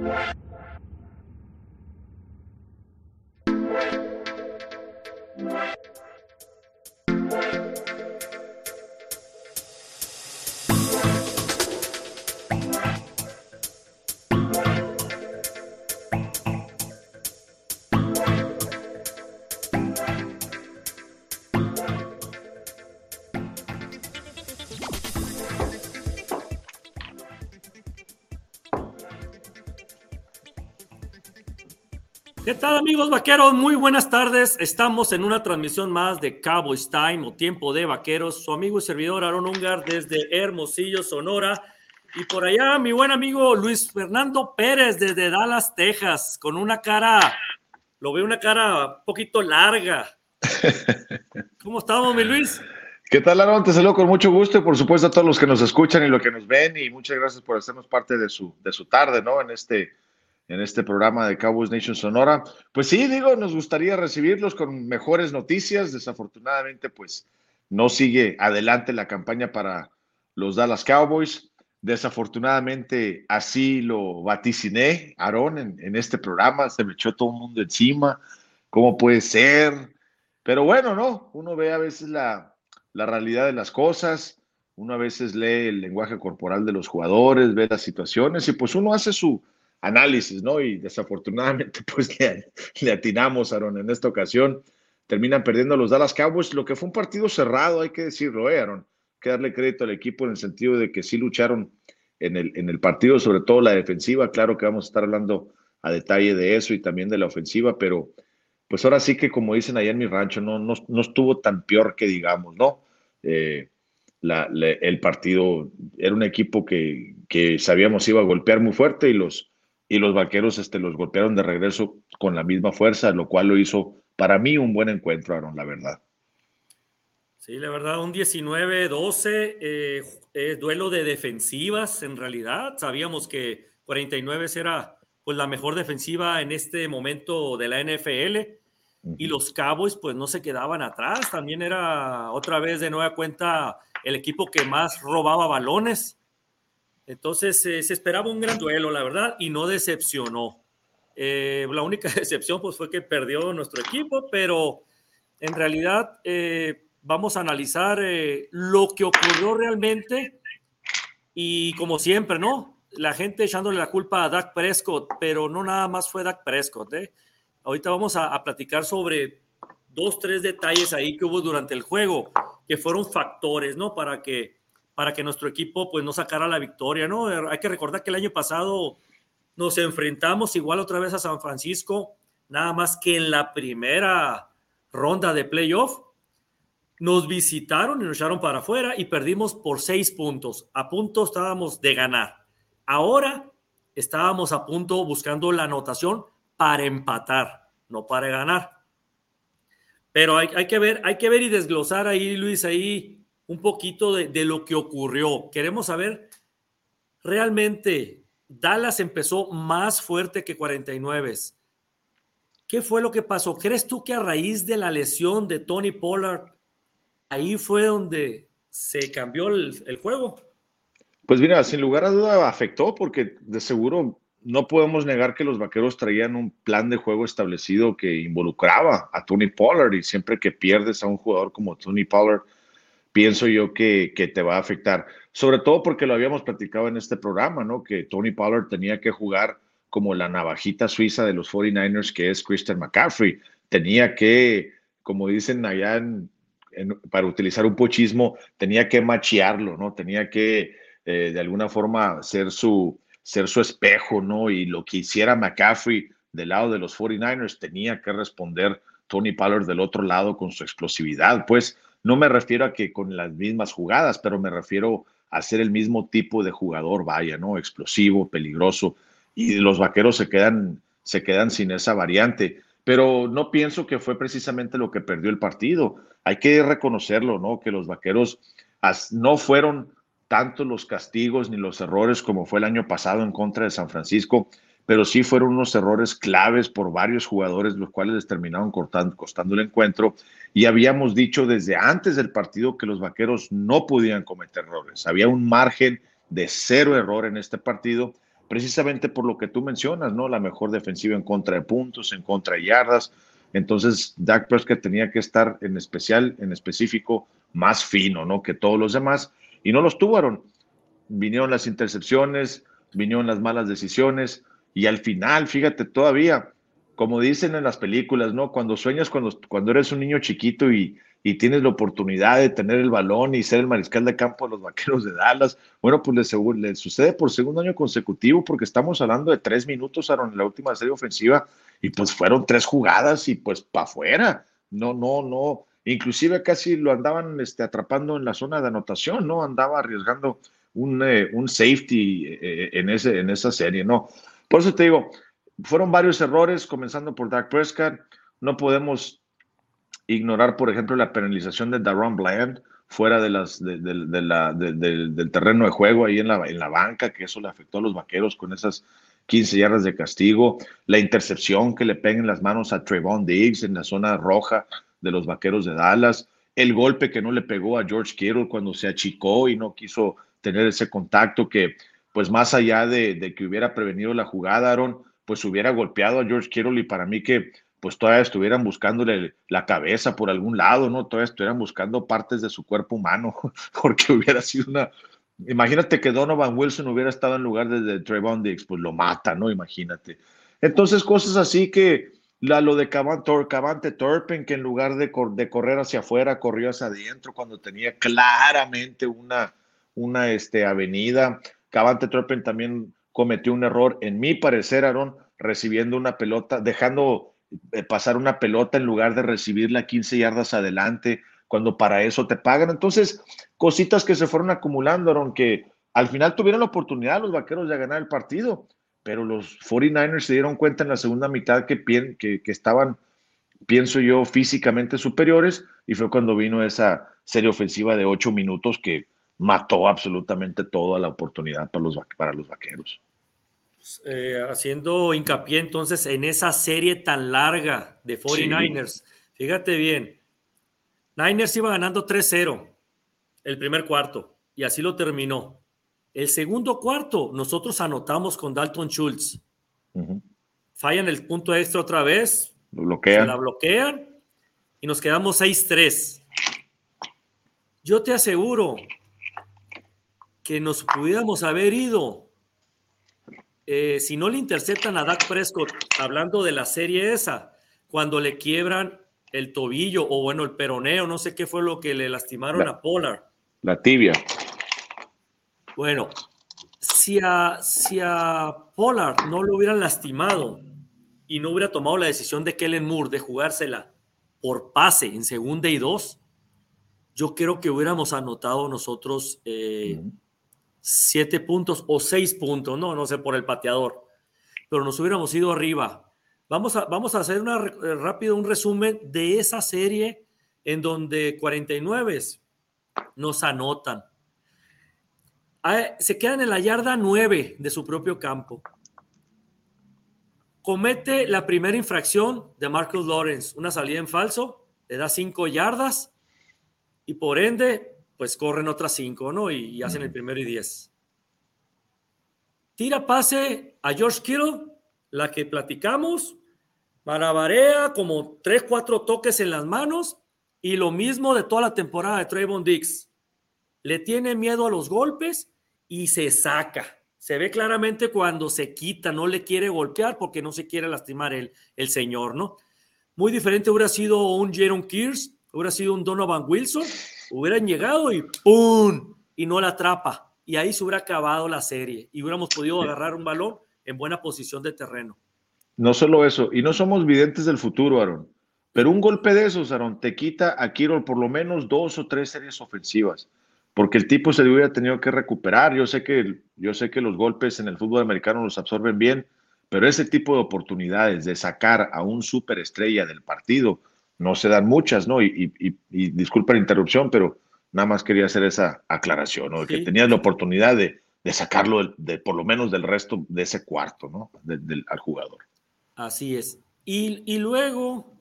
What? ¿Qué tal amigos vaqueros? Muy buenas tardes. Estamos en una transmisión más de Cowboys Time o Tiempo de Vaqueros. Su amigo y servidor Aaron Ungar desde Hermosillo, Sonora. Y por allá mi buen amigo Luis Fernando Pérez desde Dallas, Texas, con una cara, lo veo una cara un poquito larga. ¿Cómo estamos, mi Luis? ¿Qué tal, Aaron? Te saludo con mucho gusto y por supuesto a todos los que nos escuchan y los que nos ven y muchas gracias por hacernos parte de su, de su tarde, ¿no? En este en este programa de Cowboys Nation Sonora. Pues sí, digo, nos gustaría recibirlos con mejores noticias. Desafortunadamente, pues no sigue adelante la campaña para los Dallas Cowboys. Desafortunadamente, así lo vaticiné, Aarón, en, este programa. Se me echó todo el mundo encima. ¿Cómo puede ser? Pero bueno, ¿no? Uno ve a veces la, la realidad de las cosas. Uno a veces lee el lenguaje corporal de los jugadores, ve las situaciones y pues uno hace su, análisis, ¿no? Y desafortunadamente, pues le, atinamos, Aaron, en esta ocasión. Terminan perdiendo los Dallas Cowboys, lo que fue un partido cerrado, hay que decirlo, ¿eh, Aaron? Hay que darle crédito al equipo en el sentido de que sí lucharon en el, en el partido, sobre todo la defensiva. Claro que vamos a estar hablando a detalle de eso y también de la ofensiva, pero pues ahora sí que, como dicen allá en mi rancho, no, no, estuvo tan peor que digamos, ¿no? Eh, el partido era un equipo que, que sabíamos iba a golpear muy fuerte y los, y los vaqueros este, los golpearon de regreso con la misma fuerza, lo cual lo hizo para mí un buen encuentro, Aaron, la verdad. Sí, la verdad, un 19-12, eh, eh, duelo de defensivas en realidad. Sabíamos que 49 era pues la mejor defensiva en este momento de la NFL y los Cowboys pues no se quedaban atrás. También era otra vez de nueva cuenta el equipo que más robaba balones. Entonces eh, se esperaba un gran duelo, la verdad, y no decepcionó. Eh, la única decepción pues, fue que perdió nuestro equipo, pero en realidad eh, vamos a analizar lo que ocurrió realmente y como siempre, ¿no? La gente echándole la culpa a Dak Prescott, pero no nada más fue Dak Prescott. Ahorita vamos a, a platicar sobre dos, tres detalles ahí que hubo durante el juego, que fueron factores, ¿no? Para que para que nuestro equipo pues no sacara la victoria, ¿no? Hay que recordar que el año pasado nos enfrentamos igual otra vez a San Francisco, nada más que en la primera ronda de playoff nos visitaron y nos echaron para afuera y perdimos por seis puntos. A punto estábamos de ganar. Ahora estábamos a punto buscando la anotación para empatar, no para ganar. Pero hay, hay, que ver, hay que ver y desglosar ahí, Luis, ahí un poquito de, lo que ocurrió. Queremos saber, realmente, Dallas empezó más fuerte que 49. ¿Qué fue lo que pasó? ¿Crees tú que a raíz de la lesión de Tony Pollard, ahí fue donde se cambió el, el juego? Pues mira, sin lugar a duda afectó porque de seguro no podemos negar que los vaqueros traían un plan de juego establecido que involucraba a Tony Pollard y siempre que pierdes a un jugador como Tony Pollard, pienso yo que, te va a afectar. Sobre todo porque lo habíamos platicado en este programa, ¿no? Que Tony Pollard tenía que jugar como la navajita suiza de los 49ers, que es Christian McCaffrey. Tenía que, como dicen allá para utilizar un pochismo, tenía que machearlo, ¿no? Tenía que, eh, de alguna forma, ser su, ser su espejo, ¿no? Y lo que hiciera McCaffrey del lado de los 49ers, tenía que responder Tony Pollard del otro lado con su explosividad. Pues no me refiero a que con las mismas jugadas, pero me refiero a ser el mismo tipo de jugador, vaya, ¿no? Explosivo, peligroso. Y los vaqueros se quedan, se quedan sin esa variante. Pero no pienso que fue precisamente lo que perdió el partido. Hay que reconocerlo, ¿no? Que los vaqueros no fueron tanto los castigos ni los errores como fue el año pasado en contra de San Francisco, pero sí fueron unos errores claves por varios jugadores, los cuales les terminaron cortando, costando el encuentro. Y habíamos dicho desde antes del partido que los vaqueros no podían cometer errores. Había un margen de cero error en este partido, precisamente por lo que tú mencionas, ¿no? La mejor defensiva en contra de puntos, en contra de yardas. Entonces, Dak Prescott tenía que estar en especial, en específico, más fino, ¿no? Que todos los demás. Y no los tuvieron. Vinieron las intercepciones, vinieron las malas decisiones. Y al final, fíjate, todavía, como dicen en las películas, ¿no? Cuando sueñas cuando, cuando eres un niño chiquito y, y tienes la oportunidad de tener el balón y ser el mariscal de campo de los vaqueros de Dallas, bueno, pues le, sucede por segundo año consecutivo porque estamos hablando de tres minutos, Aaron, en la última serie ofensiva y pues fueron tres jugadas y pues para afuera. No, no, no. Inclusive casi lo andaban este, atrapando en la zona de anotación, ¿no? Andaba arriesgando un, eh, un safety eh, en, ese, en esa serie, ¿no? Por eso te digo, fueron varios errores, comenzando por Dak Prescott. No podemos ignorar, por ejemplo, la penalización de Daron Bland fuera de las, del terreno de juego ahí en la, en la banca, que eso le afectó a los vaqueros con esas 15 yardas de castigo, la intercepción que le peguen las manos a Trayvon Diggs en la zona roja de los vaqueros de Dallas, el golpe que no le pegó a George Kittle cuando se achicó y no quiso tener ese contacto que, pues más allá de, que hubiera prevenido la jugada, Aaron, pues hubiera golpeado a George Kittle para mí que pues todavía estuvieran buscándole la cabeza por algún lado, ¿no? Todavía estuvieran buscando partes de su cuerpo humano, porque hubiera sido una... Imagínate que Donovan Wilson hubiera estado en lugar de, Trayvon Diggs, pues lo mata, ¿no? Imagínate. Entonces, cosas así que la, lo de Cavante Torpen, que en lugar de, de, correr hacia afuera, corrió hacia adentro cuando tenía claramente una, una este, avenida. Cavante Torpen también cometió un error, en mi parecer, Aaron, recibiendo una pelota, dejando pasar una pelota en lugar de recibirla 15 yardas adelante, cuando para eso te pagan. Entonces, cositas que se fueron acumulando, aunque al final tuvieron la oportunidad los vaqueros de ganar el partido, pero los 49ers se dieron cuenta en la segunda mitad que, que, que estaban, pienso yo, físicamente superiores, y fue cuando vino esa serie ofensiva de ocho minutos que mató absolutamente toda la oportunidad para los, para los vaqueros. Eh, haciendo hincapié entonces en esa serie tan larga de 49ers. Fíjate bien, Niners iba ganando 3-0 el primer cuarto y así lo terminó. El segundo cuarto, nosotros anotamos con Dalton Schultz. Fallan el punto extra otra vez. Lo bloquean. la bloquean y nos quedamos 6-3. Yo te aseguro que nos pudiéramos haber ido eh, si no le interceptan a Dak Prescott, hablando de la serie esa, cuando le quiebran el tobillo o bueno, el peroneo, no sé qué fue lo que le lastimaron a Pollard. La tibia. Bueno, si a, si a Pollard no lo hubieran lastimado y no hubiera tomado la decisión de Kellen Moore de jugársela por pase en segunda y dos, yo creo que hubiéramos anotado nosotros eh, siete puntos o seis puntos, no, no sé, por el pateador, pero nos hubiéramos ido arriba. Vamos a, vamos a hacer una, eh, rápido un resumen de esa serie en donde 49 nos anotan. Ah, se quedan en la yarda 9 de su propio campo. Comete la primera infracción de Marcus Lawrence, una salida en falso, le da 5 yardas y por ende pues corren otras cinco, ¿no? Y, hacen el primero y diez. Tira pase a George Kittle, la que platicamos, marabarea como tres, cuatro toques en las manos y lo mismo de toda la temporada de Trayvon Diggs. Le tiene miedo a los golpes y se saca. Se ve claramente cuando se quita, no le quiere golpear porque no se quiere lastimar el, el señor, ¿no? Muy diferente hubiera sido un Jaron Kears, hubiera sido un Donovan Wilson, hubieran llegado y ¡pum! Y no la atrapa. Y ahí se hubiera acabado la serie y hubiéramos podido agarrar un balón en buena posición de terreno. No solo eso, y no somos videntes del futuro, Aaron, pero un golpe de esos, Aaron, te quita a Kiro por lo menos dos o tres series ofensivas, porque el tipo se le hubiera tenido que recuperar. Yo sé que, yo sé que los golpes en el fútbol americano los absorben bien, pero ese tipo de oportunidades de sacar a un superestrella del partido, no se dan muchas, ¿no? Y, disculpa la interrupción, pero nada más quería hacer esa aclaración, ¿no? Que tenías la oportunidad de, sacarlo de, por lo menos del resto de ese cuarto, ¿no? del, al jugador. Así es. Y, y luego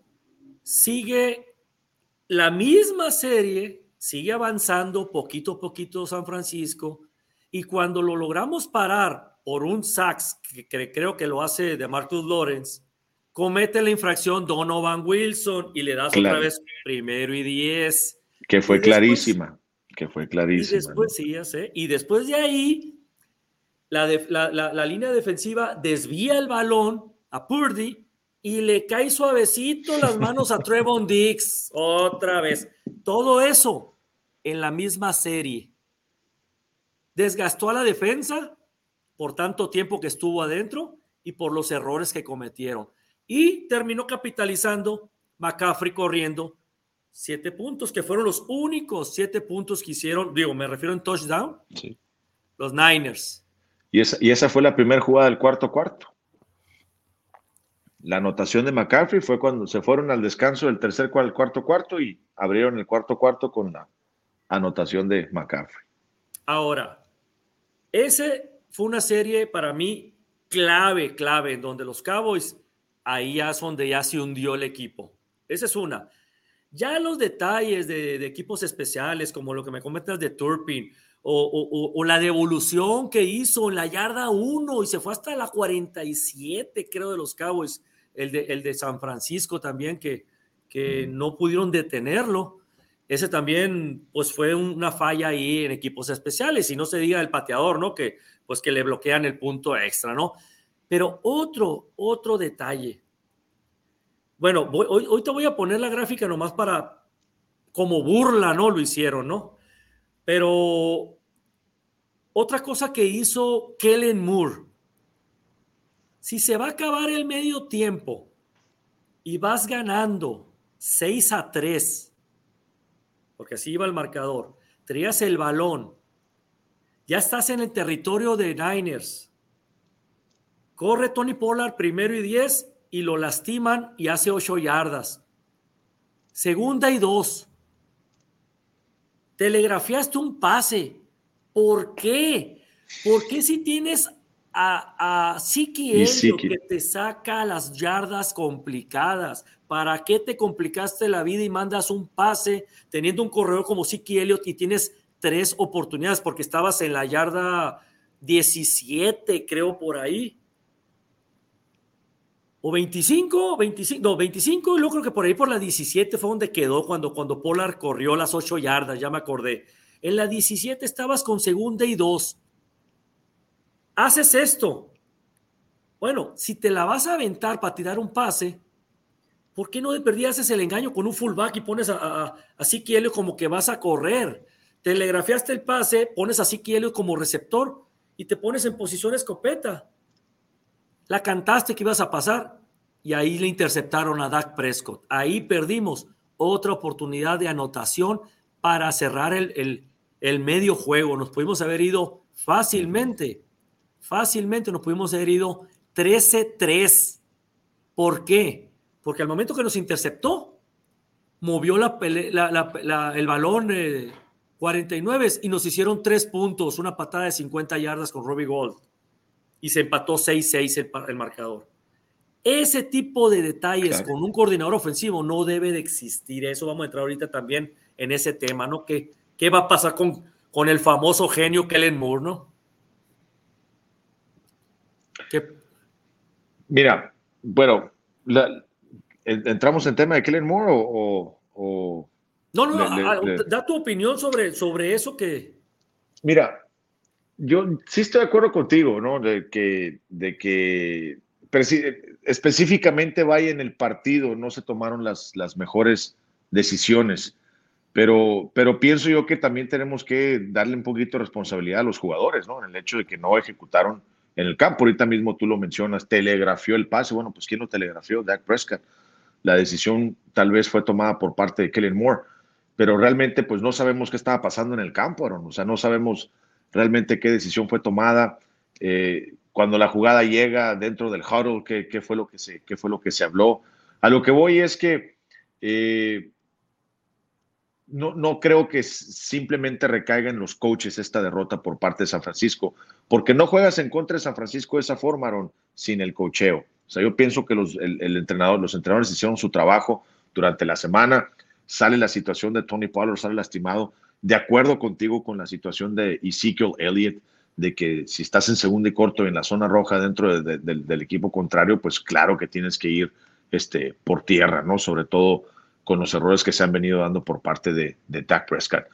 sigue la misma serie, sigue avanzando poquito a poquito San Francisco, y cuando lo logramos parar por un sax que, creo que lo hace de Marcus Lawrence, comete la infracción Donovan Wilson y le das otra vez primero y diez. Que fue clarísima, que fue clarísima. Y después, sí, ya sé. Y después de ahí, la, la, línea defensiva desvía el balón a Purdy y le cae suavecito las manos a Trevon Dix otra vez. Todo eso en la misma serie. Desgastó a la defensa por tanto tiempo que estuvo adentro y por los errores que cometieron. Y terminó capitalizando McCaffrey corriendo siete puntos, que fueron los únicos siete puntos que hicieron, digo, me refiero en touchdown, los Niners. Y esa, y esa fue la primera jugada del cuarto cuarto. La anotación de McCaffrey fue cuando se fueron al descanso del tercer al cuarto cuarto y abrieron el cuarto cuarto con la anotación de McCaffrey. Ahora, ese fue una serie para mí clave, clave, en donde los Cowboys, ahí ya es donde ya se hundió el equipo. Esa es una. Ya los detalles de, equipos especiales, como lo que me comentas de Turpin, o, la devolución que hizo en la yarda 1 y se fue hasta la 47, creo, de los Cowboys, el de, el de San Francisco también, que, que no pudieron detenerlo. Ese también, pues fue una falla ahí en equipos especiales, y no se diga el pateador, ¿no? Que pues que le bloquean el punto extra, ¿no? Pero otro, otro detalle. Bueno, hoy, te voy a poner la gráfica nomás para, como burla, ¿no? Lo hicieron, ¿no? Pero otra cosa que hizo Kellen Moore, si se va a acabar el medio tiempo y vas ganando 6 a 3, porque así iba el marcador, traías el balón ya estás en el territorio de Niners. Corre Tony Pollard primero y diez y lo lastiman y hace ocho yardas. Segunda y dos. Telegrafiaste un pase. ¿Por qué? ¿Por qué si tienes a, a Siki que te saca las yardas complicadas? ¿Para qué te complicaste la vida y mandas un pase teniendo un corredor como Siki Elliott y tienes tres oportunidades porque estabas en la yarda 17, creo, por ahí. O 25, 25, no, 25, y luego creo que por ahí por la 17 fue donde quedó cuando, cuando Polar corrió las 8 yardas, ya me acordé. En la 17 estabas con segunda y dos. Haces esto. Bueno, si te la vas a aventar para tirar un pase, ¿por qué no de haces el engaño con un fullback y pones a, a, a como que vas a correr? telegrafiaste el pase, pones a Siquielio como receptor y te pones en posición escopeta. La cantaste que ibas a pasar y ahí le interceptaron a Dak Prescott. Ahí perdimos otra oportunidad de anotación para cerrar el, el, medio juego. Nos pudimos haber ido fácilmente, fácilmente nos pudimos haber ido 13-3. ¿Por qué? Porque al momento que nos interceptó, movió la, el balón. Eh, 49 y nos hicieron tres puntos, una patada de 50 yardas con Robbie Gold y se empató 6-6 el, marcador. Ese tipo de detalles con un coordinador ofensivo no debe de existir. Eso vamos a entrar ahorita también en ese tema, ¿no? ¿Qué, qué va a pasar con, con el famoso genio Kellen Moore, ¿no? Mira, bueno, ¿entramos en tema de Kellen Moore o no, no, da tu opinión sobre, sobre eso que... Mira, yo sí estoy de acuerdo contigo, ¿no? De que, de que específicamente vaya en el partido, no se tomaron las, las mejores decisiones, pero, pero pienso yo que también tenemos que darle un poquito de responsabilidad a los jugadores, ¿no? En el hecho de que no ejecutaron en el campo. Ahorita mismo tú lo mencionas, telegrafió el pase. Bueno, pues ¿quién lo telegrafió? Dak Prescott. La decisión tal vez fue tomada por parte de Kellen Moore pero realmente pues no sabemos qué estaba pasando en el campo, o sea, no sabemos realmente qué decisión fue tomada. Eh, cuando la jugada llega dentro del huddle, ¿qué, qué, fue lo que se, qué fue lo que se habló. A lo que voy es que eh, no, no creo que simplemente recaiga en los coaches esta derrota por parte de San Francisco, porque no juegas en contra de San Francisco de esa forma, Aaron, sin el cocheo. O sea, yo pienso que los, el entrenador, los entrenadores hicieron su trabajo durante la semana sale la situación de Tony Pollard, sale lastimado, de acuerdo contigo con la situación de Ezekiel Elliott, de que si estás en segundo y corto en la zona roja dentro del equipo contrario, pues claro que tienes que ir este, por tierra, ¿no? Sobre todo con los errores que se han venido dando por parte de, de Dak Prescott.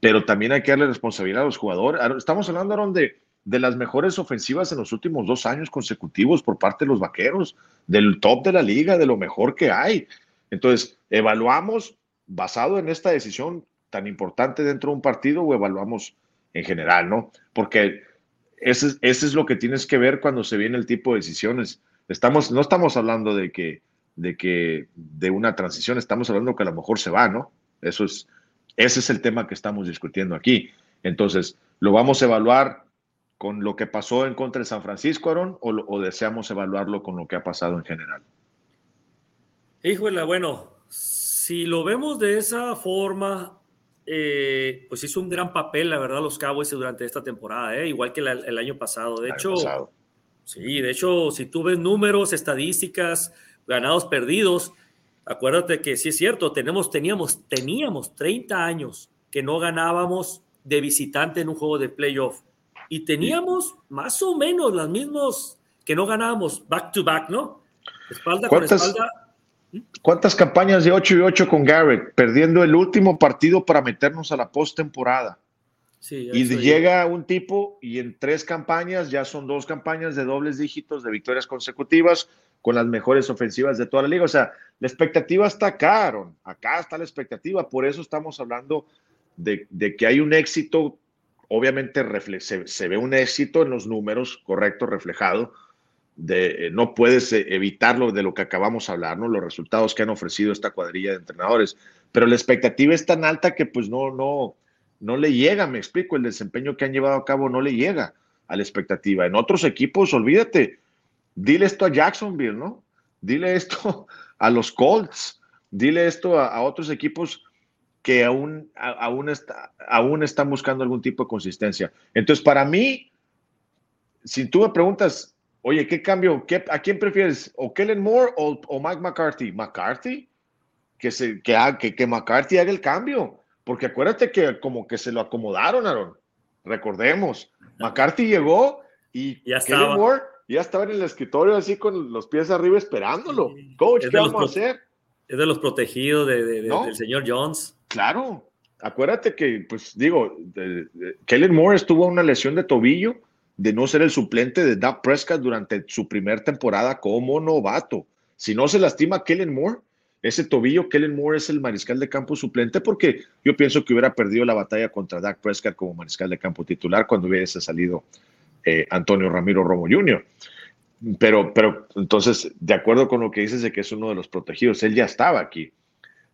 Pero también hay que darle responsabilidad a los jugadores. Estamos hablando, Aaron, de, de las mejores ofensivas en los últimos dos años consecutivos por parte de los vaqueros, del top de la liga, de lo mejor que hay. Entonces, evaluamos basado en esta decisión tan importante dentro de un partido o evaluamos en general, ¿no? Porque ese, es lo que tienes que ver cuando se viene el tipo de decisiones. Estamos, no estamos hablando de que, de que de una transición, estamos hablando que a lo mejor se va, ¿no? Eso es, ese es el tema que estamos discutiendo aquí. Entonces, lo vamos a evaluar con lo que pasó en contra de San Francisco, Aaron, o, o deseamos evaluarlo con lo que ha pasado en general? Híjole, bueno, si lo vemos de esa forma, eh, pues hizo un gran papel, la verdad, los Cowboys durante esta temporada, ¿eh? igual que el año pasado. De hecho, sí, de hecho, si tú ves números, estadísticas, ganados, perdidos, acuérdate que sí es cierto, tenemos, teníamos, teníamos 30 años que no ganábamos de visitante en un juego de playoff y teníamos más o menos las mismas que no ganábamos back to back, ¿no? Espalda con espalda ¿Cuántas campañas de 8 y 8 con Garrett? Perdiendo el último partido para meternos a la postemporada. Sí, y llega un tipo y en tres campañas, ya son dos campañas de dobles dígitos de victorias consecutivas con las mejores ofensivas de toda la liga. O sea, la expectativa está acá, Aaron. Acá está la expectativa. Por eso estamos hablando de, que hay un éxito. Obviamente se, se, ve un éxito en los números, correcto, reflejado, de, eh, no puedes eh, evitarlo de lo que acabamos de hablar, ¿no? Los resultados que han ofrecido esta cuadrilla de entrenadores. Pero la expectativa es tan alta que pues no, no, no le llega, me explico, el desempeño que han llevado a cabo no le llega a la expectativa. En otros equipos, olvídate, dile esto a Jacksonville, ¿no? Dile esto a los Colts, dile esto a, otros equipos que aún, aún, está, aún están buscando algún tipo de consistencia. Entonces, para mí, si tú me preguntas, Oye, ¿qué cambio? ¿Qué, ¿A quién prefieres? ¿O Kellen Moore o, Mike McCarthy? ¿McCarthy? Que, se, que, que, que, McCarthy haga el cambio. Porque acuérdate que como que se lo acomodaron, Aaron. Recordemos. McCarthy llegó y ya Kellen Moore ya estaba en el escritorio así con los pies arriba esperándolo. Coach, ¿qué vamos a hacer? Es de los protegidos de, del señor Jones. Claro. Acuérdate que, pues digo, Kellen Moore estuvo una lesión de tobillo de no ser el suplente de Dak Prescott durante su primera temporada como novato. Si no se lastima Kellen Moore, ese tobillo, Kellen Moore es el mariscal de campo suplente porque yo pienso que hubiera perdido la batalla contra Dak Prescott como mariscal de campo titular cuando hubiese salido eh, Antonio Ramiro Romo Jr. Pero, pero entonces, de acuerdo con lo que dices de que es uno de los protegidos, él ya estaba aquí.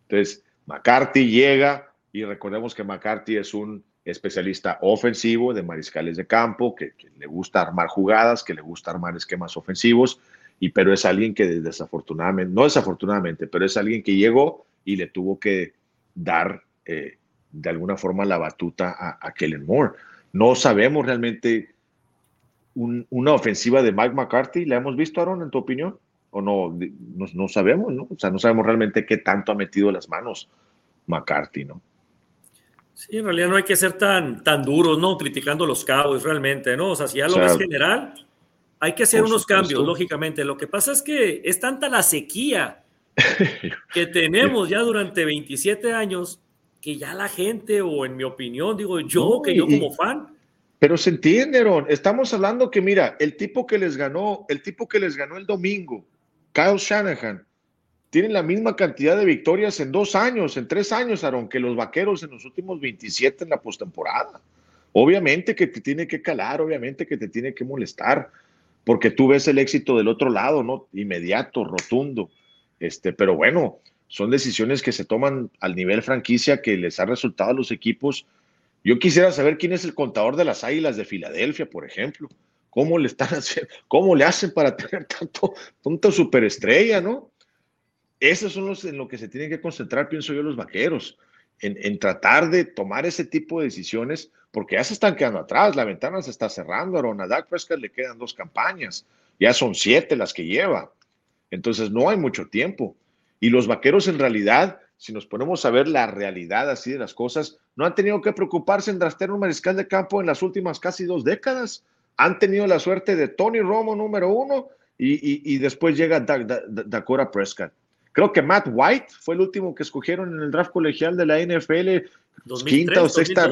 Entonces, McCarthy llega y recordemos que McCarthy es un especialista ofensivo de mariscales de campo, que, le gusta armar jugadas, que le gusta armar esquemas ofensivos, y pero es alguien que desafortunadamente, no desafortunadamente, pero es alguien que llegó y le tuvo que dar eh, de alguna forma la batuta a, Kellen Moore. No sabemos realmente una ofensiva de Mike McCarthy, ¿la hemos visto, Aaron, en tu opinión? ¿O no, no, no sabemos, ¿no? O sea, no sabemos realmente qué tanto ha metido las manos McCarthy, ¿no? Sí, en realidad no hay que ser tan, tan duros, ¿no? Criticando los cabos realmente, ¿no? O sea, si ya lo ves general, hay que hacer unos cambios, lógicamente. Lo que pasa es que es tanta la sequía que tenemos ya durante 27 años que ya la gente, o en mi opinión, digo yo, que yo como fan. Pero se entiende. Estamos hablando que, mira, el tipo que les ganó, el tipo que les ganó el domingo, Kyle Shanahan, tienen la misma cantidad de victorias en dos años, en tres años, Aaron, que los vaqueros en los últimos 27 en la postemporada. Obviamente que te tiene que calar, obviamente que te tiene que molestar, porque tú ves el éxito del otro lado, ¿no? Inmediato, rotundo. Este, pero bueno, son decisiones que se toman al nivel franquicia que les ha resultado a los equipos. Yo quisiera saber quién es el contador de las Águilas de Filadelfia, por ejemplo. ¿Cómo le están haciendo? ¿Cómo le hacen para tener tanto, tanto superestrella, no? Esos son los en lo que se tienen que concentrar, pienso yo, los vaqueros, en, tratar de tomar ese tipo de decisiones, porque ya se están quedando atrás, la ventana se está cerrando, a Ronald Prescott le quedan dos campañas, ya son siete las que lleva, entonces no hay mucho tiempo. Y los vaqueros en realidad si nos ponemos a ver la realidad así de las cosas, no han tenido que preocuparse en draftear un mariscal de campo en las últimas casi dos décadas. Han tenido la suerte de Tony Romo número uno y, después llega Dakota Prescott. Creo que Matt White fue el último que escogieron en el draft colegial de la NFL, quinta o sexta,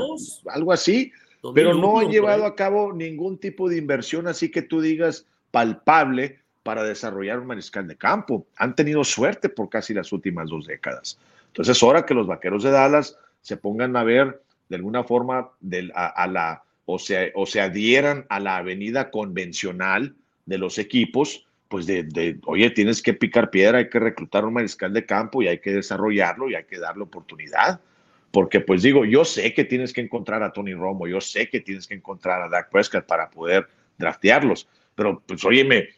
algo así, pero no han llevado a cabo ningún tipo de inversión así que tú digas palpable para desarrollar un mariscal de campo. Han tenido suerte por casi las últimas dos décadas. Entonces, ahora que los vaqueros de Dallas se pongan a ver de alguna forma a, la, o, se, o se adhieran a la avenida convencional de los equipos, pues de, oye, tienes que picar piedra, hay que reclutar un mariscal de campo y hay que desarrollarlo y hay que darle oportunidad. Porque pues digo, yo sé que tienes que encontrar a Tony Romo, yo sé que tienes que encontrar a Dak Prescott para poder draftearlos, pero pues óyeme,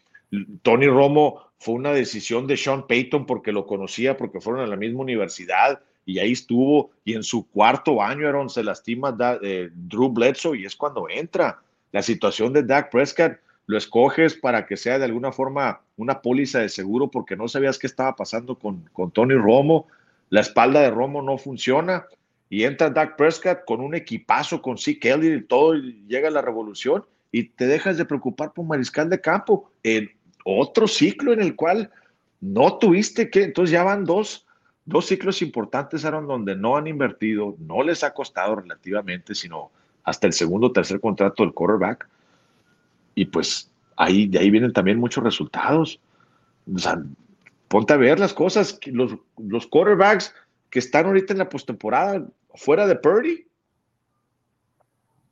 Tony Romo fue una decisión de Sean Payton porque lo conocía, porque fueron a la misma universidad y ahí estuvo. Y en su cuarto año, Aaron, se lastima eh, Drew Bledsoe y es cuando entra. La situación de Dak Prescott lo escoges para que sea de alguna forma una póliza de seguro porque no sabías qué estaba pasando con, con Tony Romo. La espalda de Romo no funciona y entra Dak Prescott con un equipazo, con C. Kelly y todo, llega la revolución y te dejas de preocupar por mariscal de campo. En otro ciclo en el cual no tuviste que, entonces ya van dos, dos ciclos importantes, Aaron, donde no han invertido, no les ha costado relativamente, sino hasta el segundo o tercer contrato del quarterback. Y pues ahí, de ahí vienen también muchos resultados. O sea, ponte a ver las cosas, los, los quarterbacks que están ahorita en la postemporada, fuera de Purdy,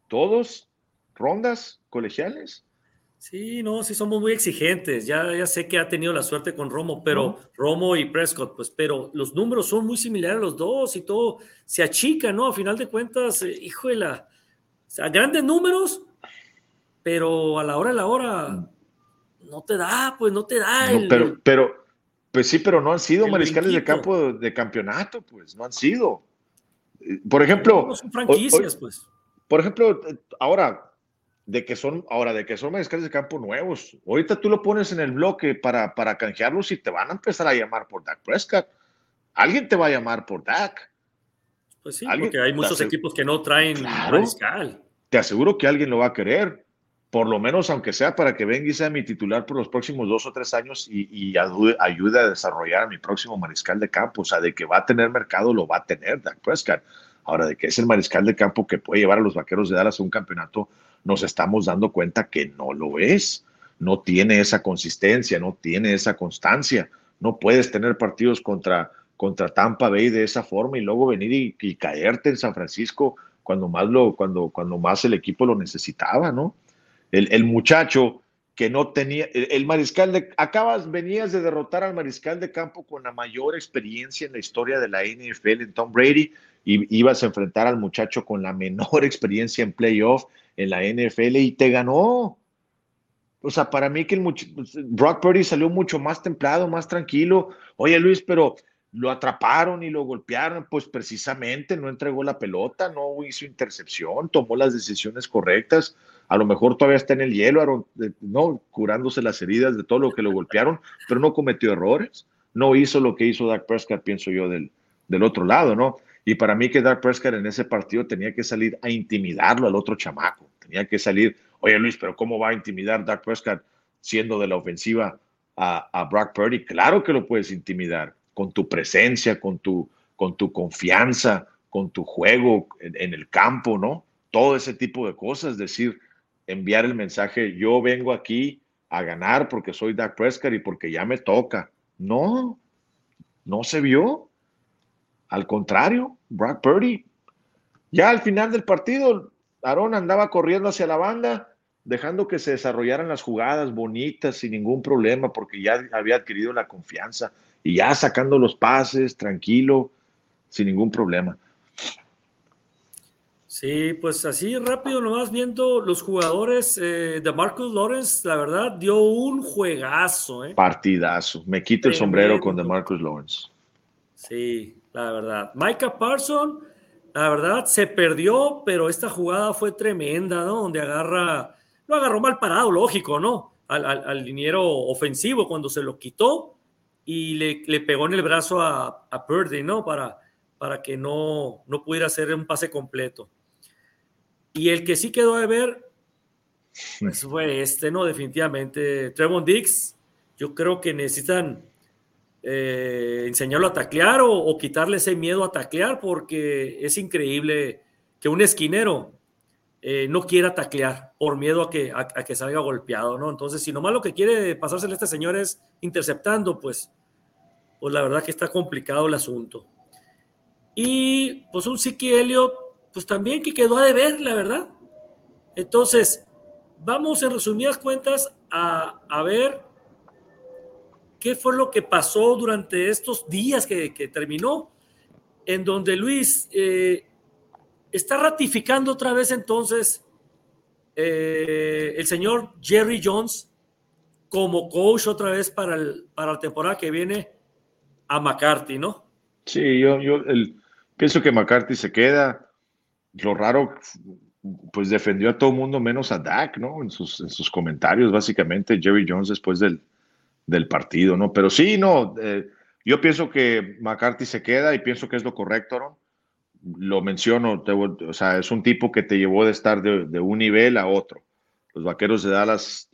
todos rondas colegiales. Sí, no, sí somos muy exigentes. Ya, ya sé que ha tenido la suerte con Romo, pero Romo y Prescott, pues, pero los números son muy similares a los dos y todo se achica, ¿no? A final de cuentas, eh, hijo de la, o sea, grandes números, pero a la hora a la hora no te da, pues no te da. el, pero, pero, pues sí, pero no han sido mariscales de campo de, campeonato, pues, no han sido. Eh, por ejemplo, no son franquicias, pues. Por ejemplo, eh, ahora de que son, ahora, de que son mariscales de campo nuevos. Ahorita tú lo pones en el bloque para, para canjearlos y te van a empezar a llamar por Dak Prescott. Alguien te va a llamar por Dak. Pues sí, porque hay muchos equipos que no traen mariscal. Te aseguro que alguien lo va a querer, por lo menos aunque sea para que venga y sea mi titular por los próximos dos o tres años y, y ayude, a desarrollar a mi próximo mariscal de campo. O sea, de que va a tener mercado, lo va a tener Dak Prescott. Ahora, de que es el mariscal de campo que puede llevar a los vaqueros de Dallas a un campeonato, nos estamos dando cuenta que no lo es. No tiene esa consistencia, no tiene esa constancia. No puedes tener partidos contra, contra Tampa Bay de esa forma y luego venir y, caerte en San Francisco cuando más, lo, cuando, cuando más el equipo lo necesitaba, ¿no? El, el muchacho que no tenía, el, mariscal de, acabas, venías de derrotar al mariscal de campo con la mayor experiencia en la historia de la NFL en Tom Brady y ibas a enfrentar al muchacho con la menor experiencia en playoff en la NFL y te ganó. O sea, para mí que el Brock Purdy salió mucho más templado, más tranquilo. Oye, Luis, pero lo atraparon y lo golpearon, pues precisamente no entregó la pelota, no hizo intercepción, tomó las decisiones correctas. A lo mejor todavía está en el hielo, no curándose las heridas de todo lo que lo golpearon, pero no cometió errores. No hizo lo que hizo Dak Prescott, pienso yo, del, del otro lado, ¿no? Y para mí que Dak Prescott en ese partido tenía que salir a intimidarlo al otro chamaco. Tenía que salir, oye Luis, pero ¿cómo va a intimidar Dak Prescott siendo de la ofensiva a, a Brock Purdy? Claro que lo puedes intimidar con tu presencia, con tu, con tu confianza, con tu juego en, el campo, ¿no? Todo ese tipo de cosas, decir, enviar el mensaje, yo vengo aquí a ganar porque soy Dak Prescott y porque ya me toca. No, no se vio. Al contrario, Brock Purdy, ya al final del partido, Aaron andaba corriendo hacia la banda, dejando que se desarrollaran las jugadas bonitas sin ningún problema, porque ya había adquirido la confianza y ya sacando los pases, tranquilo, sin ningún problema. Sí, pues así rápido nomás viendo los jugadores eh, de Marcus Lawrence, la verdad dio un juegazo. ¿eh? Partidazo. Me quito el sombrero con de Marcus Lawrence. Sí, la verdad. Micah Parson, la verdad, se perdió, pero esta jugada fue tremenda, ¿no? Donde agarra, lo agarró mal parado, lógico, ¿no? Al, al, liniero ofensivo cuando se lo quitó y le, pegó en el brazo a, a Purdy, ¿no? Para, para que no, no pudiera hacer un pase completo. Y el que sí quedó de ver, pues fue este, ¿no? Definitivamente. Trevon Dix, yo creo que necesitan eh, enseñarlo a taclear o, quitarle ese miedo a taclear, porque es increíble que un esquinero eh, no quiera taclear por miedo a que, a, que salga golpeado, ¿no? Entonces, si nomás lo que quiere pasársele a este señor es interceptando, pues, pues la verdad que está complicado el asunto. Y pues un Siki Elliott pues también que quedó a deber, la verdad. Entonces, vamos en resumidas cuentas a, ver qué fue lo que pasó durante estos días que, terminó, en donde Luis eh, está ratificando otra vez entonces eh, el señor Jerry Jones como coach otra vez para, el, para la temporada que viene a McCarthy, ¿no? Sí, yo, yo pienso que McCarthy se queda lo raro, pues defendió a todo el mundo menos a Dak, ¿no? En sus, en sus comentarios, básicamente, Jerry Jones después del, del partido, ¿no? Pero sí, no, eh, yo pienso que McCarthy se queda y pienso que es lo correcto, ¿no? Lo menciono, o sea, es un tipo que te llevó de estar de, de, un nivel a otro. Los vaqueros de Dallas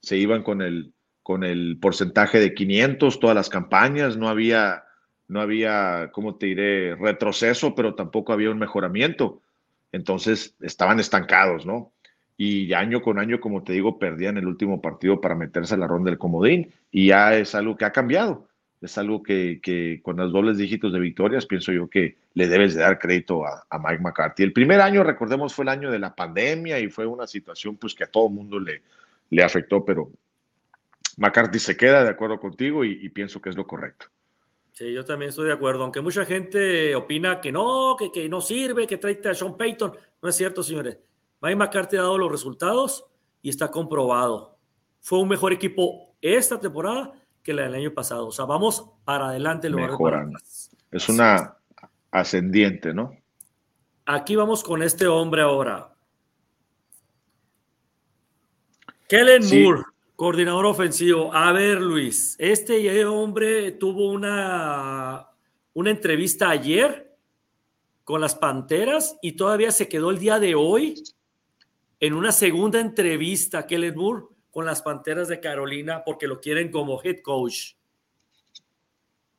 se iban con el, con el porcentaje de 500 todas las campañas, no había, no había, ¿cómo te diré?, retroceso, pero tampoco había un mejoramiento. Entonces estaban estancados, ¿no? Y año con año, como te digo, perdían el último partido para meterse a la ronda del comodín y ya es algo que ha cambiado. Es algo que, con los dobles dígitos de victorias, pienso yo que le debes de dar crédito a, Mike McCarthy. El primer año, recordemos, fue el año de la pandemia y fue una situación pues que a todo mundo le, le afectó, pero McCarthy se queda de acuerdo contigo y pienso que es lo correcto. Sí, yo también estoy de acuerdo, aunque mucha gente opina que no, que, que no sirve, que trae a Sean Payton. No es cierto, señores. Mike McCarthy ha dado los resultados y está comprobado. Fue un mejor equipo esta temporada que la del año pasado. O sea, vamos para adelante. Mejorando. Es una ascendiente, ¿no? Aquí vamos con este hombre ahora. Kellen Moore. Coordinador ofensivo. A ver, Luis, este hombre tuvo una, una entrevista ayer con las Panteras y todavía se quedó el día de hoy en una segunda entrevista, Kellen Moore, con las Panteras de Carolina porque lo quieren como head coach.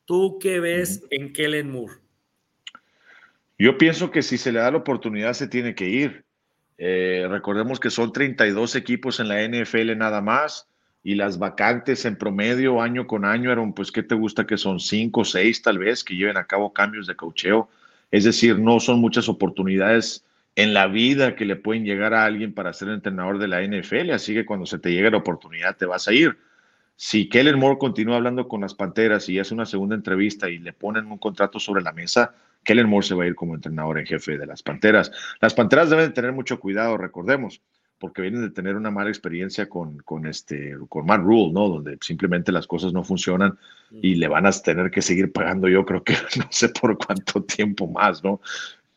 ¿Tú qué ves en Kellen Moore? Yo pienso que si se le da la oportunidad se tiene que ir. Eh, recordemos que son 32 equipos en la NFL nada más y las vacantes en promedio año con año eran, pues, ¿qué te gusta que son? Cinco, seis tal vez que lleven a cabo cambios de cocheo. Es decir, no son muchas oportunidades en la vida que le pueden llegar a alguien para ser entrenador de la NFL, así que cuando se te llegue la oportunidad te vas a ir. Si Kellen Moore continúa hablando con las Panteras y hace una segunda entrevista y le ponen un contrato sobre la mesa, Kellen Moore se va a ir como entrenador en jefe de las Panteras. Las Panteras deben tener mucho cuidado, recordemos porque vienen de tener una mala experiencia con, con, este, con Matt Rule, ¿no? Donde simplemente las cosas no funcionan y le van a tener que seguir pagando, yo creo que no sé por cuánto tiempo más, ¿no?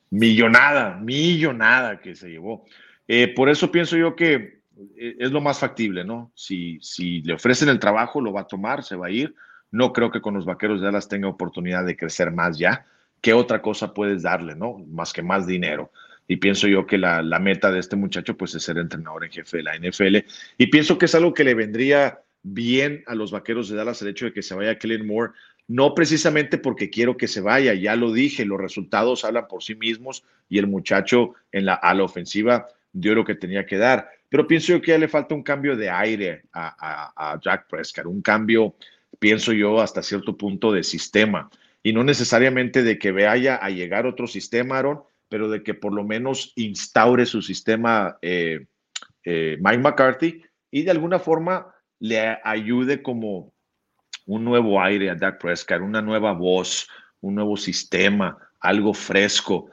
Millonada, millonada que se llevó. Eh, por eso pienso yo que eh, es lo más factible, ¿no? Si, si le ofrecen el trabajo, lo va a tomar, se va a ir. No creo que con los vaqueros de Dallas tenga oportunidad de crecer más ya. ¿Qué otra cosa puedes darle, no? Más que más dinero. Y pienso yo que la, meta de este muchacho pues es ser entrenador en jefe de la NFL y pienso que es algo que le vendría bien a los vaqueros de Dallas el hecho de que se vaya Kellen Moore, no precisamente porque quiero que se vaya, ya lo dije, los resultados hablan por sí mismos y el muchacho en la, a la ofensiva dio lo que tenía que dar, pero pienso yo que ya le falta un cambio de aire a, a Jack Prescott, un cambio, pienso yo, hasta cierto punto de sistema y no necesariamente de que vaya a llegar otro sistema, Aaron, pero de que por lo menos instaure su sistema eh, eh, Mike McCarthy y de alguna forma le ayude como un nuevo aire a Dak Prescott, una nueva voz, un nuevo sistema, algo fresco.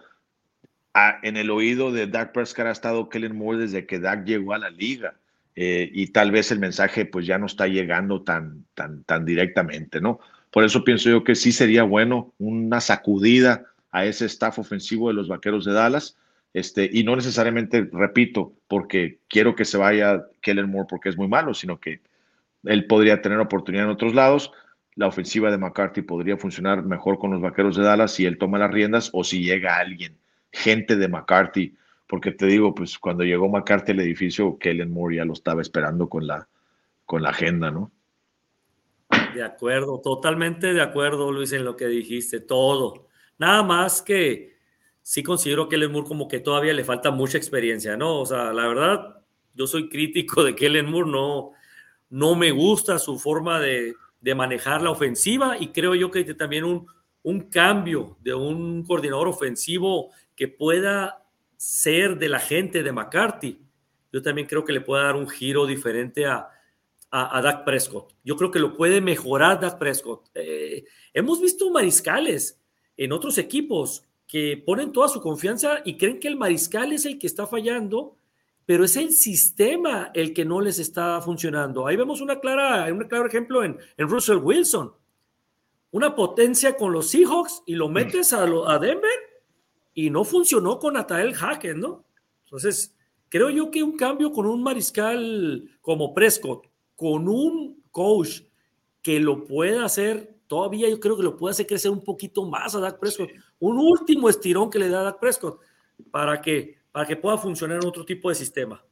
en el oído de Dak Prescott ha estado Kellen Moore desde que Dak llegó a la liga. Eh, y tal vez el mensaje pues ya no está llegando tan, tan, tan directamente, ¿no? Por eso pienso yo que sí sería bueno una sacudida a ese staff ofensivo de los Vaqueros de Dallas. Este, y no necesariamente, repito, porque quiero que se vaya Kellen Moore porque es muy malo, sino que él podría tener oportunidad en otros lados. la ofensiva de McCarthy podría funcionar mejor con los Vaqueros de Dallas si él toma las riendas o si llega alguien, gente de McCarthy, porque te digo, pues cuando llegó McCarthy al edificio, Kellen Moore ya lo estaba esperando con la, con la agenda, ¿no? De acuerdo, totalmente de acuerdo, Luis, en lo que dijiste, todo. Nada más que sí considero que Kellen Moore como que todavía le falta mucha experiencia, ¿no? O sea, la verdad, yo soy crítico de Kellen Moore, no, no me gusta su forma de, de manejar la ofensiva y creo yo que también un, un cambio de un coordinador ofensivo que pueda ser de la gente de McCarthy. Yo también creo que le puede dar un giro diferente a, a, Dak Prescott. Yo creo que lo puede mejorar Dak Prescott. Eh, hemos visto mariscales en otros equipos que ponen toda su confianza y creen que el mariscal es el que está fallando pero es el sistema el que no les está funcionando. Ahí vemos una clara, un claro ejemplo en, Russell Wilson. Una potencia con los Seahawks y lo metes a, a Denver y no funcionó con Atael Hackett, ¿no? Entonces, creo yo que un cambio con un mariscal como Prescott, con un coach que lo pueda hacer, todavía yo creo que lo puede hacer crecer un poquito más a Dak Prescott. Un último estirón que le da a Dak Prescott para que para que pueda funcionar en otro tipo de sistema.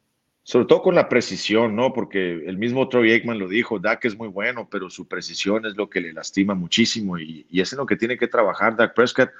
Sobre todo con la precisión, ¿no? Porque el mismo Troy Aikman lo dijo, Dak es muy bueno, pero su precisión es lo que le lastima muchísimo y, y es en lo que tiene que trabajar Dak Prescott,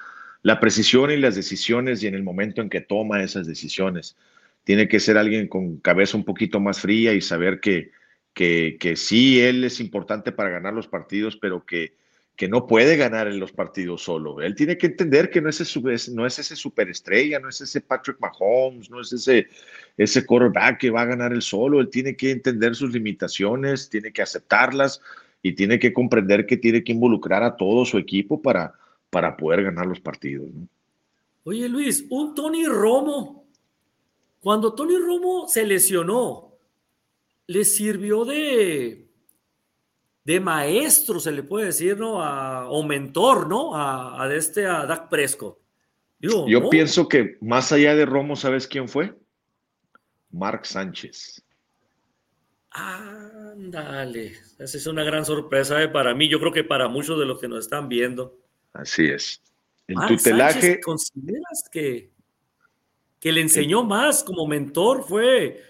la precisión y las decisiones y en el momento en que toma esas decisiones. Tiene que ser alguien con cabeza un poquito más fría y saber que, que, sí, él es importante para ganar los partidos, pero que que no puede ganar en los partidos solo. Él tiene que entender que no es ese, no es ese superestrella, no es ese Patrick Mahomes, no es ese, ese quarterback que va a ganar el solo. Él tiene que entender sus limitaciones, tiene que aceptarlas y tiene que comprender que tiene que involucrar a todo su equipo para, para poder ganar los partidos. Oye Luis, un Tony Romo, cuando Tony Romo se lesionó, le sirvió de de maestro, se le puede decir, ¿no? o mentor, ¿no? A, este, a Dak Prescott. Yo pienso que más allá de Romo, ¿sabes quién fue? Mark Sánchez. Ándale, esa es una gran sorpresa eh, para mí. Yo creo que para muchos de los que nos están viendo. Así es. En tutelaje. ¿Consideras que, que le enseñó más como mentor? Fue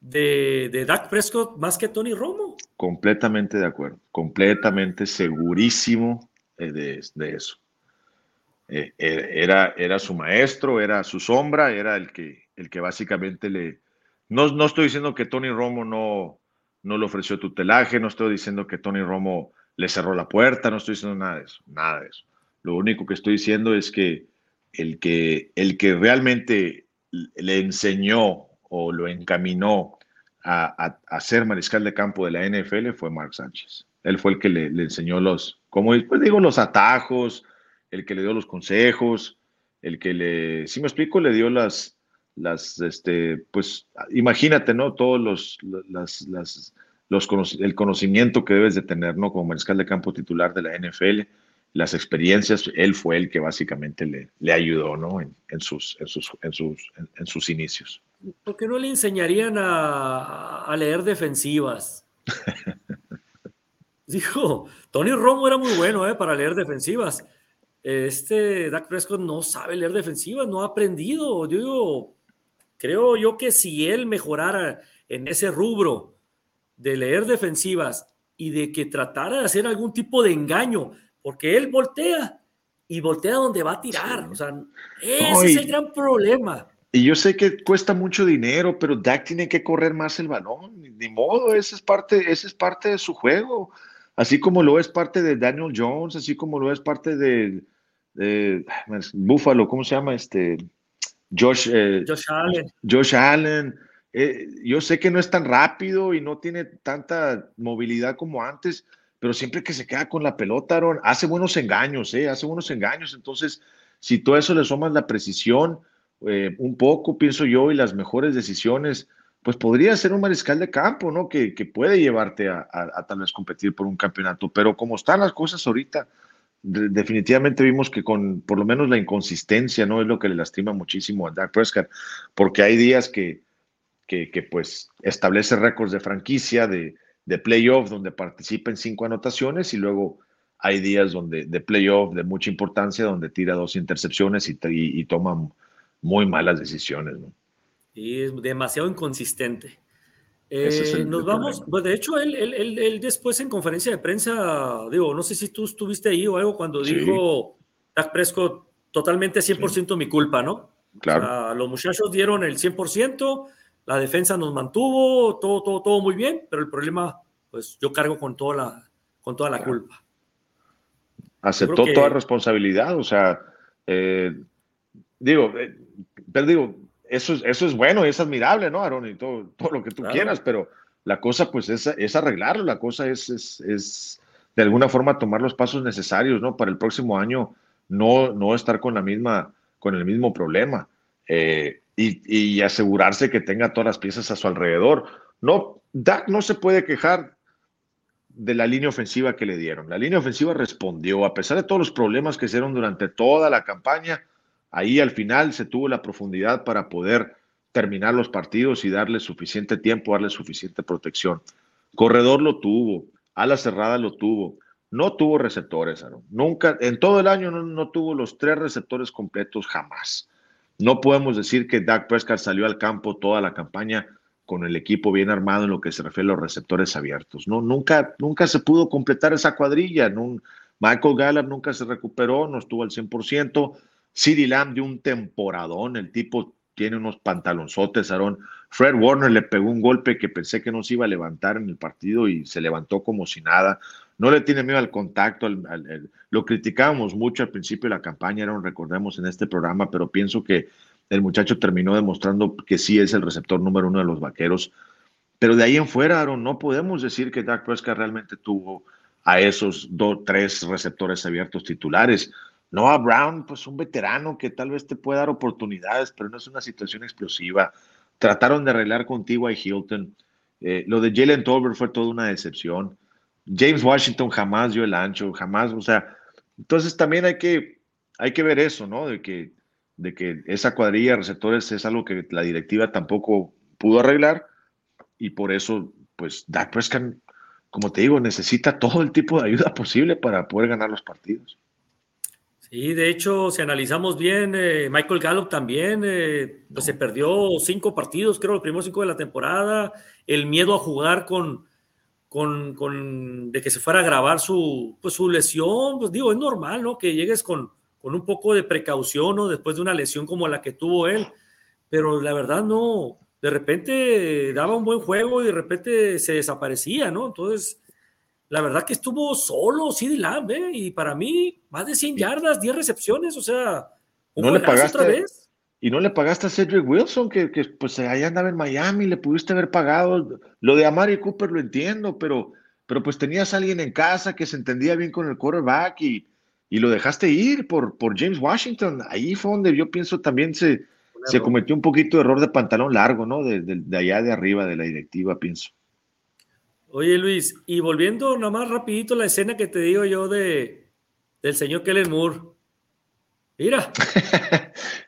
de, de Dak Prescott más que Tony Romo. Completamente de acuerdo, completamente segurísimo eh, de, eso. Eh, eh, era, era su maestro, era su sombra, era el que, el que básicamente le... No, no estoy diciendo que Tony Romo no, no le ofreció tutelaje, no estoy diciendo que Tony Romo le cerró la puerta, no estoy diciendo nada de eso, nada de eso. Lo único que estoy diciendo es que el que, el que realmente le enseñó o lo encaminó a, ser mariscal de campo de la NFL fue Mark Sánchez. Él fue el que le, enseñó los, como pues digo, los atajos, el que le dio los consejos, el que le, si me explico, le dio las, las, este, pues imagínate, ¿no? Todos los, las, las, los, el conocimiento que debes de tener, ¿no? Como mariscal de campo titular de la NFL, las experiencias, él fue el que básicamente le, le ayudó, ¿no? En, sus, en, sus, en, sus, en sus inicios. ¿Por qué no le enseñarían a, leer defensivas? Dijo, Tony Romo era muy bueno eh, para leer defensivas. Este Dak Prescott no sabe leer defensivas, no ha aprendido. Digo, creo yo que si él mejorara en ese rubro de leer defensivas y de que tratara de hacer algún tipo de engaño, porque él voltea y voltea donde va a tirar. O sea, ese es el gran problema. Y yo sé que cuesta mucho dinero, pero Dak tiene que correr más el balón. Ni modo, esa es parte, ese es parte de su juego. Así como lo es parte de Daniel Jones, así como lo es parte de, Buffalo, ¿cómo se llama? Este Josh, eh, Josh Allen. Josh Allen. Eh, yo sé que no es tan rápido y no tiene tanta movilidad como antes, pero siempre que se queda con la pelota, Aaron, hace buenos engaños, ¿eh? hace buenos engaños. Entonces, si todo eso le sumas la precisión, eh, un poco, pienso yo, y las mejores decisiones, pues podría ser un mariscal de campo, ¿no? Que, puede llevarte a, tal vez competir por un campeonato. Pero como están las cosas ahorita, definitivamente vimos que con por lo menos la inconsistencia, ¿no? Es lo que le lastima muchísimo a Dak Prescott, porque hay días que, que, pues establece récords de franquicia, de, de playoff, donde participa en cinco anotaciones y luego hay días donde de playoff de mucha importancia, donde tira dos intercepciones y, y, toma muy malas decisiones. ¿no? Y es demasiado inconsistente. Eh, nos vamos, pues de hecho, él, él, él, después en conferencia de prensa, digo, no sé si tú estuviste ahí o algo cuando dijo Dak Prescott, totalmente 100% mi culpa, ¿no? Claro. los muchachos dieron el 100%, la defensa nos mantuvo, todo, todo, todo muy bien, pero el problema, pues yo cargo con toda la, con toda la culpa. Aceptó toda responsabilidad, o sea, eh, digo, eh, pero digo, eso, eso es bueno es admirable, ¿no, Aaron? Y todo, todo lo que tú quieras, pero la cosa, pues, es, es arreglarlo, la cosa es, es, es, de alguna forma tomar los pasos necesarios, ¿no? Para el próximo año no, no estar con la misma, con el mismo problema eh, y, y, asegurarse que tenga todas las piezas a su alrededor. No, Dak no se puede quejar de la línea ofensiva que le dieron. La línea ofensiva respondió, a pesar de todos los problemas que se dieron durante toda la campaña, ahí al final se tuvo la profundidad para poder terminar los partidos y darle suficiente tiempo, darle suficiente protección. Corredor lo tuvo, ala cerrada lo tuvo, no tuvo receptores, Nunca, en todo el año no, tuvo los tres receptores completos jamás. No podemos decir que Dak Prescott salió al campo toda la campaña con el equipo bien armado en lo que se refiere a los receptores abiertos. No, nunca, nunca se pudo completar esa cuadrilla. Michael Gallup nunca se recuperó, no estuvo al 100%. CeeDee Lamb de un temporadón, el tipo tiene unos pantalonzotes, Aaron. Fred Warner le pegó un golpe que pensé que no se iba a levantar en el partido y se levantó como si nada. No le tiene miedo al contacto. lo criticábamos mucho al principio de la campaña, Aaron, recordemos en este programa, pero pienso que el muchacho terminó demostrando que sí es el receptor número uno de los vaqueros. Pero de ahí en fuera, Aaron, no podemos decir que Dak Prescott realmente tuvo a esos dos, tres receptores abiertos titulares. Noah Brown, pues un veterano que tal vez te pueda dar oportunidades, pero no es una situación explosiva. Trataron de arreglar contigo a Hilton. Eh, lo de Jalen Tolbert fue toda una decepción. James Washington jamás dio el ancho, jamás, o sea, entonces también hay que, hay que ver eso, ¿no? De que de que esa cuadrilla de receptores es algo que la directiva tampoco pudo arreglar y por eso, pues, Dak Prescott, como te digo, necesita todo el tipo de ayuda posible para poder ganar los partidos. Sí, de hecho, si analizamos bien, eh, Michael Gallup también eh, pues se perdió cinco partidos, creo, los primeros cinco de la temporada. El miedo a jugar con, con, con de que se fuera a grabar su, pues, su lesión, pues digo, es normal, ¿no? Que llegues con, con un poco de precaución, ¿no? Después de una lesión como la que tuvo él. Pero la verdad no, de repente daba un buen juego y de repente se desaparecía, ¿no? Entonces, la verdad que estuvo solo CD Lamb, ¿eh? Y para mí, más de 100 yardas, 10 recepciones, o sea, ¿no le pagaste otra vez? Y no le pagaste a Cedric Wilson, que, que pues allá andaba en Miami, le pudiste haber pagado. Lo de Amari Cooper lo entiendo, pero, pero pues tenías a alguien en casa que se entendía bien con el quarterback y, y lo dejaste ir por, por James Washington. Ahí fue donde yo pienso también se, se cometió un poquito de error de pantalón largo, ¿no? De, de, allá de arriba de la directiva, pienso. Oye, Luis, y volviendo nomás rapidito la escena que te digo yo de, del señor Kellen Moore. Mira.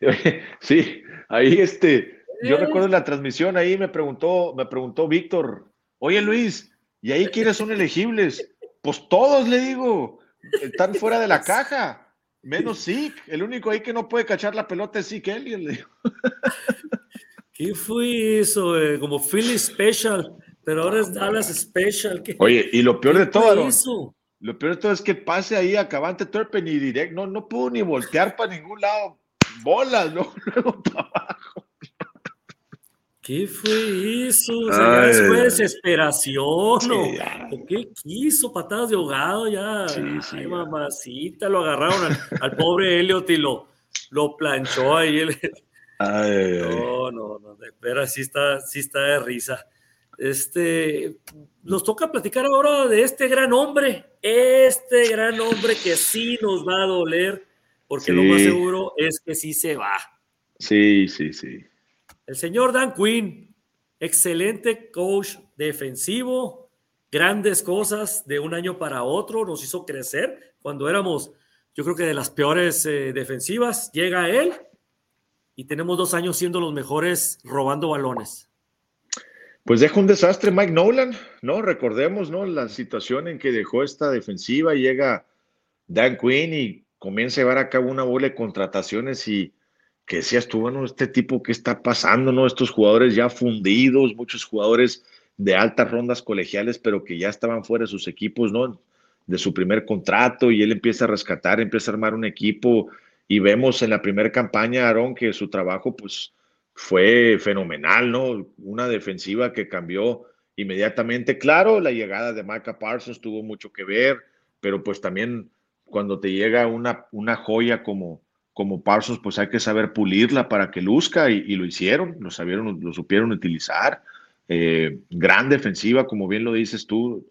sí, ahí este, yo recuerdo la transmisión, ahí me preguntó, me preguntó Víctor, oye Luis, ¿y ahí quiénes son elegibles? Pues todos, le digo están fuera de la caja. Menos sí, El único ahí que no puede cachar la pelota es Zeke Elliott. ¿Qué fue eso? Como Philly Special, pero ahora es Dallas Special. Oye, y lo peor de todo, lo peor de todo es que pase ahí a Cavante Turpin y direct, no, no pudo ni voltear para ningún lado. Bolas, ¿no? luego para abajo. ¿Qué fue eso? O sea, ya fue desesperación. ¿O qué quiso? Patadas de ahogado ya. Sí, sí, Ay, mamacita, lo agarraron al, pobre Elliot y lo, lo planchó ahí. no, no, no, de espera, sí está, sí está de risa. Este, nos toca platicar ahora de este gran hombre, este gran hombre que sí nos va a doler, porque lo más seguro es que sí se va. Sí, sí, sí. El señor Dan Quinn, excelente coach defensivo, grandes cosas de un año para otro, nos hizo crecer cuando éramos, yo creo que de las peores eh, defensivas. Llega él y tenemos dos años siendo los mejores robando balones. Pues deja un desastre Mike Nolan, ¿no? Recordemos, ¿no? La situación en que dejó esta defensiva, llega Dan Quinn y comienza a llevar a cabo una bola de contrataciones y que decías tú, bueno, este tipo, ¿qué está pasando? ¿No? Estos jugadores ya fundidos, muchos jugadores de altas rondas colegiales, pero que ya estaban fuera de sus equipos, ¿no? De su primer contrato y él empieza a rescatar, empieza a armar un equipo y vemos en la primera campaña, Aaron, que su trabajo pues fue fenomenal, ¿no? Una defensiva que cambió inmediatamente. Claro, la llegada de Micah Parsons tuvo mucho que ver, pero pues también cuando te llega una, una joya como, como Parsons, pues hay que saber pulirla para que luzca y, lo hicieron, lo sabieron, lo supieron utilizar. Eh, gran defensiva, como bien lo dices tú,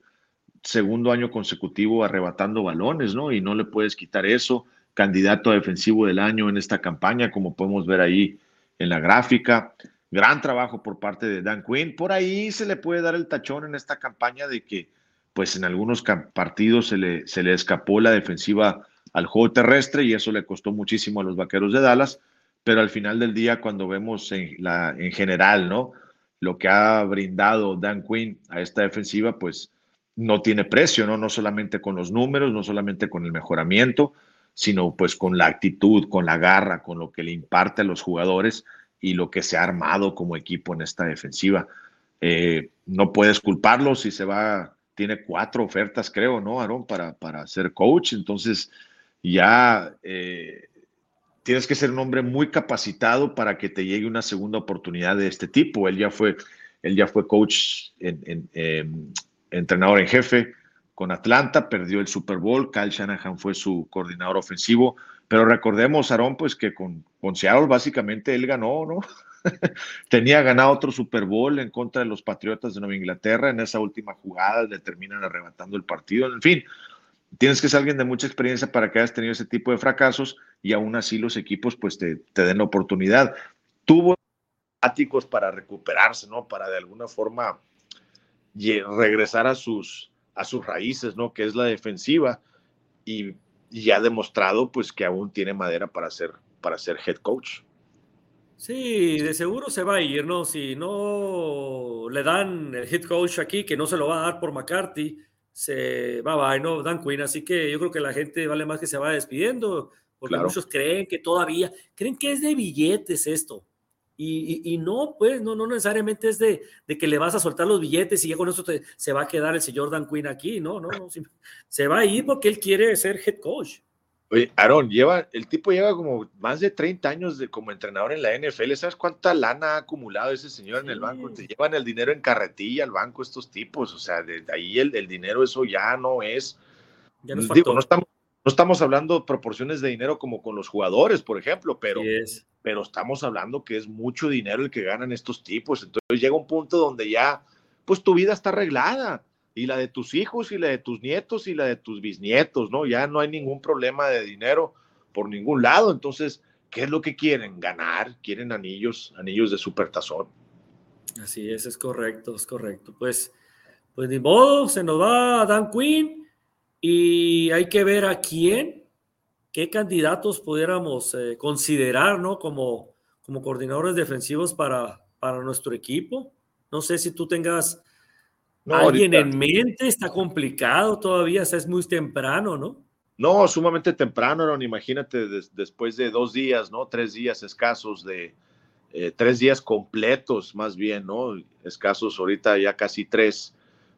segundo año consecutivo arrebatando balones, ¿no? Y no le puedes quitar eso. Candidato a defensivo del año en esta campaña, como podemos ver ahí en la gráfica. Gran trabajo por parte de Dan Quinn. Por ahí se le puede dar el tachón en esta campaña de que, pues en algunos partidos se le, se le escapó la defensiva al juego terrestre y eso le costó muchísimo a los Vaqueros de Dallas, pero al final del día cuando vemos en, la, en general, ¿no? Lo que ha brindado Dan Quinn a esta defensiva, pues no tiene precio, ¿no? No solamente con los números, no solamente con el mejoramiento, sino pues con la actitud, con la garra, con lo que le imparte a los jugadores y lo que se ha armado como equipo en esta defensiva. Eh, no puedes culparlo si se va, tiene cuatro ofertas, creo, ¿no, Aaron? Para, para ser coach. Entonces, ya eh, tienes que ser un hombre muy capacitado para que te llegue una segunda oportunidad de este tipo. Él ya fue, él ya fue coach, em, entrenador en jefe con Atlanta, perdió el Super Bowl, Kyle Shanahan fue su coordinador ofensivo, pero recordemos, Aaron, pues que con, con Seattle básicamente él ganó, ¿no? Tenía ganado otro Super Bowl en contra de los Patriotas de Nueva Inglaterra. En esa última jugada le terminan arrebatando el partido. En fin, tienes que ser alguien de mucha experiencia para que hayas tenido ese tipo de fracasos y aún así los equipos pues te, den la oportunidad. Tuvo áticos para recuperarse, ¿no? Para de alguna forma regresar a sus, a sus raíces, ¿no? Que es la defensiva y, ya ha demostrado pues que aún tiene madera para ser, para ser head coach. Sí, de seguro se va a ir, ¿no? Si no le dan el head coach aquí, que no se lo va a dar por McCarthy, se va, va, ¿no? Dan Quinn. Así que yo creo que la gente vale más que se va despidiendo, porque muchos creen que todavía, creen que es de billetes esto. Y, y, no, pues, no, no necesariamente es de, de, que le vas a soltar los billetes y ya con eso se va a quedar el señor Dan Quinn aquí. No, no, no. Se va a ir porque él quiere ser head coach. Oye, Aaron, lleva, el tipo lleva como más de 30 años de, como entrenador en la NFL. ¿Sabes cuánta lana ha acumulado ese señor en el banco? Te llevan el dinero en carretilla al banco estos tipos. O sea, de, ahí el, el, dinero, eso ya no es. Ya no, digo, no, estamos, no estamos hablando proporciones de dinero como con los jugadores, por ejemplo, pero, pero estamos hablando que es mucho dinero el que ganan estos tipos. Entonces llega un punto donde ya, pues tu vida está arreglada y la de tus hijos y la de tus nietos y la de tus bisnietos, ¿no? Ya no hay ningún problema de dinero por ningún lado. Entonces, ¿qué es lo que quieren? Ganar, quieren anillos, anillos de supertazón. Así es, es correcto, es correcto. Pues, pues ni modo, se nos va Dan Quinn y hay que ver a quién, qué candidatos pudiéramos eh, considerar, ¿no? Como, como coordinadores defensivos para, para nuestro equipo. No sé si tú tengas ¿Alguien en mente? Está complicado todavía, es muy temprano, ¿no? No, sumamente temprano, Aaron. Imagínate después de dos días, ¿no? Tres días escasos de, eh, tres días completos más bien, ¿no? Escasos ahorita ya casi tres.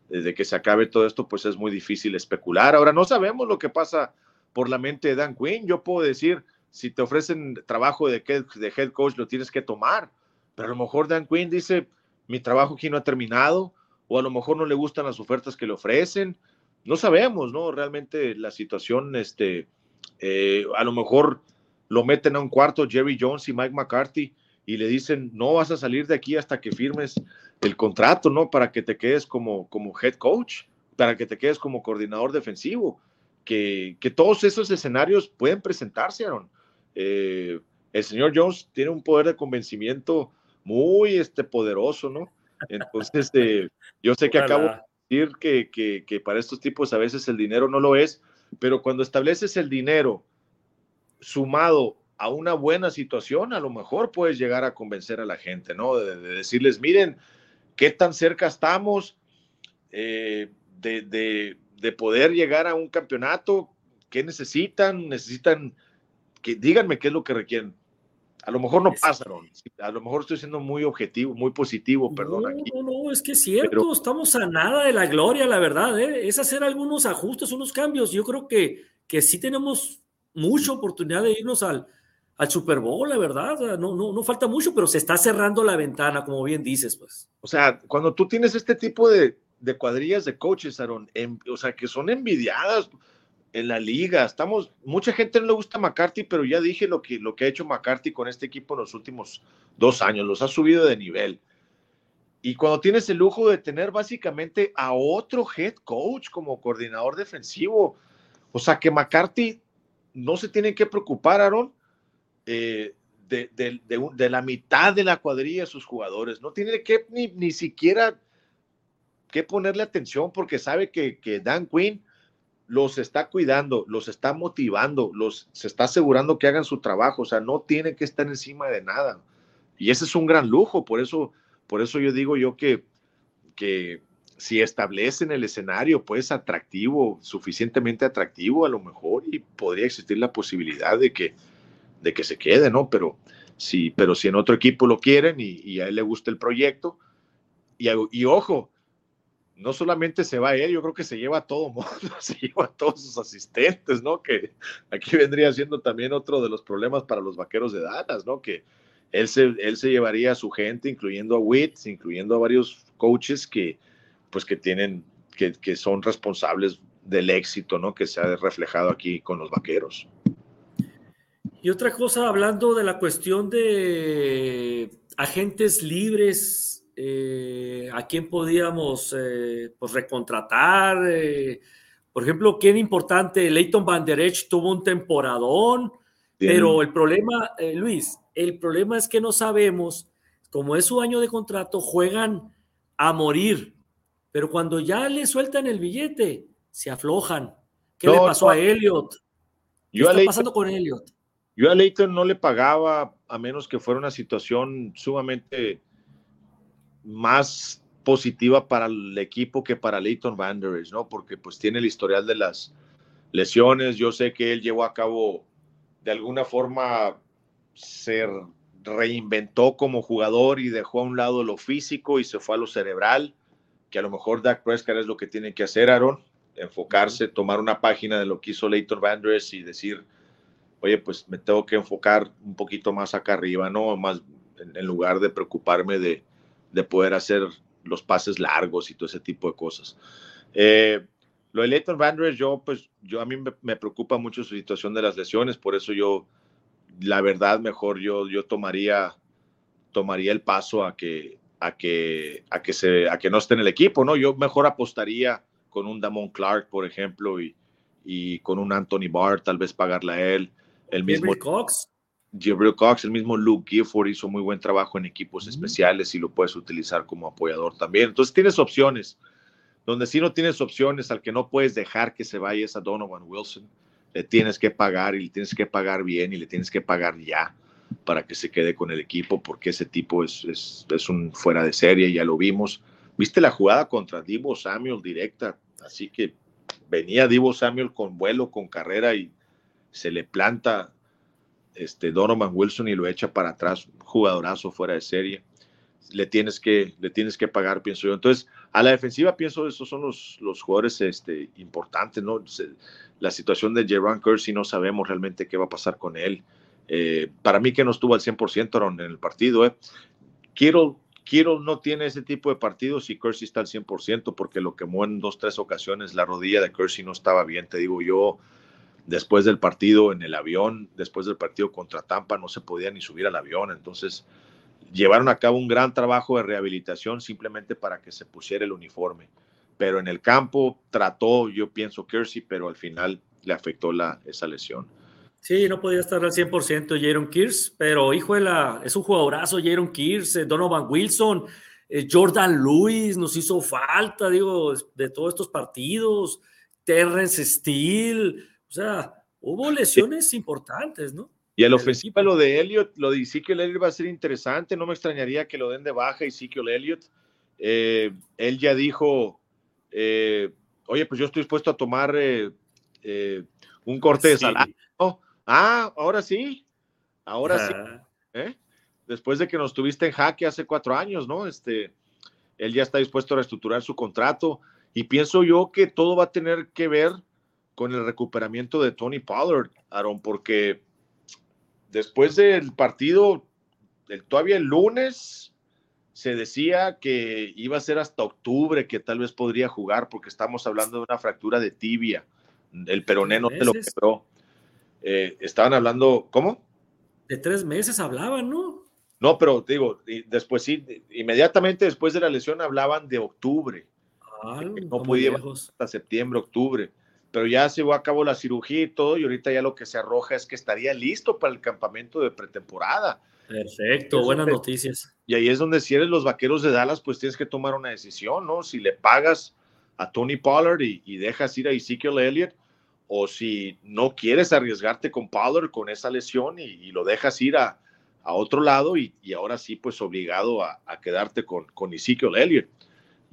Desde que se acabe todo esto, pues es muy difícil especular. Ahora no sabemos lo que pasa por la mente de Dan Quinn. Yo puedo decir, si te ofrecen trabajo de, de head coach, lo tienes que tomar. Pero a lo mejor Dan Quinn dice, mi trabajo aquí no ha terminado o a lo mejor no le gustan las ofertas que le ofrecen. No sabemos, ¿no? Realmente la situación, este, eh, a lo mejor lo meten a un cuarto Jerry Jones y Mike McCarthy y le dicen, no vas a salir de aquí hasta que firmes el contrato, ¿no? Para que te quedes como, como head coach, para que te quedes como coordinador defensivo. Que, que todos esos escenarios pueden presentarse, Aaron. Eh, el señor Jones tiene un poder de convencimiento muy este, poderoso, ¿no? Entonces, eh, yo sé que acabo de decir que, que, para estos tipos a veces el dinero no lo es, pero cuando estableces el dinero sumado a una buena situación, a lo mejor puedes llegar a convencer a la gente, ¿no? De, decirles, miren, qué tan cerca estamos eh, de, de, poder llegar a un campeonato, ¿Qué necesitan? Necesitan que díganme qué es lo que requieren. A lo mejor no pasaron, a lo mejor estoy siendo muy objetivo, muy positivo, perdón. No, no, es que es cierto, estamos a nada de la gloria, la verdad, ¿eh? es hacer algunos ajustes, unos cambios. Yo creo que, que sí tenemos mucha oportunidad de irnos al, al Super Bowl, la verdad. No, no, no falta mucho, pero se está cerrando la ventana, como bien dices, pues. O sea, cuando tú tienes este tipo de, de cuadrillas de coaches, Aaron, o sea, que son envidiadas en la liga. Estamos, mucha gente no le gusta McCarthy, pero ya dije lo que, lo que ha hecho McCarthy con este equipo en los últimos dos años, los ha subido de nivel. Y cuando tienes el lujo de tener básicamente a otro head coach como coordinador defensivo, o sea que McCarthy no se tiene que preocupar, Aaron, eh, de, de, la mitad de la cuadrilla de sus jugadores. No tiene que ni, ni siquiera que ponerle atención porque sabe que, que Dan Quinn los está cuidando, los está motivando, los se está asegurando que hagan su trabajo, o sea, no tiene que estar encima de nada. Y ese es un gran lujo, por eso, por eso yo digo yo que, que si establecen el escenario, pues atractivo, suficientemente atractivo a lo mejor, y podría existir la posibilidad de que, de que se quede, ¿no? Pero sí, pero si en otro equipo lo quieren y, a él le gusta el proyecto, y, y ojo, no solamente se va él, yo creo que se lleva a todo mundo, se lleva a todos sus asistentes, ¿no? Que aquí vendría siendo también otro de los problemas para los vaqueros de Dallas, ¿no? Que él se, él se llevaría a su gente, incluyendo a Witts, incluyendo a varios coaches que, pues, que tienen, que, que son responsables del éxito, ¿no? Que se ha reflejado aquí con los vaqueros. Y otra cosa, hablando de la cuestión de agentes libres, eh, a quién podíamos eh, pues recontratar. Eh, por ejemplo, quién importante, Leighton Van Der Esch tuvo un temporadón, pero el problema, Luis, el problema es que no sabemos, como es su año de contrato, juegan a morir, pero cuando ya le sueltan el billete, se aflojan. ¿Qué le pasó a Elliot? ¿Qué está pasando con Elliot? Yo a Leighton no le pagaba a menos que fuera una situación sumamente más positiva para el equipo que para Leighton Wanderers, ¿no? Porque pues tiene el historial de las lesiones. Yo sé que él llevó a cabo, de alguna forma, se reinventó como jugador y dejó a un lado lo físico y se fue a lo cerebral, que a lo mejor Dak Prescott es lo que tiene que hacer, Aaron, enfocarse, tomar una página de lo que hizo Leighton Wanderers y decir, oye, pues me tengo que enfocar un poquito más acá arriba, ¿no? Más en lugar de preocuparme de, de poder hacer los pases largos y todo ese tipo de cosas. Eh, lo de Leighton Vander, yo, pues, yo a mí me, preocupa mucho su situación de las lesiones, por eso yo, la verdad, mejor yo, yo tomaría, tomaría el paso a que, a que, a que se, a que no esté en el equipo, ¿no? Yo mejor apostaría con un Damon Clark, por ejemplo, y, y con un Anthony Barr, tal vez pagarle a él. El mismo Cox. Gabriel Cox, el mismo Luke Gifford hizo muy buen trabajo en equipos especiales y lo puedes utilizar como apoyador también. Entonces tienes opciones. Donde si no tienes opciones, al que no puedes dejar que se vaya es a Donovan Wilson. Le tienes que pagar y le tienes que pagar bien y le tienes que pagar ya para que se quede con el equipo porque ese tipo es, es, es un fuera de serie, ya lo vimos. ¿Viste la jugada contra Divo Samuel directa? Así que venía Divo Samuel con vuelo, con carrera y se le planta este, Donovan Wilson y lo echa para atrás, jugadorazo fuera de serie. Le tienes que, le tienes que pagar, pienso yo. Entonces, a la defensiva, pienso, esos son los, los jugadores este, importantes, ¿no? La situación de Jerron Kersey, no sabemos realmente qué va a pasar con él. Eh, para mí que no estuvo al 100% en el partido. ¿eh? Quiero no tiene ese tipo de partidos y Kersey está al 100% porque lo quemó en dos, tres ocasiones. La rodilla de Kersey no estaba bien, te digo yo después del partido en el avión, después del partido contra Tampa, no se podía ni subir al avión. Entonces, llevaron a cabo un gran trabajo de rehabilitación simplemente para que se pusiera el uniforme. Pero en el campo trató, yo pienso, Kersey, pero al final le afectó la, esa lesión. Sí, no podía estar al 100% Jaron Kears, pero hijo de la, es un jugadorazo Jaron Kears, Donovan Wilson, eh, Jordan Lewis nos hizo falta, digo, de todos estos partidos, Terrence Steele, o sea, hubo lesiones importantes, ¿no? Y el ofensiva, lo de Elliot, lo de Ezekiel Elliott va a ser interesante. No me extrañaría que lo den de baja Ezekiel Elliott. Eh, él ya dijo, eh, oye, pues yo estoy dispuesto a tomar eh, un corte de salario. Ah, ahora sí, ahora sí. ¿eh? Después de que nos tuviste en jaque hace cuatro años, ¿no? Este, él ya está dispuesto a reestructurar su contrato y pienso yo que todo va a tener que ver con el recuperamiento de Tony Pollard, Aaron, porque después del partido, el, todavía el lunes, se decía que iba a ser hasta octubre que tal vez podría jugar porque estamos hablando de una fractura de tibia. El peroné no se lo quebró. Eh, estaban hablando, ¿cómo? De tres meses hablaban, ¿no? No, pero digo, después sí, inmediatamente después de la lesión hablaban de octubre. Ah, no podía hasta septiembre, octubre. Pero ya se llevó a cabo la cirugía y todo, y ahorita ya lo que se arroja es que estaría listo para el campamento de pretemporada. Perfecto, buenas noticias. Y ahí es donde si eres los vaqueros de Dallas, pues tienes que tomar una decisión, ¿no? Si le pagas a Tony Pollard y, dejas ir a Ezekiel Elliott, o si no quieres arriesgarte con Pollard con esa lesión y, lo dejas ir a, otro lado y, ahora sí, pues obligado a, quedarte con, con Ezekiel Elliott.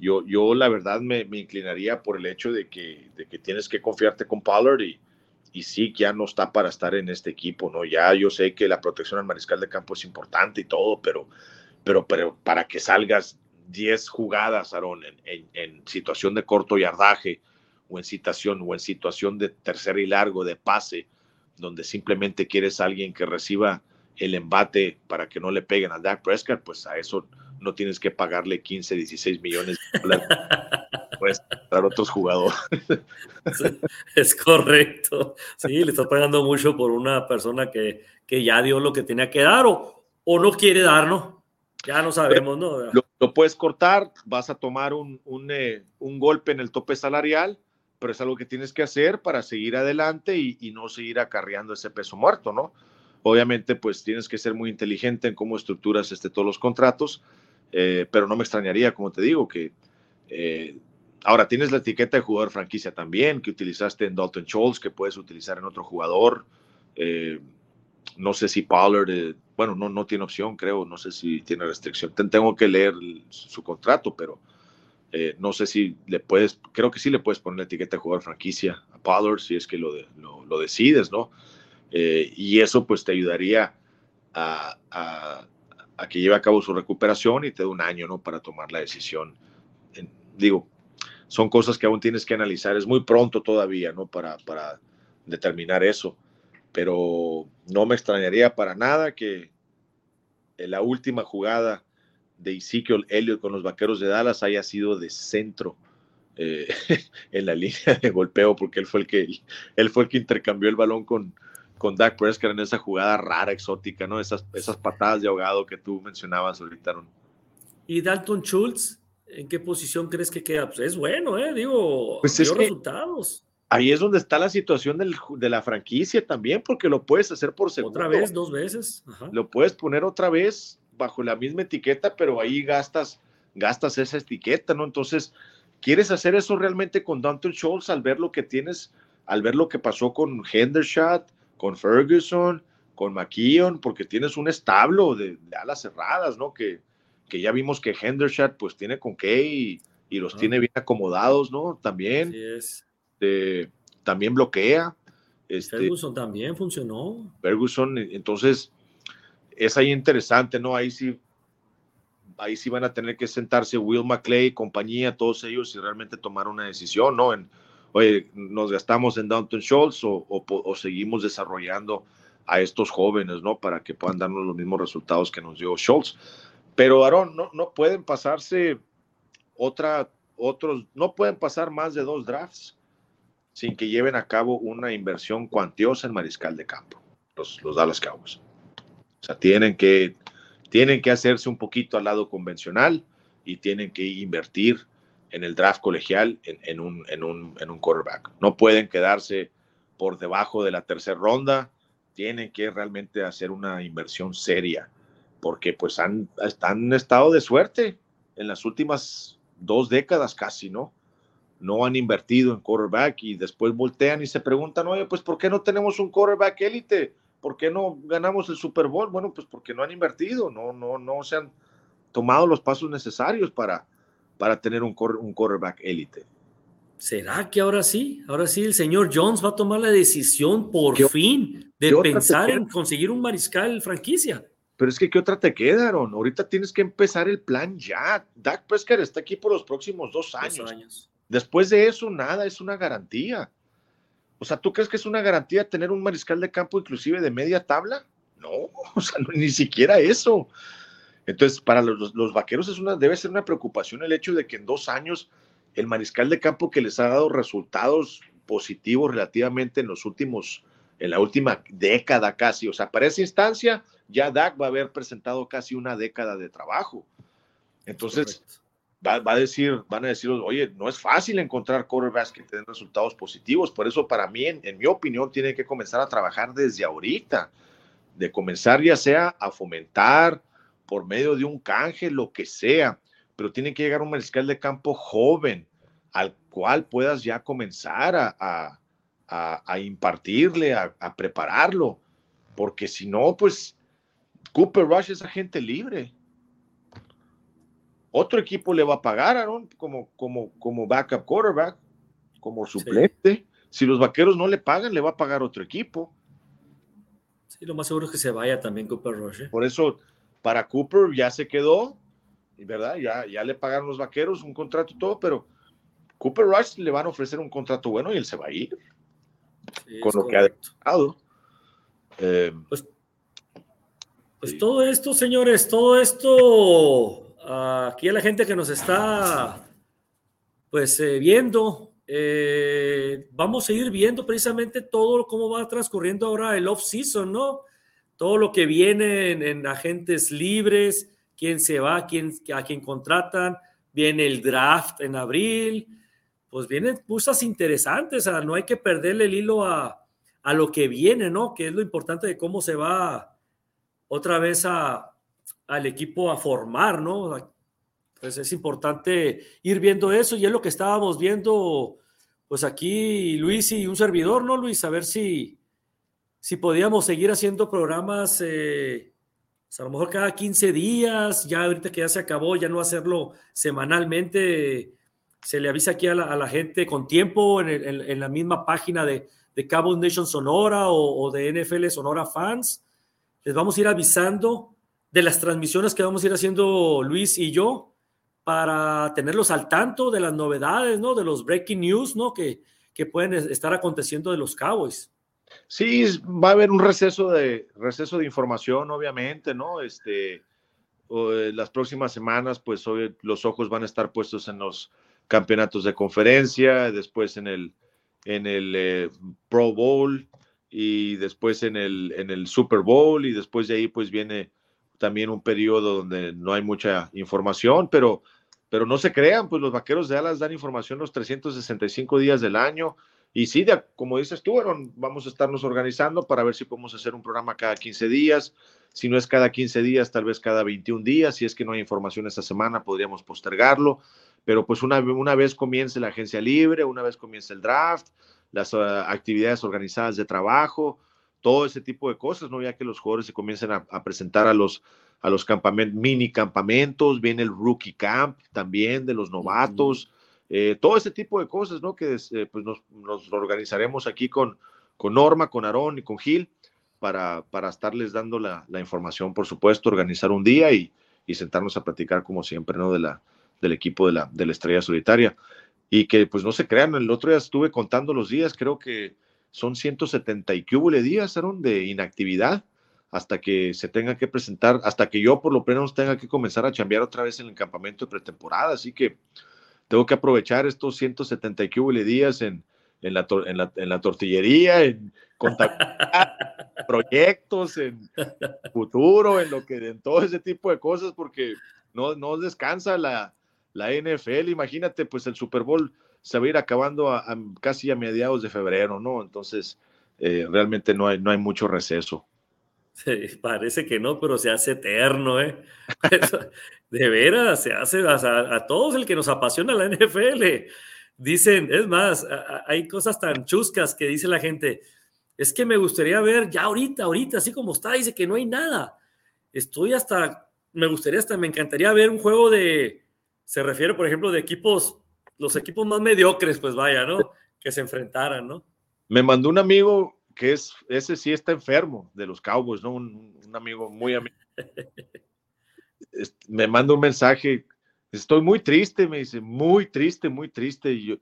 Yo, yo la verdad me, inclinaría por el hecho de que, de que tienes que confiarte con Pollard y, y sí que ya no está para estar en este equipo, ¿no? Ya yo sé que la protección al mariscal de campo es importante y todo, pero, pero, pero para que salgas 10 jugadas, Aaron, en, en, situación de corto yardaje o en situación, o en situación de tercer y largo, de pase, donde simplemente quieres a alguien que reciba el embate para que no le peguen a Dak Prescott, pues a eso no tienes que pagarle 15, 16 millones de dólares. Puedes dar otros jugadores. es correcto. Sí, le estás pagando mucho por una persona que, que ya dio lo que tenía que dar o, o no quiere dar, ¿no? Ya no sabemos, ¿no? Lo, puedes cortar, vas a tomar un, un, eh, un, golpe en el tope salarial, pero es algo que tienes que hacer para seguir adelante y, y no seguir acarreando ese peso muerto, ¿no? Obviamente, pues tienes que ser muy inteligente en cómo estructuras este, todos los contratos, eh, pero no me extrañaría, como te digo, que eh, ahora tienes la etiqueta de jugador franquicia también, que utilizaste en Dalton Schultz, que puedes utilizar en otro jugador. Eh, no sé si Pollard, bueno, no, no tiene opción, creo, no sé si tiene restricción. Tengo que leer su contrato, pero no sé si le puedes, creo que sí le puedes poner la etiqueta de jugador franquicia a Pollard si es que lo, lo, decides, ¿no? y eso pues te ayudaría a que lleve a cabo su recuperación y te da un año, ¿no? Para tomar la decisión. digo, son cosas que aún tienes que analizar. Es muy pronto todavía, ¿no? Para, para determinar eso. Pero no me extrañaría para nada que en la última jugada de Ezekiel Elliott con los Vaqueros de Dallas haya sido de centro eh, en la línea de golpeo, porque él fue el que él fue el que intercambió el balón con, con Dak Prescott en esa jugada rara, exótica, ¿no? Esas, esas patadas de ahogado que tú mencionabas ahorita. ¿Y Dalton Schultz? ¿En qué posición crees que queda? Pues es bueno, ¿eh? Digo, pues resultados. Ahí es donde está la situación de la franquicia también, porque lo puedes hacer por segundo. Otra vez, dos veces. Lo puedes poner otra vez bajo la misma etiqueta, pero ahí gastas, gastas esa etiqueta, ¿no? Entonces, ¿quieres hacer eso realmente con Dalton Schultz al ver lo que tienes, al ver lo que pasó con Hendershot, con Ferguson, con McKeon, porque tienes un establo de, alas cerradas, ¿no? Que, que, ya vimos que Hendershot pues tiene con qué y, los tiene bien acomodados, ¿no? También. es. también bloquea. Este, Ferguson también funcionó. Ferguson, entonces es ahí interesante, ¿no? Ahí sí, ahí sí van a tener que sentarse Will McClay, compañía, todos ellos y realmente tomar una decisión, ¿no? En, oye, nos gastamos en Downton Schultz o, seguimos desarrollando a estos jóvenes, ¿no? Para que puedan darnos los mismos resultados que nos dio Schultz. Pero, Aaron, no, no pueden pasarse otra, otros, no pueden pasar más de dos drafts sin que lleven a cabo una inversión cuantiosa en mariscal de campo, los, los Dallas Cowboys. O sea, tienen que, tienen que hacerse un poquito al lado convencional y tienen que invertir en el draft colegial en, un, en, un, en un quarterback. No pueden quedarse por debajo de la tercera ronda, tienen que realmente hacer una inversión seria, porque pues han, han estado de suerte en las últimas dos décadas casi, ¿no? No han invertido en quarterback y después voltean y se preguntan, oye, pues ¿por qué no tenemos un quarterback élite? ¿Por qué no ganamos el Super Bowl? Bueno, pues porque no han invertido, no, no, no se han tomado los pasos necesarios para, para tener un, un quarterback élite. ¿Será que ahora sí? Ahora sí el señor Jones va a tomar la decisión por fin de pensar en conseguir un mariscal franquicia. Pero es que, ¿qué otra te quedaron? Ahorita tienes que empezar el plan ya. Dak Prescott está aquí por los próximos dos años. Después de eso, nada, es una garantía. O sea, ¿tú crees que es una garantía tener un mariscal de campo inclusive de media tabla? No, o sea, ni siquiera eso. Entonces, para los, los, vaqueros es una, debe ser una preocupación el hecho de que en dos años el mariscal de campo que les ha dado resultados positivos relativamente en los últimos, en la última década casi. O sea, para esa instancia, ya Dak va a haber presentado casi una década de trabajo. Entonces, va, a decir, van a decir, oye, no es fácil encontrar quarterbacks que den resultados positivos. Por eso, para mí, en, en mi opinión, tiene que comenzar a trabajar desde ahorita. De comenzar ya sea a fomentar por medio de un canje, lo que sea pero tiene que llegar un mariscal de campo joven al cual puedas ya comenzar a, a, impartirle, a, prepararlo, porque si no, pues Cooper Rush es agente libre. Otro equipo le va a pagar, Aaron, como, como, como backup quarterback, como suplente. Si los vaqueros no le pagan, le va a pagar otro equipo. Sí, lo más seguro es que se vaya también Cooper Rush. ¿eh? Por eso, para Cooper ya se quedó, ¿verdad? Ya, ya le pagaron los vaqueros un contrato y todo, pero Cooper Rush le van a ofrecer un contrato bueno y él se va a ir. con lo que ha dejado. Eh, pues, pues todo esto, señores, todo esto, aquí a la gente que nos está pues eh, viendo, eh, vamos a ir viendo precisamente todo cómo va transcurriendo ahora el off-season, ¿no? Todo lo que viene en agentes libres, quién se va, quién, a quién contratan, viene el draft en abril, pues vienen cosas interesantes, o sea, no hay que perderle el hilo a, a, lo que viene, ¿no? Que es lo importante de cómo se va otra vez a, al equipo a formar, ¿no? Pues es importante ir viendo eso y es lo que estábamos viendo, pues aquí Luis y un servidor, ¿no, Luis? A ver si, si podíamos seguir haciendo programas. Eh, a lo mejor cada 15 días, ya ahorita que ya se acabó, ya no hacerlo semanalmente, se le avisa aquí a la, gente con tiempo en, la misma página de, de Cabo Nation Sonora o, de NFL Sonora Fans. Les vamos a ir avisando de las transmisiones que vamos a ir haciendo Luis y yo para tenerlos al tanto de las novedades, ¿no? De los breaking news, ¿no? Que, que pueden estar aconteciendo de los Cowboys. Sí, va a haber un receso de, receso de información, obviamente, ¿no? Este, eh, las próximas semanas, pues hoy los ojos van a estar puestos en los campeonatos de conferencia, después en el, en el eh, Pro Bowl y después en el, en el Super Bowl y después de ahí pues viene también un periodo donde no hay mucha información, pero, pero no se crean, pues los vaqueros de alas dan información los 365 días del año y sí, como dices tú, vamos a estarnos organizando para ver si podemos hacer un programa cada 15 días. Si no es cada 15 días, tal vez cada 21 días. Si es que no hay información esta semana, podríamos postergarlo. Pero pues una, una vez comience la agencia libre, una vez comience el draft, las ah, actividades organizadas de trabajo, todo ese tipo de cosas, ¿no? Ya que los jugadores se comiencen a, presentar a los, a los campamentos, mini campamentos, viene el rookie camp también de los novatos. Eh, todo ese tipo de cosas, ¿no? Que eh, pues nos, organizaremos aquí con, con Norma, con Aarón y con Gil para, para estarles dando la, información, por supuesto, organizar un día y, sentarnos a platicar como siempre, ¿no? De la, del equipo de la, de la estrella solitaria. Y que pues no se crean, el otro día estuve contando los días, creo que son 170 y hubo días, Aaron, de inactividad hasta que se tenga que presentar, hasta que yo por lo menos tenga que comenzar a chambear otra vez en el campamento de pretemporada. Así que tengo que aprovechar estos 170 y días en, en, la, en, la, en la tortillería, en contactar proyectos, en futuro, en lo que, en todo ese tipo de cosas, porque no, no descansa la, la NFL. Imagínate, pues el Super Bowl se va a ir acabando a, casi a mediados de febrero, ¿no? Entonces, eh, realmente no hay, no hay mucho receso. Parece que no, pero se hace eterno, ¿eh? de veras, se hace a, todos el que nos apasiona la NFL. Dicen, es más, hay cosas tan chuscas que dice la gente, es que me gustaría ver ya ahorita, ahorita, así como está, dice que no hay nada. Estoy hasta, me gustaría hasta, me encantaría ver un juego de, se refiere, por ejemplo, de equipos los equipos más mediocres, pues vaya, ¿no? Que se enfrentaran, ¿no? Me mandó un amigo que es, ese sí está enfermo de los Cowboys, ¿no? Un, amigo muy amigo. me manda un mensaje, estoy muy triste, me dice, muy triste, muy triste. Y, yo,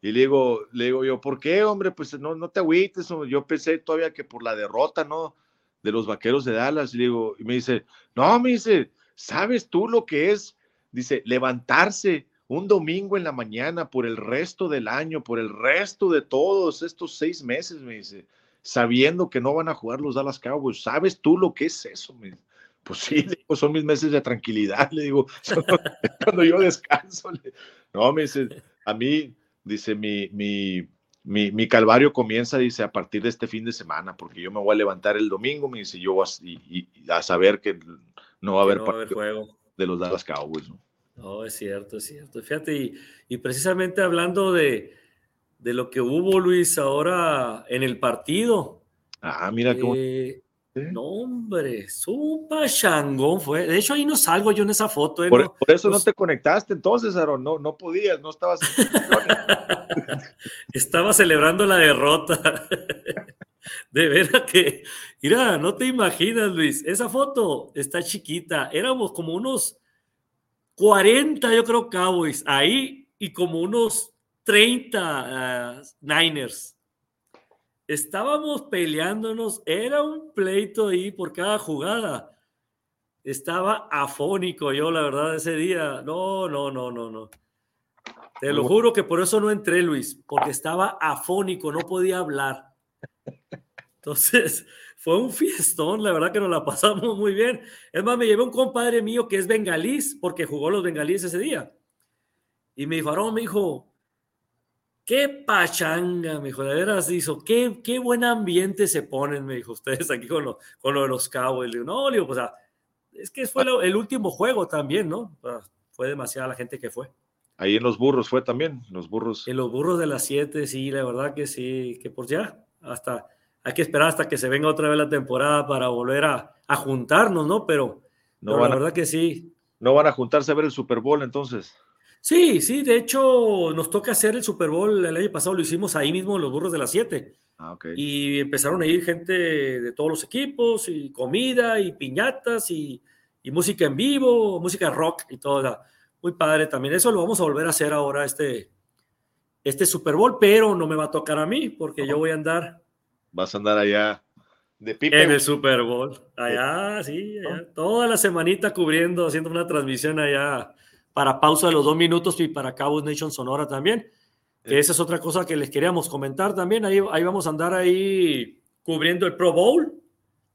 y le digo, le digo yo, ¿por qué, hombre? Pues no, no te agüites, yo pensé todavía que por la derrota, ¿no? De los vaqueros de Dallas. Y, digo, y me dice, no, me dice, ¿sabes tú lo que es? Dice, levantarse un domingo en la mañana por el resto del año, por el resto de todos estos seis meses, me dice, sabiendo que no van a jugar los Dallas Cowboys. ¿Sabes tú lo que es eso? Pues sí, digo, son mis meses de tranquilidad, le digo, cuando yo descanso. no, me dice, a mí, dice, mi, mi, mi, mi, calvario comienza, dice, a partir de este fin de semana, porque yo me voy a levantar el domingo, me dice, yo a, y, a saber que no va a haber, juego de los Dallas Cowboys. ¿no? no, es cierto, es cierto. Fíjate, y, y precisamente hablando de, de lo que hubo, Luis, ahora en el partido. Ah, mira cómo. Eh, no, hombre, su pachangón fue. De hecho, ahí no salgo yo en esa foto. ¿eh? Por, eso no te conectaste entonces, Aaron. No, no podías, no estabas. Estaba celebrando la derrota. De veras que, mira, no te imaginas, Luis. Esa foto está chiquita. Éramos como unos 40, yo creo, Cowboys ahí y como unos 30 uh, Niners. Estábamos peleándonos, era un pleito ahí por cada jugada. Estaba afónico yo, la verdad, ese día. No, no, no, no, no. Te lo juro que por eso no entré, Luis, porque estaba afónico, no podía hablar. Entonces, fue un fiestón, la verdad que nos la pasamos muy bien. Es más, me llevé un compadre mío que es bengalís, porque jugó los bengalíes ese día. Y me dijo, Aarón, me dijo, Qué pachanga, me dijo, de veras hizo, qué, qué buen ambiente se ponen, me dijo, ustedes aquí con lo, con lo de los Cowboys. Le digo, no, le digo, pues, es que fue el último juego también, ¿no? Fue demasiada la gente que fue. Ahí en los burros fue también, los burros. En los burros de las 7, sí, la verdad que sí, que pues ya, hasta, hay que esperar hasta que se venga otra vez la temporada para volver a, a juntarnos, ¿no? Pero, no la verdad que sí. No van a juntarse a ver el Super Bowl entonces. Sí, sí, de hecho nos toca hacer el Super Bowl, el año pasado lo hicimos ahí mismo en los burros de las 7. Ah, Y empezaron a ir gente de todos los equipos, y comida, y piñatas, y, música en vivo, música rock y todo. Muy padre también. Eso lo vamos a volver a hacer ahora, este, este Super Bowl, pero no me va a tocar a mí, porque yo voy a andar. Vas a andar allá de. En el Super Bowl. Allá, sí, toda la semanita cubriendo, haciendo una transmisión allá para pausa de los dos minutos y para Cabos Nation Sonora también. Que esa es otra cosa que les queríamos comentar también. Ahí, ahí vamos a andar ahí cubriendo el Pro Bowl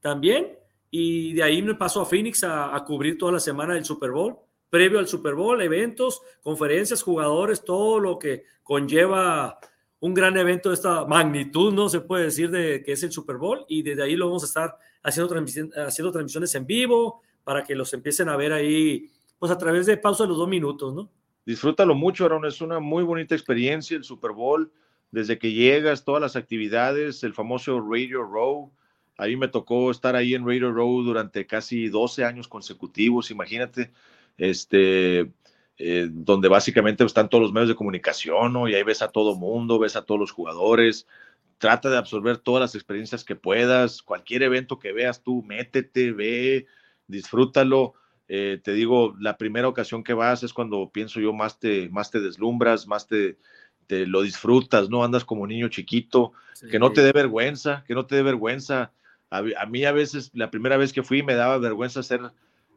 también. Y de ahí me paso a Phoenix a, cubrir toda la semana del Super Bowl. Previo al Super Bowl, eventos, conferencias, jugadores, todo lo que conlleva un gran evento de esta magnitud, no se puede decir de que es el Super Bowl. Y desde ahí lo vamos a estar haciendo, haciendo transmisiones en vivo para que los empiecen a ver ahí pues a través de pausa de los dos minutos, ¿no? Disfrútalo mucho, Aaron, es una muy bonita experiencia el Super Bowl, desde que llegas, todas las actividades, el famoso Radio Row, a mí me tocó estar ahí en Radio Row durante casi 12 años consecutivos, imagínate, este, eh, donde básicamente están todos los medios de comunicación, ¿no? Y ahí ves a todo mundo, ves a todos los jugadores, trata de absorber todas las experiencias que puedas, cualquier evento que veas tú, métete, ve, disfrútalo. Eh, te digo, la primera ocasión que vas es cuando pienso yo más te, más te deslumbras, más te, te lo disfrutas, ¿no? Andas como niño chiquito, que no te dé vergüenza, que no te dé vergüenza. A, mí a veces, la primera vez que fui, me daba vergüenza hacer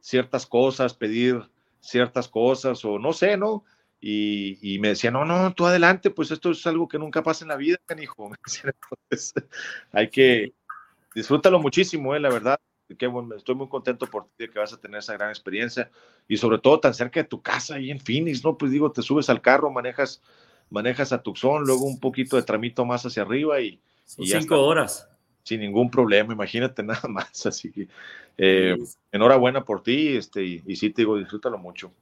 ciertas cosas, pedir ciertas cosas, o no sé, ¿no? Y, y, me decía, no, no, tú adelante, pues esto es algo que nunca pasa en la vida, canijo. Entonces, hay que disfrútalo muchísimo, ¿eh? la verdad estoy muy contento por ti que vas a tener esa gran experiencia y sobre todo tan cerca de tu casa ahí en Phoenix, ¿no? Pues digo, te subes al carro, manejas, manejas a Tucson, luego un poquito de tramito más hacia arriba y, cinco horas. Sin ningún problema, imagínate nada más. Así que eh, enhorabuena por ti este, y, y sí te digo, disfrútalo mucho.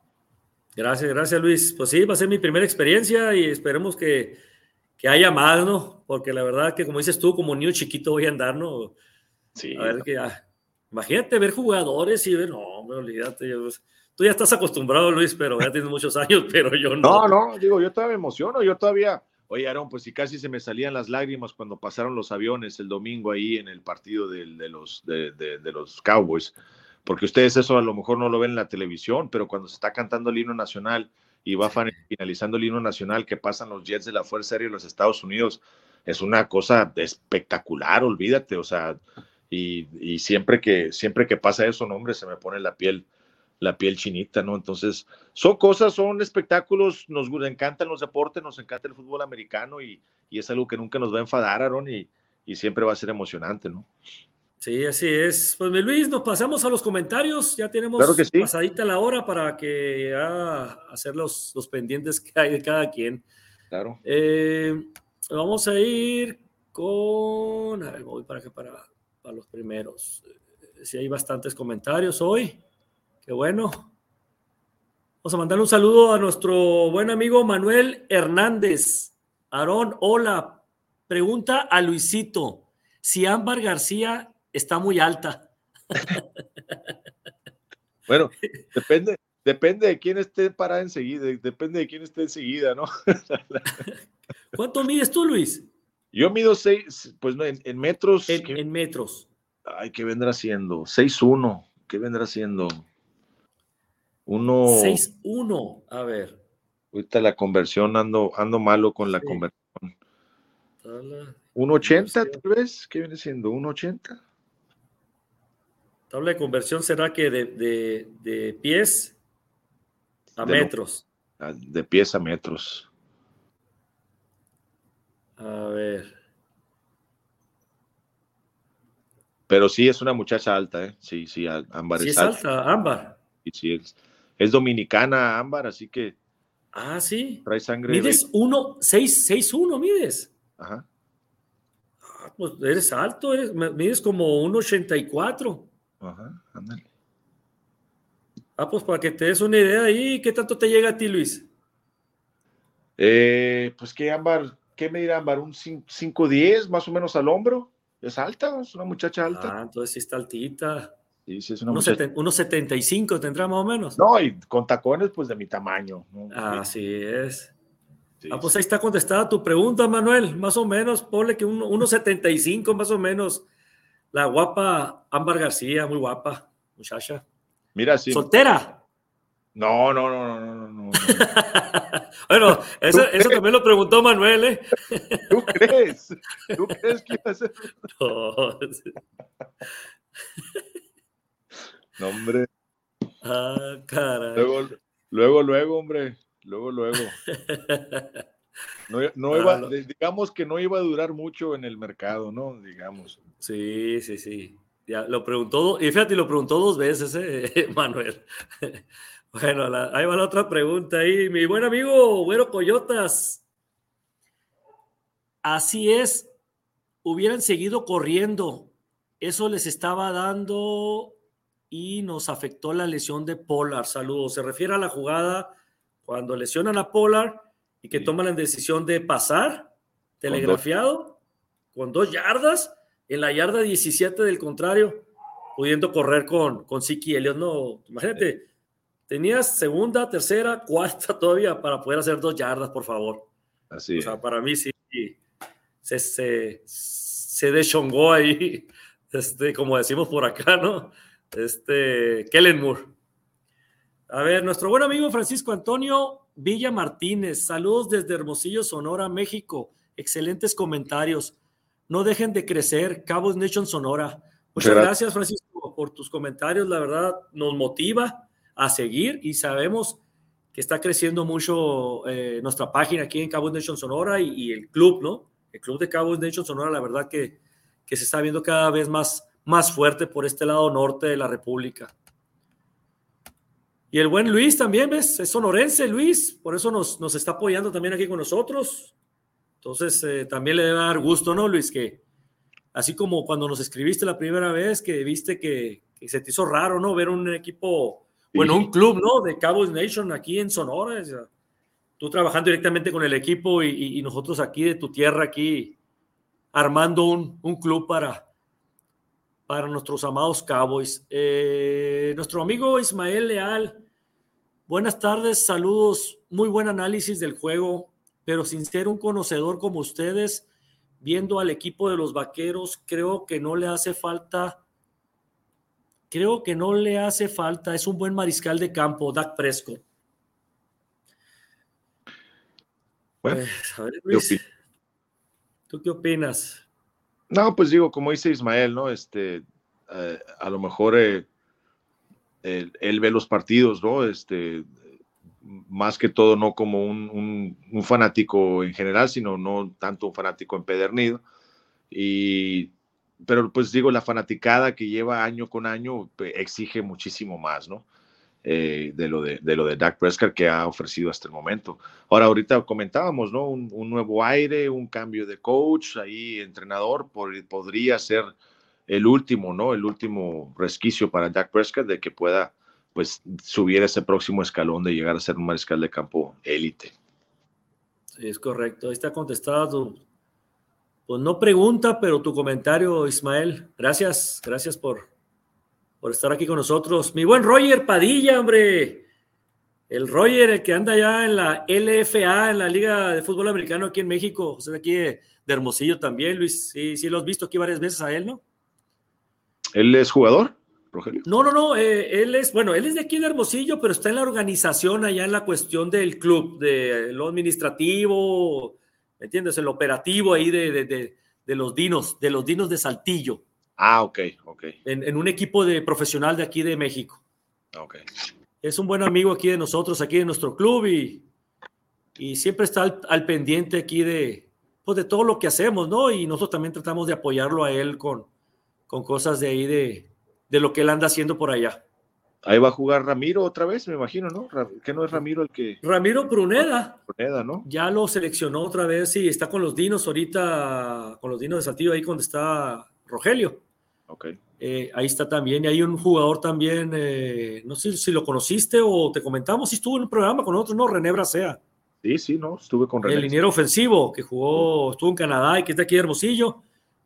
Gracias, gracias Luis. Pues sí, va a ser mi primera experiencia y esperemos que, que haya más, ¿no? Porque la verdad que como dices tú, como niño chiquito voy a andar, ¿no? Sí. A ver que ya Imagínate ver jugadores y ver, no, me olvídate, Tú ya estás acostumbrado, Luis, pero ya tienes muchos años, pero yo no. No, no, digo, yo todavía me emociono, yo todavía, oye, Aaron, pues si casi se me salían las lágrimas cuando pasaron los aviones el domingo ahí en el partido de, los, de, de, los Cowboys, porque ustedes eso a lo mejor no lo ven en la televisión, pero cuando se está cantando el himno nacional y va finalizando el himno nacional que pasan los Jets de la Fuerza Aérea de los Estados Unidos, es una cosa espectacular, olvídate, o sea, y, y, siempre que siempre que pasa eso, no, hombre, se me pone la piel la piel chinita, ¿no? Entonces, son cosas, son espectáculos, nos encantan los deportes, nos encanta el fútbol americano y, y es algo que nunca nos va a enfadar, Aaron, y, y siempre va a ser emocionante, ¿no? Sí, así es. Pues Luis, nos pasamos a los comentarios. Ya tenemos pasadita la hora para que ya hacer los, los pendientes que hay de cada quien. Claro. Eh, vamos a ir con. A ver, voy para acá para, para los primeros. Eh, si hay bastantes comentarios hoy. Qué bueno. Vamos a mandar un saludo a nuestro buen amigo Manuel Hernández. Aarón, hola. Pregunta a Luisito si Ámbar García está muy alta. bueno, depende, depende de quién esté parada enseguida, depende de quién esté enseguida, ¿no? ¿Cuánto mides tú, Luis? Yo mido seis, pues no, en, metros. En, metros. Ay, ¿qué vendrá siendo? uno. ¿Qué vendrá siendo? Uno. 6-1, a ver. Ahorita la conversión ando, ando malo con la conversión. 1.80 tal vez, ¿qué viene siendo? 1.80. Tabla de conversión será que de, de, pies a metros. de pies a metros. A ver. Pero sí es una muchacha alta, ¿eh? Sí, sí, Ámbar sí es, alta. Ámbar. Sí, sí, es, es dominicana, Ámbar, así que. Ah, sí. Trae sangre. Mides 1, 6, 6, 1, mides. Ajá. Ah, pues eres alto, eres, mides como 1,84. Ajá, ándale. Ah, pues para que te des una idea ahí, ¿qué tanto te llega a ti, Luis? Eh, pues que Ámbar, ¿qué me dirá Ámbar? ¿Un 5'10 más o menos al hombro? Es alta, es una muchacha alta. Ah, entonces sí está altita. Sí, sí, es una unos, unos 75 tendrá más o menos. No, y con tacones, pues de mi tamaño. Así es. ah, pues ahí está contestada tu pregunta, Manuel. Más o menos, ponle que unos 75 más o menos. La guapa Ámbar García, muy guapa, muchacha. Mira, sí. ¿Soltera? No, no, no, no, no, no. bueno, eso, eso también lo preguntó Manuel, ¿eh? ¿Tú crees? ¿Tú crees que iba a ser? No. No, hombre. Ah, caray. Luego, luego, luego, hombre. Luego, luego. No, iba, ah, digamos que no iba a durar mucho en el mercado, ¿no? Digamos. Sí, sí, sí. Ya lo preguntó, y fíjate, lo preguntó dos veces, ¿eh? Manuel. Bueno, ahí va la otra pregunta ahí. Mi buen amigo Güero Coyotas. Así es, hubieran seguido corriendo. Eso les estaba dando y nos afectó la lesión de Polar. Saludos. Se refiere a la jugada cuando lesionan a Polar y que toman la decisión de pasar telegrafiado con dos, yardas en la yarda 17 del contrario, pudiendo correr con, con Siki Elliott. No, imagínate, tenías segunda, tercera, cuarta todavía para poder hacer dos yardas, por favor. Así. O sea, para mí sí se, se, se deschongó ahí, este, como decimos por acá, ¿no? este, Kellen Moore. A ver, nuestro buen amigo Francisco Antonio Villa Martínez, saludos desde Hermosillo, Sonora, México. Excelentes comentarios. No dejen de crecer, Cabos Nation Sonora. Muchas gracias, Francisco, por tus comentarios. La verdad, nos motiva a seguir y sabemos que está creciendo mucho eh, nuestra página aquí en Cabos Nation Sonora y, el club, ¿no? El club de Cabos Nation Sonora, la verdad que, que se está viendo cada vez más, más fuerte por este lado norte de la República. Y el buen Luis también, ¿ves? Es sonorense, Luis, por eso nos, nos está apoyando también aquí con nosotros. Entonces, eh, también le debe dar gusto, ¿no, Luis? Que así como cuando nos escribiste la primera vez, que viste que, se te hizo raro, ¿no? Ver un equipo, bueno, un club, ¿no? De Cowboys Nation aquí en Sonora. tú trabajando directamente con el equipo y, nosotros aquí de tu tierra, aquí armando un, un club para, para nuestros amados Cowboys. Eh, nuestro amigo Ismael Leal Buenas tardes, saludos, muy buen análisis del juego, pero sin ser un conocedor como ustedes, viendo al equipo de los Vaqueros, creo que no le hace falta, creo que no le hace falta, es un buen mariscal de campo, Dak Prescott. Bueno, pues, a ver, Luis, ¿tú qué opinas? No, pues digo, como dice Ismael, ¿no? Este, eh, a lo mejor eh, él, ve los partidos, ¿no? Este, más que todo no como un, fanático en general, sino no tanto un fanático empedernido. Y, pero pues digo, la fanaticada que lleva año con año exige muchísimo más, ¿no? Eh, de, lo de, lo de Dak Prescott que ha ofrecido hasta el momento. Ahora, ahorita comentábamos, ¿no? Un, nuevo aire, un cambio de coach, ahí entrenador, podría ser el último, ¿no? El último resquicio para Dak Prescott de que pueda, pues, subir ese próximo escalón de llegar a ser un mariscal de campo élite. Sí, es correcto. Ahí está contestado pues no pregunta, pero tu comentario, Ismael. Gracias, gracias por, por estar aquí con nosotros. Mi buen Roger Padilla, hombre. El Roger, el que anda ya en la LFA, en la Liga de Fútbol Americano aquí en México. O sea, aquí de, Hermosillo también, Luis. Sí, sí lo has visto aquí varias veces a él, ¿no? ¿Él es jugador, Rogelio? No, no, no, eh, él es, bueno, él es de aquí de Hermosillo, pero está en la organización allá en la cuestión del club, de lo administrativo, ¿me entiendes? El operativo ahí de, de, los dinos, de los dinos de Saltillo. Ah, ok, ok. En, un equipo de profesional de aquí de México. Ok. Es un buen amigo aquí de nosotros, aquí de nuestro club y, y siempre está al, al, pendiente aquí de, pues de todo lo que hacemos, ¿no? Y nosotros también tratamos de apoyarlo a él con, con cosas de ahí de, de lo que él anda haciendo por allá. Ahí va a jugar Ramiro otra vez, me imagino, ¿no? Que no es Ramiro el que. Ramiro Pruneda. Pruneda, ¿no? Ya lo seleccionó otra vez y está con los Dinos ahorita, con los Dinos de Saltillo, ahí donde está Rogelio. Ok. Eh, ahí está también. Y hay un jugador también, eh, no sé si lo conociste o te comentamos, si estuvo en un programa con nosotros, ¿no? René Bracea. Sí, sí, no, estuve con René. El liniero ofensivo que jugó, estuvo en Canadá y que está aquí de Hermosillo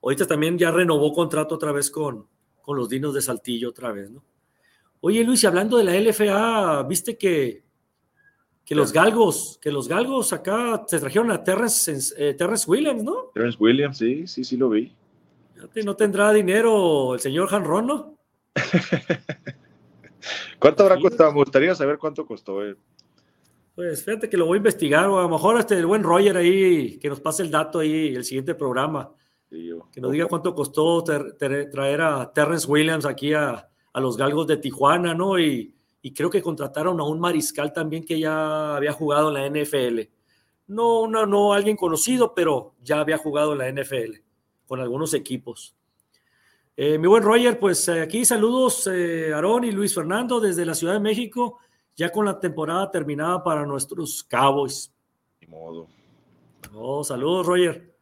ahorita también ya renovó contrato otra vez con, con los Dinos de Saltillo otra vez, ¿no? Oye, Luis, hablando de la LFA, viste que, que los galgos, que los galgos acá se trajeron a Terrence, eh, Williams, ¿no? Terrence Williams, sí, sí, sí lo vi. ¿No tendrá dinero el señor Hanron, no? ¿Cuánto habrá costado? Me gustaría saber cuánto costó. Eh. Pues fíjate que lo voy a investigar, o a lo mejor hasta el buen Roger ahí, que nos pase el dato ahí, el siguiente programa que nos diga cuánto costó traer a Terrence Williams aquí a, los Galgos de Tijuana, ¿no? Y, creo que contrataron a un mariscal también que ya había jugado en la NFL. No, no, no alguien conocido, pero ya había jugado en la NFL con algunos equipos. Eh, mi buen Roger, pues eh, aquí saludos, eh, Aarón y Luis Fernando desde la Ciudad de México, ya con la temporada terminada para nuestros Cowboys. Ni modo. Oh, saludos, Roger.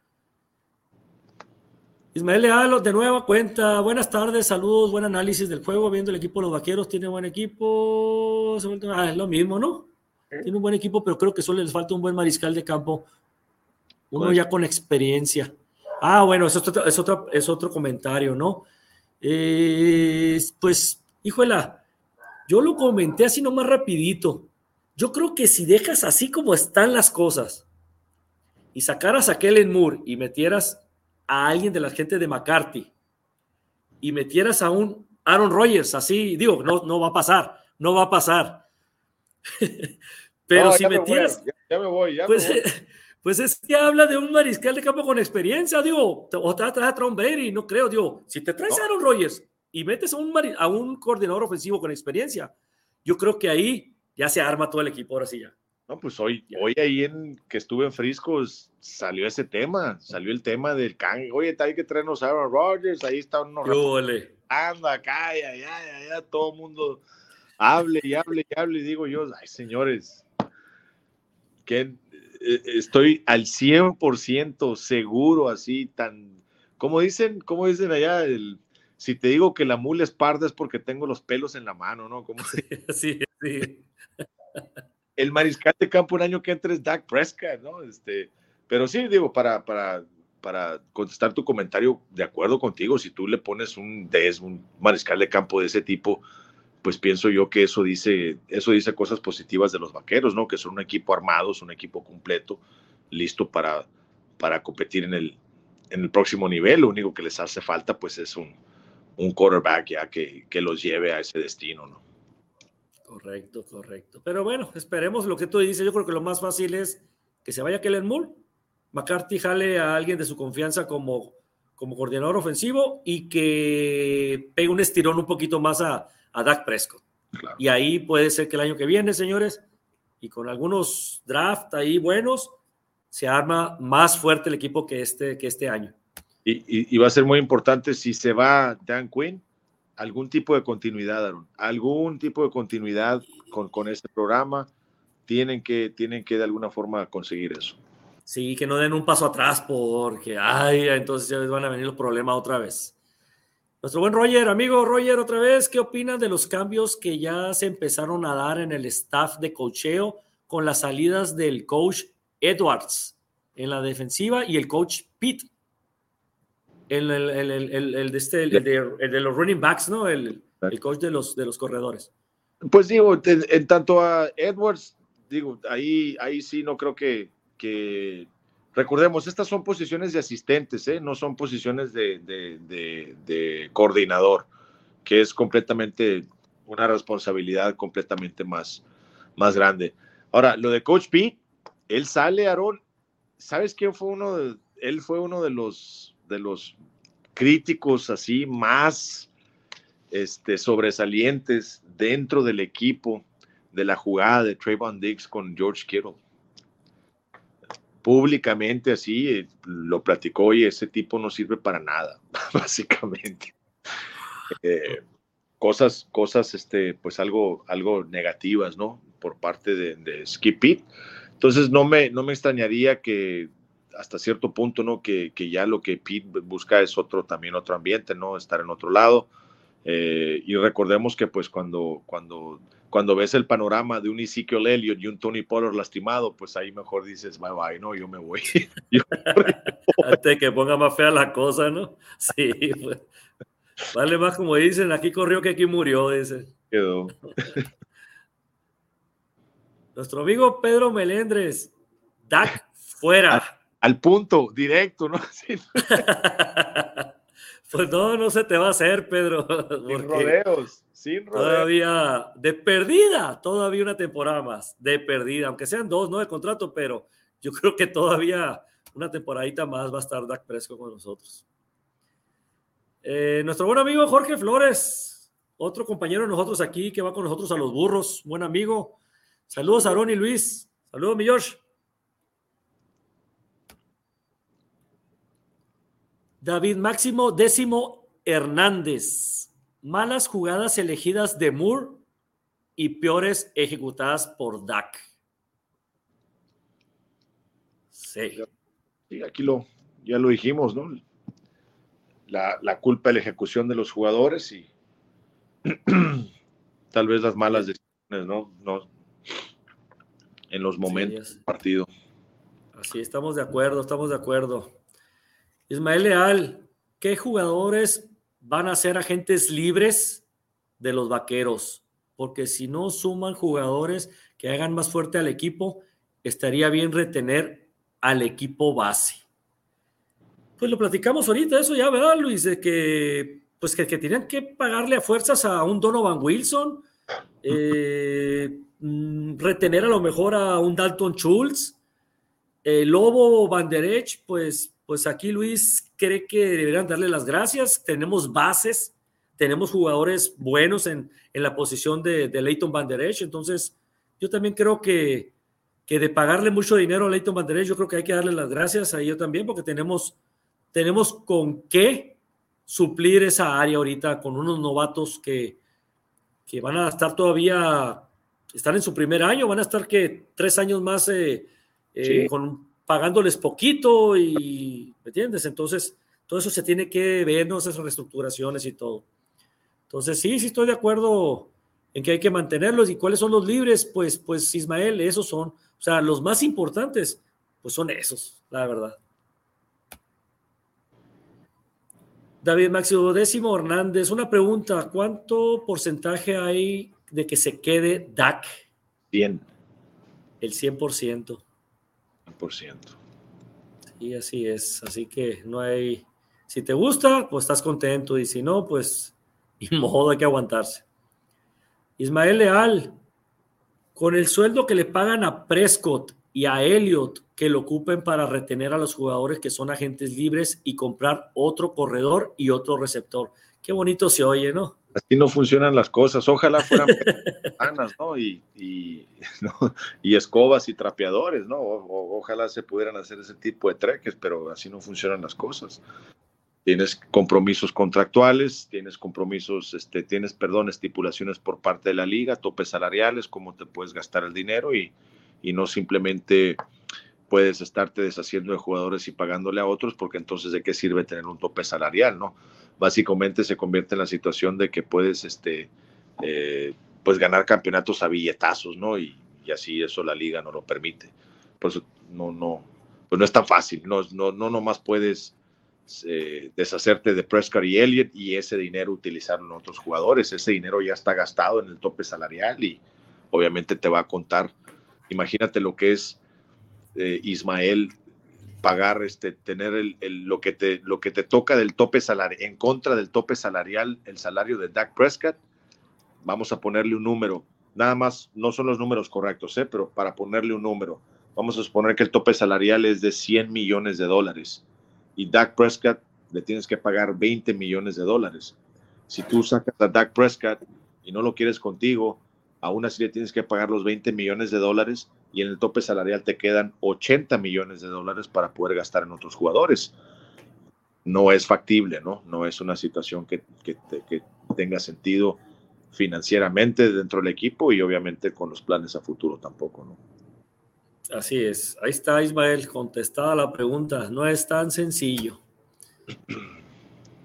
Ismael Leal, de nueva cuenta. Buenas tardes, saludos, buen análisis del juego. Viendo el equipo de los vaqueros, tiene buen equipo. Ah, es lo mismo, ¿no? Tiene un buen equipo, pero creo que solo les falta un buen mariscal de campo. Uno ya con experiencia. Ah, bueno, es otro, es otro, es otro comentario, ¿no? Eh, pues, híjola, yo lo comenté así nomás rapidito. Yo creo que si dejas así como están las cosas y sacaras a Kellen Moore y metieras a alguien de la gente de McCarthy y metieras a un Aaron Rodgers, así, digo, no, no va a pasar, no va a pasar. Pero si metieras... ya, me voy, ya pues, pues, es que habla de un mariscal de campo con experiencia, digo, o te traes a Tom Brady, no creo, digo, si te traes a Aaron Rodgers y metes a un, a un coordinador ofensivo con experiencia, yo creo que ahí ya se arma todo el equipo, ahora sí ya. No, pues hoy, hoy ahí en que estuve en Friscos salió ese tema, salió el tema del can. Oye, hay que traernos a Aaron Rodgers, ahí está uno anda acá, ya, ya, ya, todo el mundo hable y hable y hable. Y digo yo, ay, señores, que eh, estoy al 100% seguro, así, tan, como dicen, como dicen allá, el, si te digo que la mula es parda es porque tengo los pelos en la mano, ¿no? ¿Cómo se... sí, sí el mariscal de campo un año que entra es Dak Prescott, ¿no? Este, pero sí, digo, para, para, para contestar tu comentario, de acuerdo contigo, si tú le pones un des, un mariscal de campo de ese tipo, pues pienso yo que eso dice, eso dice cosas positivas de los vaqueros, ¿no? Que son un equipo armado, un equipo completo, listo para, para competir en el, en el próximo nivel. Lo único que les hace falta, pues, es un, un quarterback ya que, que los lleve a ese destino, ¿no? Correcto, correcto. Pero bueno, esperemos lo que tú dices. Yo creo que lo más fácil es que se vaya Kellen Moore, McCarthy jale a alguien de su confianza como, como coordinador ofensivo y que pegue un estirón un poquito más a, a Dak Prescott. Y ahí puede ser que el año que viene, señores, y con algunos draft ahí buenos, se arma más fuerte el equipo que este, que este año. Y, va a ser muy importante si se va Dan Quinn, algún tipo de continuidad, Aaron, algún tipo de continuidad con, con este programa. Tienen que, tienen que de alguna forma conseguir eso. Sí, que no den un paso atrás porque, ay, entonces ya les van a venir los problemas otra vez. Nuestro buen Roger, amigo Roger, otra vez, ¿qué opinas de los cambios que ya se empezaron a dar en el staff de cocheo con las salidas del coach Edwards en la defensiva y el coach Pete? El, el, de, este, de, los running backs, ¿no? El, coach de los, de los corredores. Pues digo, en, tanto a Edwards, digo, ahí, ahí sí no creo que, que Recordemos, estas son posiciones de asistentes, ¿eh? no son posiciones de, coordinador, que es completamente una responsabilidad completamente más, más grande. Ahora, lo de Coach P, él sale, Aaron, ¿sabes quién fue uno de, él fue uno de los, de los críticos así más este, sobresalientes dentro del equipo de la jugada de Trayvon Diggs con George Kittle públicamente así, eh, lo platicó y ese tipo no sirve para nada, básicamente. Eh, cosas, cosas, este, pues algo, algo negativas, ¿no? Por parte de, de Skip. Entonces no me, no me extrañaría que hasta cierto punto, ¿no? Que, que, ya lo que Pete busca es otro, también otro ambiente, ¿no? Estar en otro lado. Eh, y recordemos que pues cuando, cuando cuando ves el panorama de un Ezekiel Elliott y un Tony Pollard lastimado, pues ahí mejor dices, bye bye, no, yo me voy. Antes que ponga más fea la cosa, ¿no? Sí, pues. Vale más como dicen, aquí corrió que aquí murió, dice. Quedó. Nuestro amigo Pedro Melendres, Dak fuera. Al, punto, directo, ¿no? pues no, no se te va a hacer, Pedro. Sin rodeos. Todavía de perdida, todavía una temporada más, de perdida, aunque sean dos, no de contrato, pero yo creo que todavía una temporadita más va a estar Dak Presco con nosotros. Eh, nuestro buen amigo Jorge Flores, otro compañero de nosotros aquí que va con nosotros a los burros, buen amigo. Saludos a Aaron y Luis. Saludos, mi George. David Máximo Décimo Hernández malas jugadas elegidas de Moore y peores ejecutadas por Dak. Sí. aquí lo, ya lo dijimos, ¿no? La, culpa de la ejecución de los jugadores y tal vez las malas decisiones, ¿no? no en los momentos del partido. Así, estamos de acuerdo, estamos de acuerdo. Ismael Leal, ¿qué jugadores van a ser agentes libres de los vaqueros, porque si no suman jugadores que hagan más fuerte al equipo, estaría bien retener al equipo base. Pues lo platicamos ahorita, eso ya, ¿verdad, Luis? De que, pues que, que tenían que pagarle a fuerzas a un Donovan Wilson, eh, mm, retener a lo mejor a un Dalton Schultz, el Lobo Banderech, pues pues aquí Luis cree que deberían darle las gracias. Tenemos bases, tenemos jugadores buenos en, la posición de, de Leighton Van Der Esch. Entonces, yo también creo que, que de pagarle mucho dinero a Leighton Van Der Esch, yo creo que hay que darle las gracias a ellos también, porque tenemos, tenemos con qué suplir esa área ahorita con unos novatos que, que van a estar todavía, están en su primer año, van a estar que tres años más eh, eh, con pagándoles poquito y, ¿me entiendes? Entonces, todo eso se tiene que ver, ¿no? Esas reestructuraciones y todo. Entonces, sí, sí estoy de acuerdo en que hay que mantenerlos. ¿Y cuáles son los libres? Pues, pues Ismael, esos son, o sea, los más importantes, pues son esos, la verdad. David Máximo Décimo Hernández, una pregunta, ¿cuánto porcentaje hay de que se quede DAC? 100. El 100%. 100%. Sí, así es. Así que no hay. Si te gusta, pues estás contento. Y si no, pues ni modo, hay que aguantarse. Ismael Leal, con el sueldo que le pagan a Prescott y a Elliot, que lo ocupen para retener a los jugadores que son agentes libres y comprar otro corredor y otro receptor. Qué bonito se oye, ¿no? Así no funcionan las cosas. Ojalá fueran panas, ¿no? Y, y, y, escobas y trapeadores, ¿no? ojalá se pudieran hacer ese tipo de treques, pero así no funcionan las cosas. Tienes compromisos contractuales, tienes compromisos, este, tienes, perdón, estipulaciones por parte de la liga, topes salariales, cómo te puedes gastar el dinero y, y no simplemente puedes estarte deshaciendo de jugadores y pagándole a otros, porque entonces de qué sirve tener un tope salarial, ¿no? Básicamente se convierte en la situación de que puedes este, eh, pues ganar campeonatos a billetazos, ¿no? Y, así eso la liga no lo permite. Por eso no, no, pues no es tan fácil, no, no, no nomás puedes eh, deshacerte de Prescott y Elliott y ese dinero utilizarlo en otros jugadores. Ese dinero ya está gastado en el tope salarial y obviamente te va a contar. Imagínate lo que es eh, Ismael pagar, este, tener el, lo, que te, lo que te toca del tope salarial, en contra del tope salarial, el salario de Dak Prescott, vamos a ponerle un número. Nada más, no son los números correctos, ¿eh? pero para ponerle un número, vamos a suponer que el tope salarial es de 100 millones de dólares y Dak Prescott le tienes que pagar 20 millones de dólares. Si tú sacas a Dak Prescott y no lo quieres contigo, aún así le tienes que pagar los 20 millones de dólares y en el tope salarial te quedan 80 millones de dólares para poder gastar en otros jugadores. No es factible, ¿no? No es una situación que, tenga sentido financieramente dentro del equipo y obviamente con los planes a futuro tampoco, ¿no? Así es. Ahí está Ismael, contestada la pregunta. No es tan sencillo.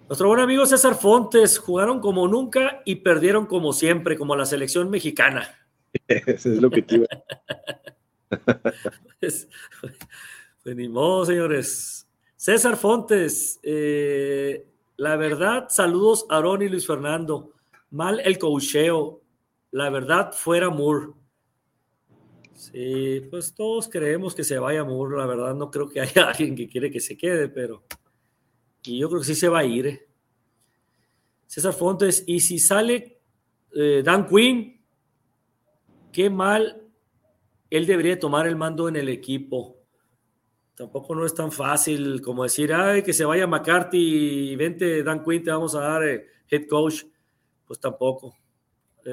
Nuestro buen amigo César Fontes jugaron como nunca y perdieron como siempre, como la selección mexicana. Eso es lo que te pues, pues, ni modo, señores. César Fontes, eh, la verdad, saludos a Aaron y Luis Fernando. Mal el cocheo. La verdad, fuera Moore. Sí, pues todos creemos que se vaya Moore. La verdad, no creo que haya alguien que quiere que se quede, pero y yo creo que sí se va a ir. ¿eh? César Fontes, y si sale eh, Dan Quinn, qué mal él debería tomar el mando en el equipo. Tampoco no es tan fácil como decir, ay, que se vaya McCarthy y vente Dan Quinn, te vamos a dar eh, head coach. Pues tampoco.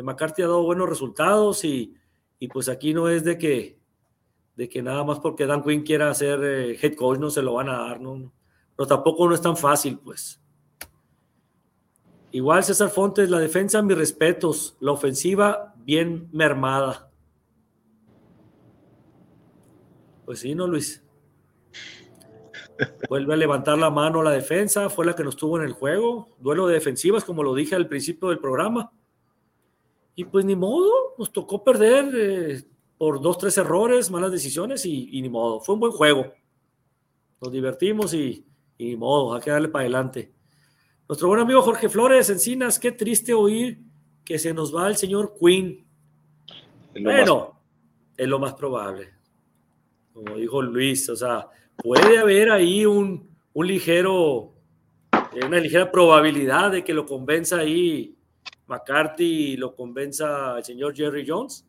McCarthy ha dado buenos resultados y, y, pues aquí no es de que, de que nada más porque Dan Quinn quiera ser head coach no se lo van a dar, ¿no? pero tampoco no es tan fácil, pues. Igual César Fontes, la defensa, mis respetos, la ofensiva bien mermada. Pues sí, ¿no, Luis? Vuelve a levantar la mano la defensa, fue la que nos tuvo en el juego. Duelo de defensivas, como lo dije al principio del programa. Y pues ni modo, nos tocó perder eh, por dos, tres errores, malas decisiones y, y, ni modo. Fue un buen juego. Nos divertimos y, y modo, hay que darle para adelante. Nuestro buen amigo Jorge Flores Encinas, qué triste oír que se nos va el señor Quinn. Bueno, es lo más probable. Como dijo Luis, o sea, puede haber ahí un, un ligero, una ligera probabilidad de que lo convenza ahí McCarthy y lo convenza el señor Jerry Jones,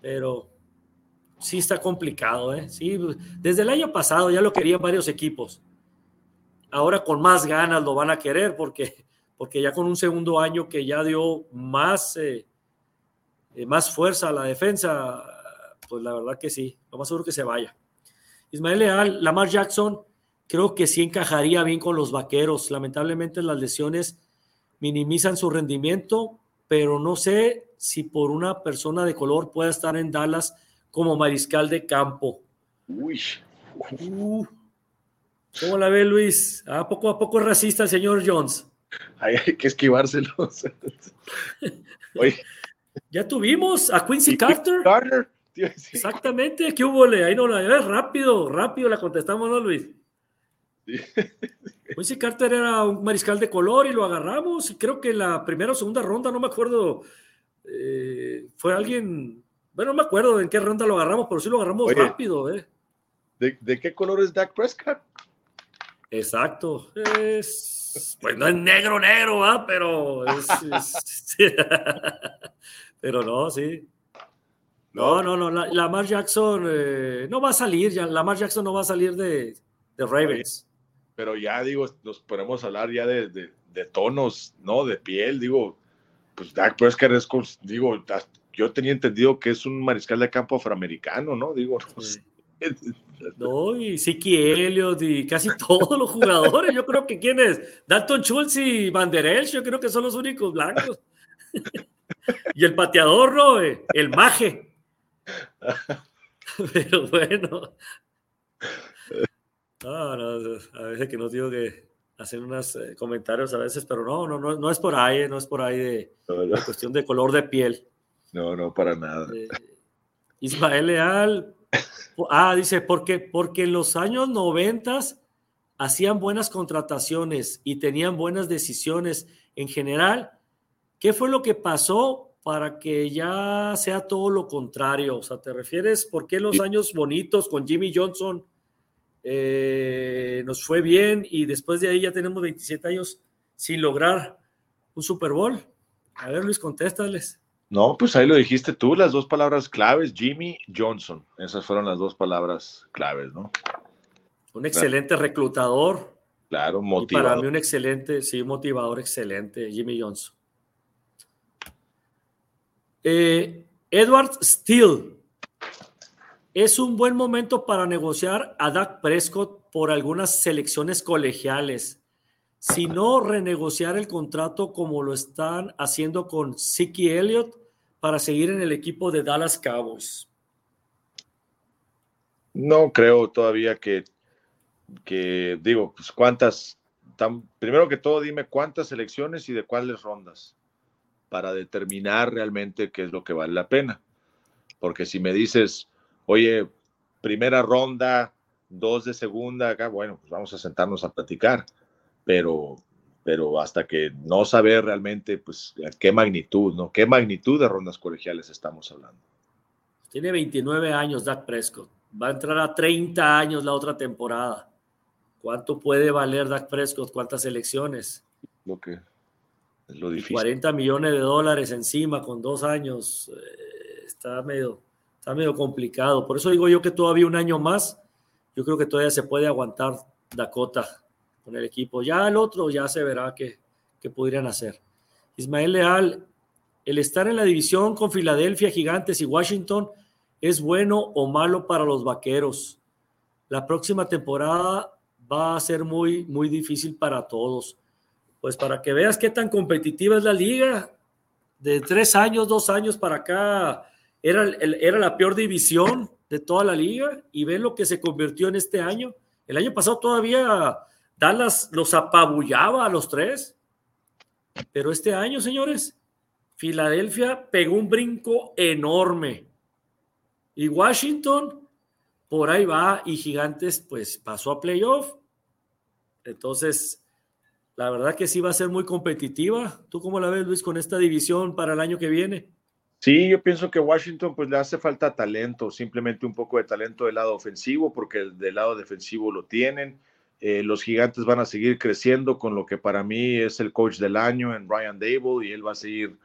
pero sí está complicado, ¿eh? Sí, desde el año pasado ya lo querían varios equipos ahora con más ganas lo van a querer porque, porque ya con un segundo año que ya dio más, eh, eh, más fuerza a la defensa, pues la verdad que sí, lo más seguro que se vaya. Ismael Leal, Lamar Jackson, creo que sí encajaría bien con los vaqueros. Lamentablemente las lesiones minimizan su rendimiento, pero no sé si por una persona de color pueda estar en Dallas como mariscal de campo. Uy. Uh, ¿Cómo la ve Luis? ¿A poco a poco es racista el señor Jones? hay que esquivárselos. Ya tuvimos a Quincy Carter. Carter. Exactamente, ¿qué hubo? Ahí no la rápido, rápido la contestamos, ¿no, Luis? Quincy Carter era un mariscal de color y lo agarramos. Y creo que en la primera o segunda ronda, no me acuerdo, eh, fue alguien, bueno, no me acuerdo en qué ronda lo agarramos, pero sí lo agarramos rápido. ¿eh? ¿de, qué color es Dak Prescott? Exacto. Es, pues no es negro, negro, ¿va? pero es, pero no, sí. No, no, no. La, Lamar Jackson eh, no va a salir. Ya, Lamar Jackson no va a salir de, de Ravens. Pero ya digo, nos podemos hablar ya de, de, tonos, ¿no? De piel, digo, pues Dak Prescott es, digo, yo tenía entendido que es un mariscal de campo afroamericano, ¿no? Digo, no y Siki Elliott y casi todos los jugadores. Yo creo que quiénes, Dalton Schultz y Van Der Elch, yo creo que son los únicos blancos. y el pateador, ¿no? El maje. Pero bueno. a veces que no digo que hacer unos eh, comentarios a veces, pero no, no, no, no es por ahí, no es por ahí de, cuestión de color de piel. No, no, para nada. Eh, Ismael Leal, ah, dice, porque, porque en los años noventas hacían buenas contrataciones y tenían buenas decisiones en general. ¿Qué fue lo que pasó para que ya sea todo lo contrario? O sea, ¿te refieres por qué los años bonitos con Jimmy Johnson eh, nos fue bien y después de ahí ya tenemos 27 años sin lograr un Super Bowl? A ver, Luis, contéstales. No, pues ahí lo dijiste tú, las dos palabras claves, Jimmy Johnson. Esas fueron las dos palabras claves, ¿no? Un excelente reclutador. Claro, motivador. para mí un excelente, sí, motivador excelente, Jimmy Johnson. Eh, Edward Steele. Es un buen momento para negociar a Dak Prescott por algunas selecciones colegiales. Si no, renegociar el contrato como lo están haciendo con Siki Elliott para seguir en el equipo de Dallas Cowboys. No creo todavía que, que digo, pues cuántas, primero que todo dime cuántas selecciones y de cuáles rondas para determinar realmente qué es lo que vale la pena. Porque si me dices, oye, primera ronda, dos de segunda, acá, bueno, pues vamos a sentarnos a platicar, pero, pero hasta que no saber realmente, pues, qué magnitud, ¿no? ¿Qué magnitud de rondas colegiales estamos hablando? Tiene 29 años Dak Prescott, va a entrar a 30 años la otra temporada. ¿Cuánto puede valer Dak Prescott? ¿Cuántas elecciones? Lo que difícil. 40 millones de dólares encima con dos años. Eh, está, medio, está medio complicado. Por eso digo yo que todavía un año más, yo creo que todavía se puede aguantar Dakota con el equipo. Ya el otro ya se verá qué, qué podrían hacer. Ismael Leal, el estar en la división con Filadelfia, Gigantes y Washington es bueno o malo para los vaqueros. La próxima temporada va a ser muy, muy difícil para todos pues para que veas qué tan competitiva es la liga. De tres años, dos años para acá, era, era la peor división de toda la liga y ven lo que se convirtió en este año. El año pasado todavía Dallas los apabullaba a los tres, pero este año, señores, Filadelfia pegó un brinco enorme y Washington por ahí va y Gigantes pues pasó a playoff. Entonces, la verdad que sí va a ser muy competitiva. ¿Tú cómo la ves, Luis, con esta división para el año que viene? Sí, yo pienso que Washington pues le hace falta talento, simplemente un poco de talento del lado ofensivo, porque el del lado defensivo lo tienen. Eh, los gigantes van a seguir creciendo con lo que para mí es el coach del año en Ryan Dable y él va a seguir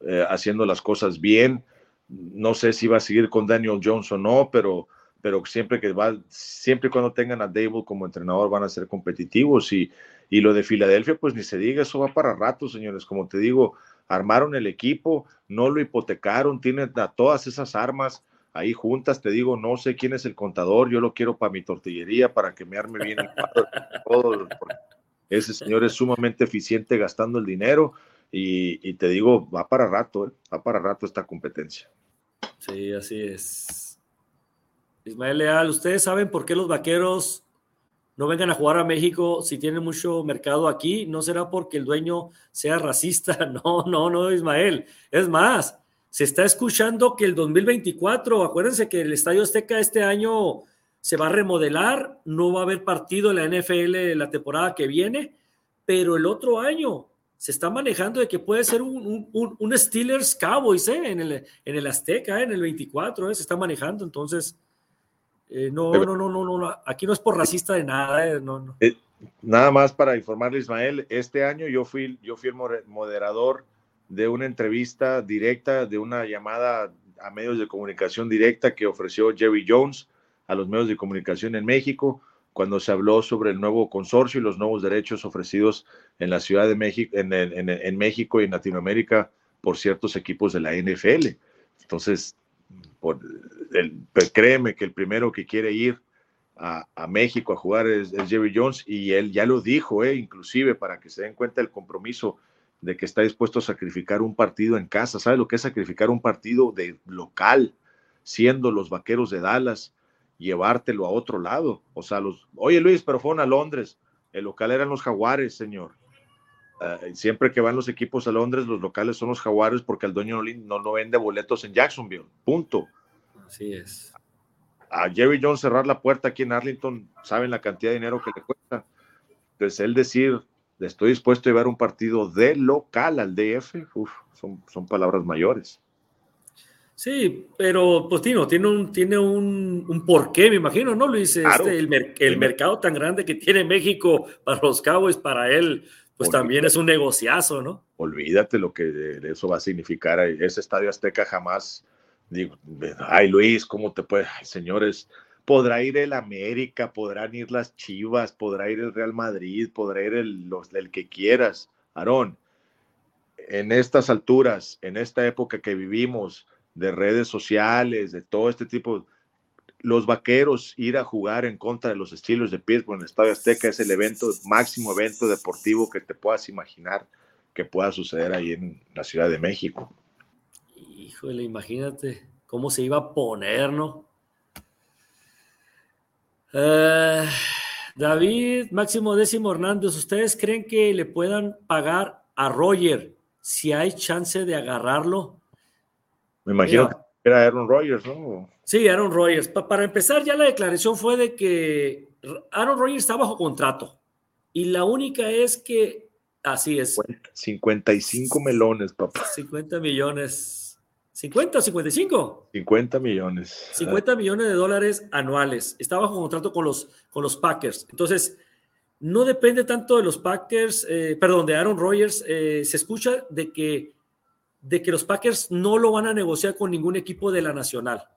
eh, haciendo las cosas bien. No sé si va a seguir con Daniel Jones o no, pero, pero siempre que va, siempre cuando tengan a Dable como entrenador van a ser competitivos y y lo de Filadelfia, pues ni se diga, eso va para rato, señores. Como te digo, armaron el equipo, no lo hipotecaron, tienen todas esas armas ahí juntas. Te digo, no sé quién es el contador, yo lo quiero para mi tortillería, para que me arme bien el todo. Ese señor es sumamente eficiente gastando el dinero y, te digo, va para rato, ¿eh? va para rato esta competencia. Sí, así es. Ismael Leal, ¿ustedes saben por qué los vaqueros no vengan a jugar a México si tienen mucho mercado aquí, no será porque el dueño sea racista, no, no, no, Ismael. Es más, se está escuchando que el 2024, acuérdense que el Estadio Azteca este año se va a remodelar, no va a haber partido en la NFL la temporada que viene, pero el otro año se está manejando de que puede ser un, Steelers Cowboys ¿eh? en, el, en el Azteca, ¿eh? en el 24, ¿eh? se está manejando, entonces eh, no, no, no, no, no, aquí no es por racista de nada, no, no. nada más para informarle Ismael, este año yo fui, yo fui el moderador de una entrevista directa, de una llamada a medios de comunicación directa que ofreció Jerry Jones a los medios de comunicación en México cuando se habló sobre el nuevo consorcio y los nuevos derechos ofrecidos en la Ciudad de México, en, México y en Latinoamérica por ciertos equipos de la NFL. Entonces, por pues, créeme que el primero que quiere ir a, México a jugar es, Jerry Jones y él ya lo dijo, eh, inclusive para que se den cuenta del compromiso de que está dispuesto a sacrificar un partido en casa. ¿Sabe lo que es sacrificar un partido de local, siendo los vaqueros de Dallas? llevártelo a otro lado. O sea, los, oye Luis, pero fueron a Londres. El local eran los jaguares, señor. Eh, siempre que van los equipos a Londres, los locales son los jaguares porque el dueño no, no, vende boletos en Jacksonville. Punto. Así es. A Jerry Jones cerrar la puerta aquí en Arlington, saben la cantidad de dinero que le cuesta. Entonces, él decir, estoy dispuesto a llevar un partido de local al DF, son, son palabras mayores. Sí, pero pues Tino, tiene un, tiene un, un porqué, me imagino, ¿no, Luis? Este, el, el mercado tan grande que tiene México para los Cowboys, para él, pues también es un negociazo, ¿no? Olvídate lo que eso va a significar. Ese estadio Azteca jamás, digo, ay Luis, ¿cómo te puede? señores, podrá ir el América, podrán ir las Chivas, podrá ir el Real Madrid, podrá ir el, los, el que quieras. Aarón, en estas alturas, en esta época que vivimos, de redes sociales, de todo este tipo. Los vaqueros ir a jugar en contra de los estilos de Pittsburgh en el Estadio Azteca es el evento, máximo evento deportivo que te puedas imaginar que pueda suceder ahí en la Ciudad de México. Híjole, imagínate cómo se iba a poner, ¿no? Eh, David, Máximo Décimo Hernández, ¿ustedes creen que le puedan pagar a Roger si hay chance de agarrarlo? Me imagino que era Aaron Rodgers, ¿no? Sí, Aaron Rodgers. para empezar, ya la declaración fue de que Aaron Rodgers está bajo contrato. Y la única es que, así es. 55 melones, papá. 50 millones. ¿50 o 55? 50 millones. 50 millones de dólares anuales. Está bajo contrato con los, con los Packers. Entonces, no depende tanto de los Packers, eh, perdón, de Aaron Rodgers. Eh, se escucha de que de que los Packers no lo van a negociar con ningún equipo de la Nacional,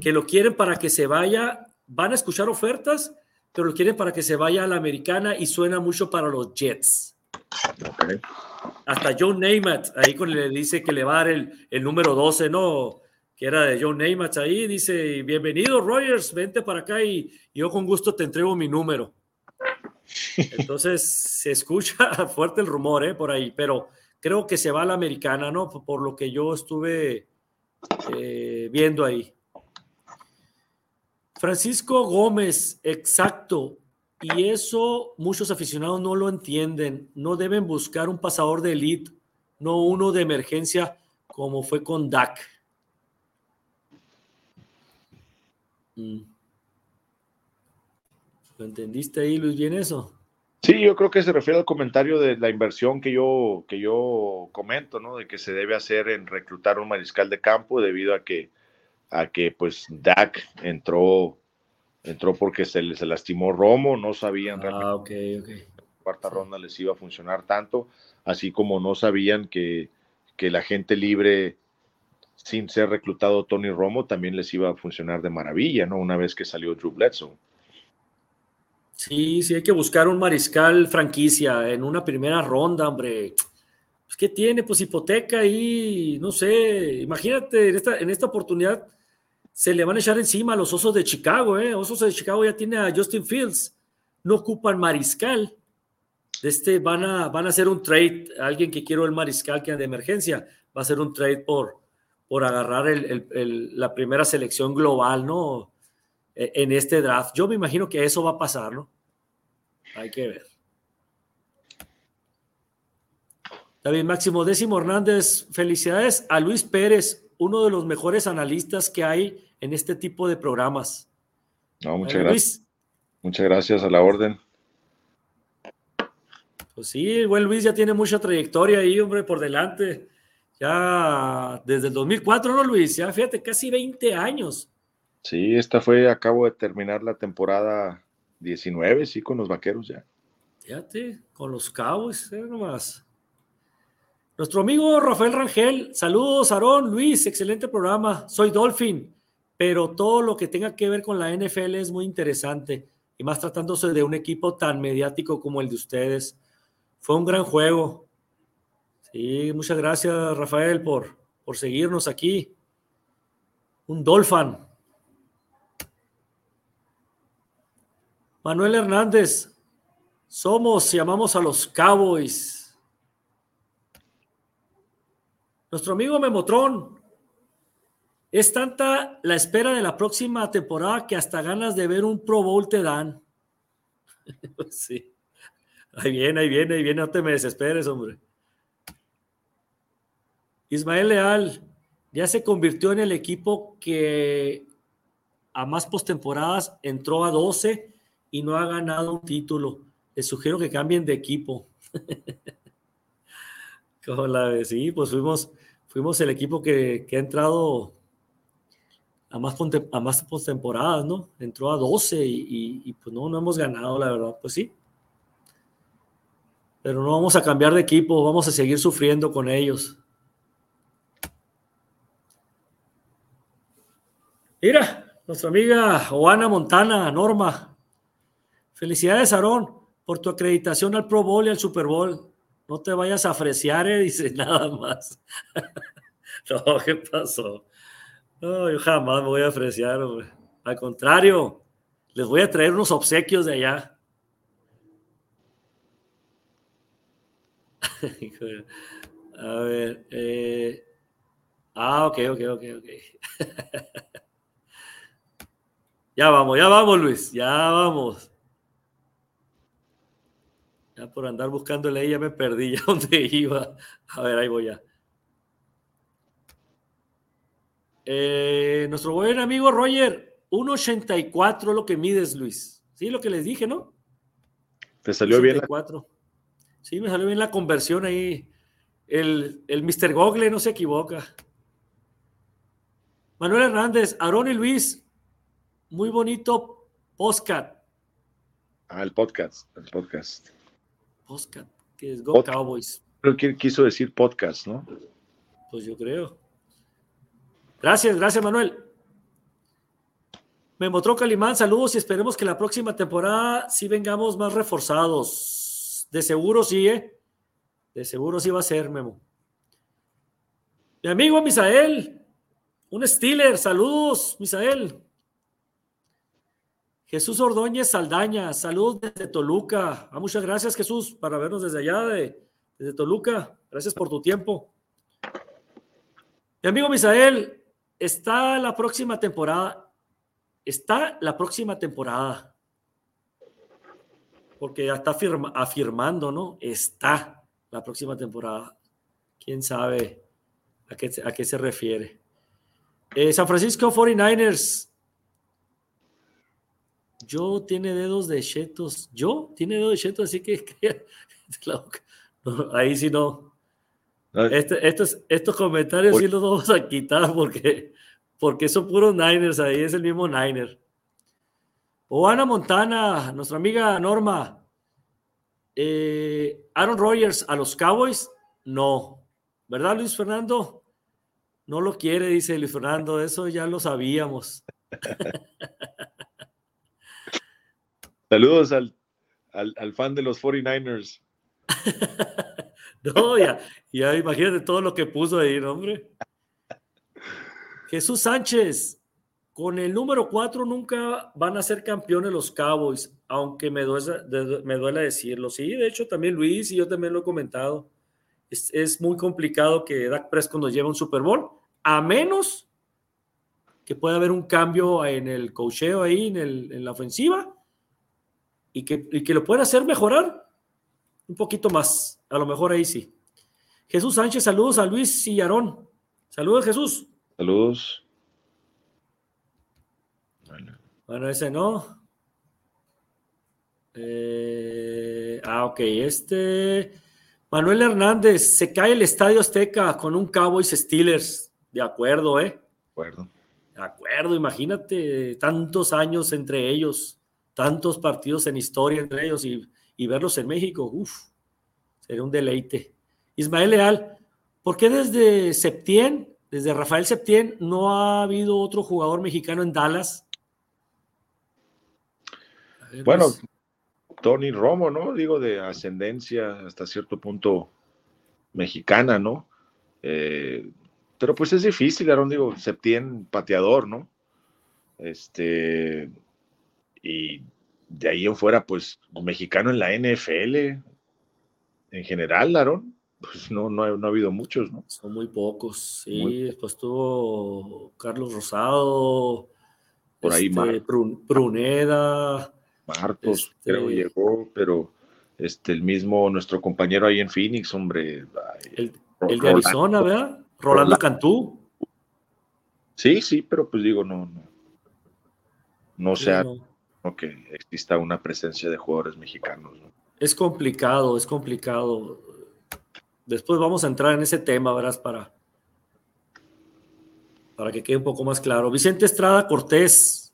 que lo quieren para que se vaya, van a escuchar ofertas, pero lo quieren para que se vaya a la americana y suena mucho para los Jets. Hasta John Namath, ahí con le dice que le va a dar el, el, número 12, ¿no? Que era de John Namath ahí, dice, bienvenido Rogers, vente para acá y, y yo con gusto te entrego mi número. Entonces se escucha fuerte el rumor, ¿eh? Por ahí, pero creo que se va a la americana, ¿no? Por lo que yo estuve eh, viendo ahí. Francisco Gómez, exacto. Y eso muchos aficionados no lo entienden. No deben buscar un pasador de elite, no uno de emergencia como fue con Dak. Mm. ¿Lo entendiste ahí, Luis, bien eso? Sí, yo creo que se refiere al comentario de la inversión que yo, que yo comento, ¿no? De que se debe hacer en reclutar un mariscal de campo debido a que, a que pues Dak entró, entró porque se, se lastimó Romo, no sabían ah, realmente okay, cuarta ronda les iba a funcionar tanto, así como no sabían que, que la gente libre sin ser reclutado Tony Romo también les iba a funcionar de maravilla, ¿no? Una vez que salió Drew Bledsoe. Sí, sí, hay que buscar un mariscal franquicia en una primera ronda, hombre. Pues, ¿Qué tiene? Pues hipoteca y no sé. Imagínate, en esta, en esta oportunidad se le van a echar encima a los osos de Chicago, ¿eh? Osos de Chicago ya tiene a Justin Fields. No ocupan mariscal. Este van a, van a hacer un trade. Alguien que quiero el mariscal que de emergencia va a hacer un trade por, por agarrar la primera selección global, ¿no? E, en este draft. Yo me imagino que eso va a pasar, ¿no? Hay que ver. David Máximo Décimo Hernández, felicidades a Luis Pérez, uno de los mejores analistas que hay en este tipo de programas. No, muchas gracias. Muchas gracias a la orden. Pues sí, el buen Luis ya tiene mucha trayectoria ahí, hombre, por delante. Ya desde el 2004, ¿no, Luis? Ya fíjate, casi 20 años. Sí, esta fue, acabo de terminar la temporada 19, sí, con los vaqueros ya. Fíjate, con los cabos, eh, nomás. Nuestro amigo Rafael Rangel, saludos, Aarón, Luis, excelente programa. Soy Dolphin, pero todo lo que tenga que ver con la NFL es muy interesante y más tratándose de un equipo tan mediático como el de ustedes. Fue un gran juego. Sí, muchas gracias, Rafael, por, por seguirnos aquí. Un Dolphin. Manuel Hernández, somos y amamos a los Cowboys. Nuestro amigo Memotron. Es tanta la espera de la próxima temporada que hasta ganas de ver un Pro Bowl te dan. sí. Ahí viene, ahí viene, ahí viene, no te me desesperes, hombre. Ismael Leal ya se convirtió en el equipo que a más postemporadas entró a 12 y no ha ganado un título. Les sugiero que cambien de equipo. Sí, pues fuimos, fuimos el equipo que, ha entrado a más, a más postemporadas, ¿no? Entró a 12 y, pues no, no hemos ganado, la verdad, pues sí. Pero no vamos a cambiar de equipo, vamos a seguir sufriendo con ellos. Mira, nuestra amiga Juana Montana, Norma. Felicidades, Aarón, por tu acreditación al Pro Bowl y al Super Bowl. No te vayas a freciar, eh, dice nada más. no, ¿qué pasó? No, yo jamás me voy a freciar, hombre. Al contrario, les voy a traer unos obsequios de allá. a ver. Eh... Ah, ok, ok, ok, ok. ya vamos, ya vamos, Luis, ya vamos. Ya por andar buscándole ya me perdí ya dónde iba. A ver, ahí voy ya. Eh, nuestro buen amigo Roger, 1.84 lo que mides, Luis. Sí, lo que les dije, ¿no? ¿Te salió bien? Sí, me salió bien la conversión ahí. El, el Mr. Google no se equivoca. Manuel Hernández, Aarón y Luis, muy bonito podcast. Ah, el podcast, el podcast podcast, que es Go Cowboys. Creo que quiso decir podcast, ¿no? Pues yo creo. Gracias, gracias Manuel. Me mostró Calimán, saludos y esperemos que la próxima temporada sí vengamos más reforzados. De seguro sí, ¿eh? De seguro sí va a ser, Memo. Mi amigo Misael, un Steeler, saludos, Misael. Jesús Ordóñez Saldaña, salud desde Toluca. Ah, muchas gracias, Jesús, para vernos desde allá, de, desde Toluca. Gracias por tu tiempo. Mi amigo Misael, está la próxima temporada. Está la próxima temporada. Porque ya está afirmando, ¿no? Está la próxima temporada. Quién sabe a qué, a qué se refiere. Eh, San Francisco 49ers yo tiene dedos de chetos. Yo tiene dedos de chetos, así que, ahí sí no. Este, estos, estos comentarios sí los vamos a quitar porque, porque son puros Niners ahí, es el mismo Niner. O Ana Montana, nuestra amiga Norma. Eh, Aaron Rodgers a los Cowboys, no. ¿Verdad, Luis Fernando? No lo quiere, dice Luis Fernando, eso ya lo sabíamos. Saludos al, al, fan de los 49ers. no, ya, ya imagínate todo lo que puso ahí, hombre? Jesús Sánchez, con el número 4 nunca van a ser campeones los Cowboys, aunque me duele, me duele decirlo. Sí, de hecho también Luis y yo también lo he comentado. Es, muy complicado que Dak Prescott nos lleve un Super Bowl, a menos que pueda haber un cambio en el cocheo ahí, en, la ofensiva, y que, lo pueda hacer mejorar un poquito más. A lo mejor ahí sí. Jesús Sánchez, saludos a Luis y Aarón. Saludos, Jesús. Saludos. Bueno, ese no. Eh, ah, ok, este. Manuel Hernández, se cae el Estadio Azteca con un Cowboys Steelers. De acuerdo, ¿eh? De acuerdo. De acuerdo, imagínate tantos años entre ellos, tantos partidos en historia entre ellos y, y verlos en México. Uf, sería un deleite. Ismael Leal, ¿por qué desde Septién, desde Rafael Septién, no ha habido otro jugador mexicano en Dallas? bueno, Tony Romo, ¿no? Digo, de ascendencia hasta cierto punto mexicana, ¿no? Eh, pero pues es difícil, Aaron, digo, Septién pateador, ¿no? Este, y de ahí en fuera, pues, mexicano en la NFL, en general, Aaron, pues no, no, ha, habido muchos, ¿no? Son muy pocos, sí. Después tuvo Carlos Rosado, por ahí este, Pruneda. Marcos, creo este llegó, pero este, el mismo, nuestro compañero ahí en Phoenix, hombre. el, de Arizona, ¿verdad? Rolando, Cantú. Sí, sí, pero pues digo, no, no, no sea que exista una presencia de jugadores mexicanos. Es complicado, es complicado. Después vamos a entrar en ese tema, verás, para, para que quede un poco más claro. Vicente Estrada Cortés,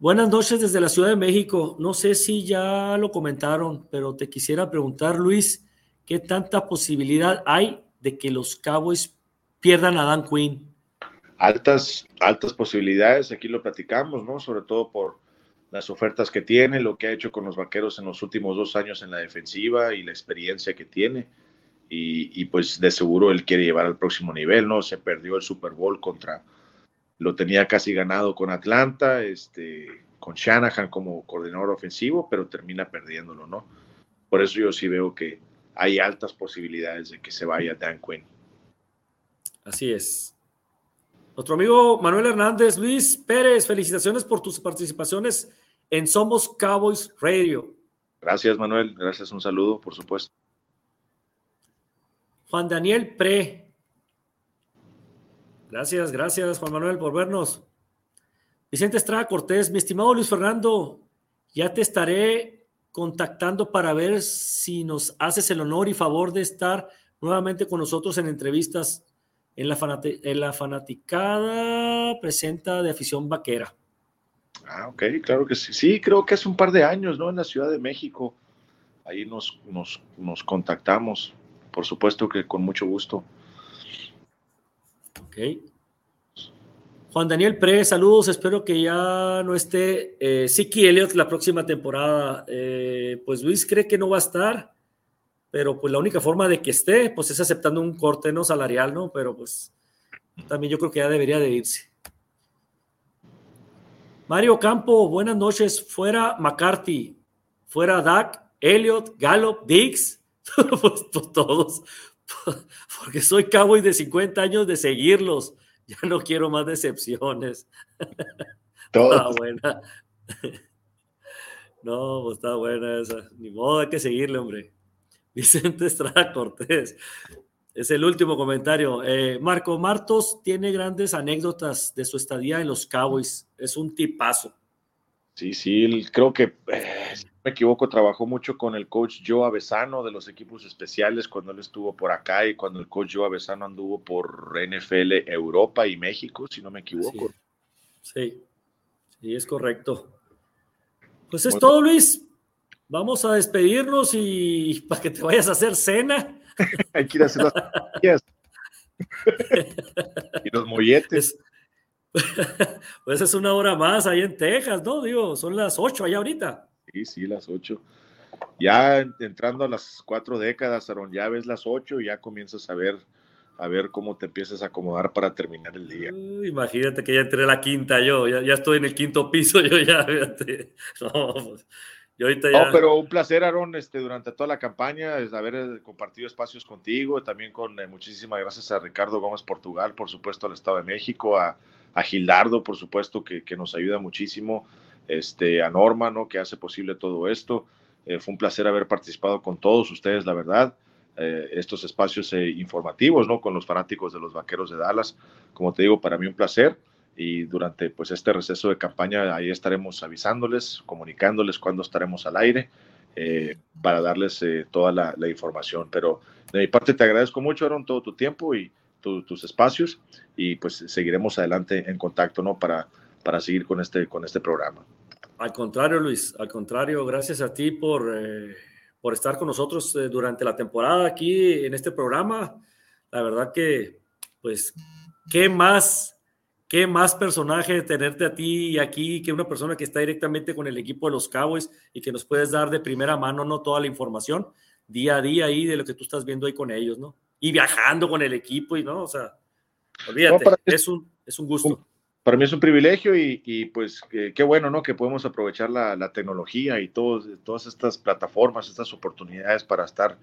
Buenas noches desde la Ciudad de México. No sé si ya lo comentaron, pero te quisiera preguntar, Luis, ¿qué tanta posibilidad hay de que los Cowboys pierdan a Dan Quinn? Altas, altas posibilidades, aquí lo platicamos, ¿no? Sobre todo por las ofertas que tiene, lo que ha hecho con los vaqueros en los últimos dos años en la defensiva y la experiencia que tiene. Y, pues de seguro él quiere llevar al próximo nivel, ¿no? Se perdió el Super Bowl contra, lo tenía casi ganado con Atlanta, este, con Shanahan como coordinador ofensivo, pero termina perdiéndolo, ¿no? Por eso yo sí veo que hay altas posibilidades de que se vaya Dan Quinn. Así es. Otro amigo Manuel Hernández, Luis Pérez, felicitaciones por tus participaciones en Somos Cowboys Radio. Gracias, Manuel. Gracias, un saludo, por supuesto. Juan Daniel Pre, Gracias, gracias Juan Manuel por vernos. Vicente Estrada Cortés, mi estimado Luis Fernando, ya te estaré contactando para ver si nos haces el honor y favor de estar nuevamente con nosotros en entrevistas en la, en la fanaticada presenta de afición vaquera. Ah, ok, claro que sí. Sí, creo que hace un par de años, ¿no? En la Ciudad de México. Ahí nos, nos, nos contactamos. Por supuesto que con mucho gusto. Juan Daniel Pre, saludos. Espero que ya no esté eh, Siki Elliott la próxima temporada. Eh, pues Luis cree que no va a estar, pero pues la única forma de que esté, pues es aceptando un corte no salarial, ¿no? Pero pues también yo creo que ya debería de irse. Mario Campo, buenas noches. Fuera McCarthy, fuera Dak, Elliott, Gallup, Dix, pues, todos, porque soy cowboy de 50 años de seguirlos. Ya no quiero más decepciones. Todo. buena. No, pues está buena esa. Ni modo, hay que seguirle, hombre. Vicente Estrada Cortés. Es el último comentario. Eh, Marco Martos tiene grandes anécdotas de su estadía en los Cowboys. Es un tipazo. Sí, sí, creo que eh, me equivoco, trabajó mucho con el coach Joe Avesano de los equipos especiales cuando él estuvo por acá y cuando el coach Joe Avesano anduvo por NFL Europa y México, si no me equivoco. Sí, sí, es correcto. Pues es todo, Luis. Vamos a despedirnos y para que te vayas a hacer cena. Hay que ir a hacer las y los molletes. pues es una hora más ahí en Texas, ¿no? Digo, son las ocho allá ahorita. Sí, sí, las ocho. Ya entrando a las cuatro décadas, Aaron, ya ves las ocho y ya comienzas a ver, a ver cómo te empiezas a acomodar para terminar el día. imagínate que ya entré a la quinta yo, ya, estoy en el quinto piso, yo ya, fíjate. No, pues, ahorita ya... no, pero un placer, Aaron, este, durante toda la campaña, es haber eh, compartido espacios contigo, también con eh, muchísimas gracias a Ricardo Gómez Portugal, por supuesto, al Estado de México, a, a Gildardo, por supuesto, que, que nos ayuda muchísimo este, a Norma, ¿no? que hace posible todo esto. Eh, fue un placer haber participado con todos ustedes, la verdad. Eh, estos espacios informativos, ¿no? Con los fanáticos de los Vaqueros de Dallas. Como te digo, para mí un placer. Y durante pues este receso de campaña ahí estaremos avisándoles, comunicándoles cuándo estaremos al aire eh, para darles eh, toda la, información. Pero de mi parte te agradezco mucho, Aaron, todo tu tiempo y tus espacios y pues seguiremos adelante en contacto, ¿no? Para, para seguir con este, con este programa. Al contrario, Luis, al contrario, gracias a ti por, eh, por estar con nosotros durante la temporada aquí en este programa. La verdad que, pues, ¿qué más qué más personaje tenerte a ti y aquí que una persona que está directamente con el equipo de los Cowboys y que nos puedes dar de primera mano no toda la información día a día ahí de lo que tú estás viendo ahí con ellos, ¿no? Y viajando con el equipo y no, o sea, olvídate, es, un, es un gusto. Para mí es un privilegio y, pues qué bueno, ¿no? Que podemos aprovechar la, tecnología y todos, todas estas plataformas, estas oportunidades para estar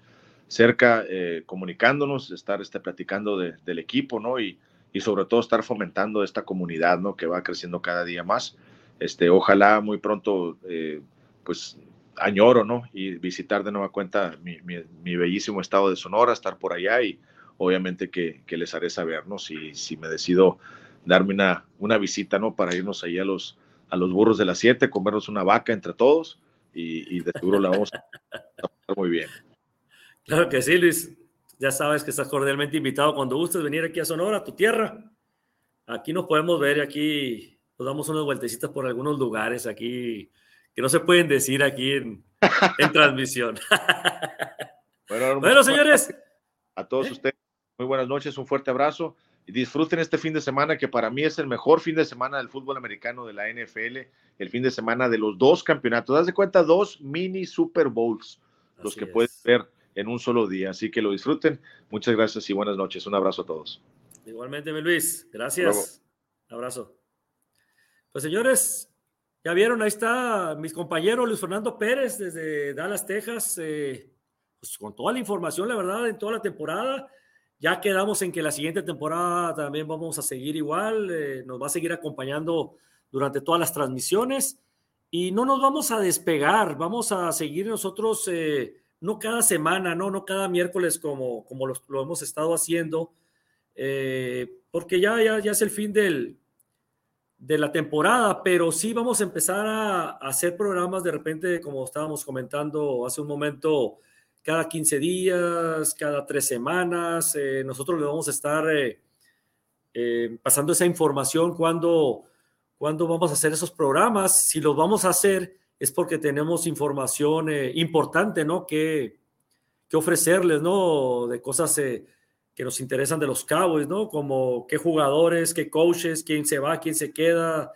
cerca, eh, comunicándonos, estar este, platicando del equipo, ¿no? Y, y sobre todo estar fomentando esta comunidad, ¿no? Que va creciendo cada día más. Este, ojalá muy pronto, eh, pues añoro, ¿no? Y visitar de nueva cuenta mi, mi, bellísimo estado de Sonora, estar por allá y obviamente que, les haré saber, ¿no? Si, si me decido darme una, una visita, ¿no? Para irnos allá a los, a los burros de las siete, comernos una vaca entre todos y, y de seguro la vamos a pasar muy bien. Claro que sí, Luis. Ya sabes que estás cordialmente invitado cuando gustes venir aquí a Sonora, a tu tierra. Aquí nos podemos ver aquí nos damos unas vueltecitas por algunos lugares aquí que no se pueden decir aquí en, transmisión. Bueno, señores. A todos ustedes, muy buenas noches, un fuerte abrazo y disfruten este fin de semana que para mí es el mejor fin de semana del fútbol americano de la NFL, el fin de semana de los dos campeonatos. Haz de cuenta, dos mini Super Bowls, los que puedes ver en un solo día. Así que lo disfruten. Muchas gracias y buenas noches. Un abrazo a todos. Igualmente, Luis. Gracias. Abrazo. Pues señores, ya vieron, ahí está mis compañeros Luis Fernando Pérez desde Dallas, Texas, eh, pues con toda la información, la verdad, en toda la temporada. Ya quedamos en que la siguiente temporada también vamos a seguir igual, eh, nos va a seguir acompañando durante todas las transmisiones y no nos vamos a despegar, vamos a seguir nosotros eh, no cada semana, no, no cada miércoles como, como lo, hemos estado haciendo, eh, porque ya, ya, ya es el fin del, de la temporada, pero sí vamos a empezar a, hacer programas de repente, como estábamos comentando hace un momento, cada 15 días, cada tres semanas. Eh, nosotros le vamos a estar eh, pasando esa información cuando, cuando vamos a hacer esos programas. Si los vamos a hacer, es porque tenemos información eh, importante, ¿no? Que, que, ofrecerles, ¿no? De cosas eh, que nos interesan de los Cowboys, ¿no? Como qué jugadores, qué coaches, quién se va, quién se queda,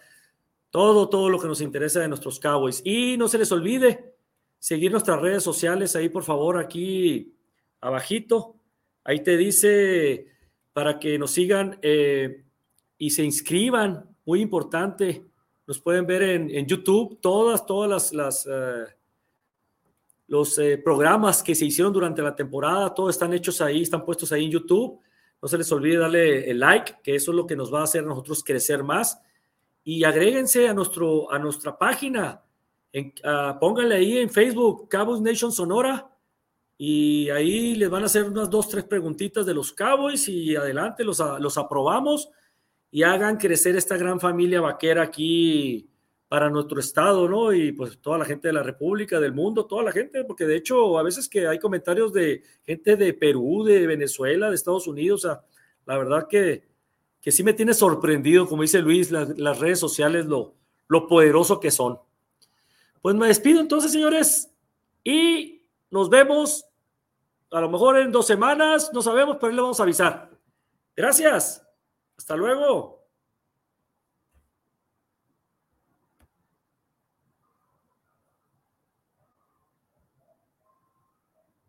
todo, todo lo que nos interesa de nuestros Cowboys. Y no se les olvide seguir nuestras redes sociales ahí, por favor, aquí abajito. Ahí te dice para que nos sigan eh, y se inscriban, muy importante nos pueden ver en, YouTube, todas, todas las, eh, los eh, programas que se hicieron durante la temporada, todos están hechos ahí, están puestos ahí en YouTube. No se les olvide darle el like, que eso es lo que nos va a hacer a nosotros crecer más. Y agréguense a, nuestro, a nuestra página. En, uh, pónganle ahí en Facebook, Cowboys Nation Sonora. Y ahí les van a hacer unas dos, tres preguntitas de los Cowboys y adelante los, los aprobamos y hagan crecer esta gran familia vaquera aquí para nuestro estado, ¿no? Y pues toda la gente de la República, del mundo, toda la gente, porque de hecho a veces que hay comentarios de gente de Perú, de Venezuela, de Estados Unidos, la verdad que, que sí me tiene sorprendido, como dice Luis, las redes sociales, lo, lo poderoso que son. Pues me despido entonces, señores, y nos vemos a lo mejor en dos semanas, no sabemos, pero le vamos a avisar. Gracias. Hasta luego.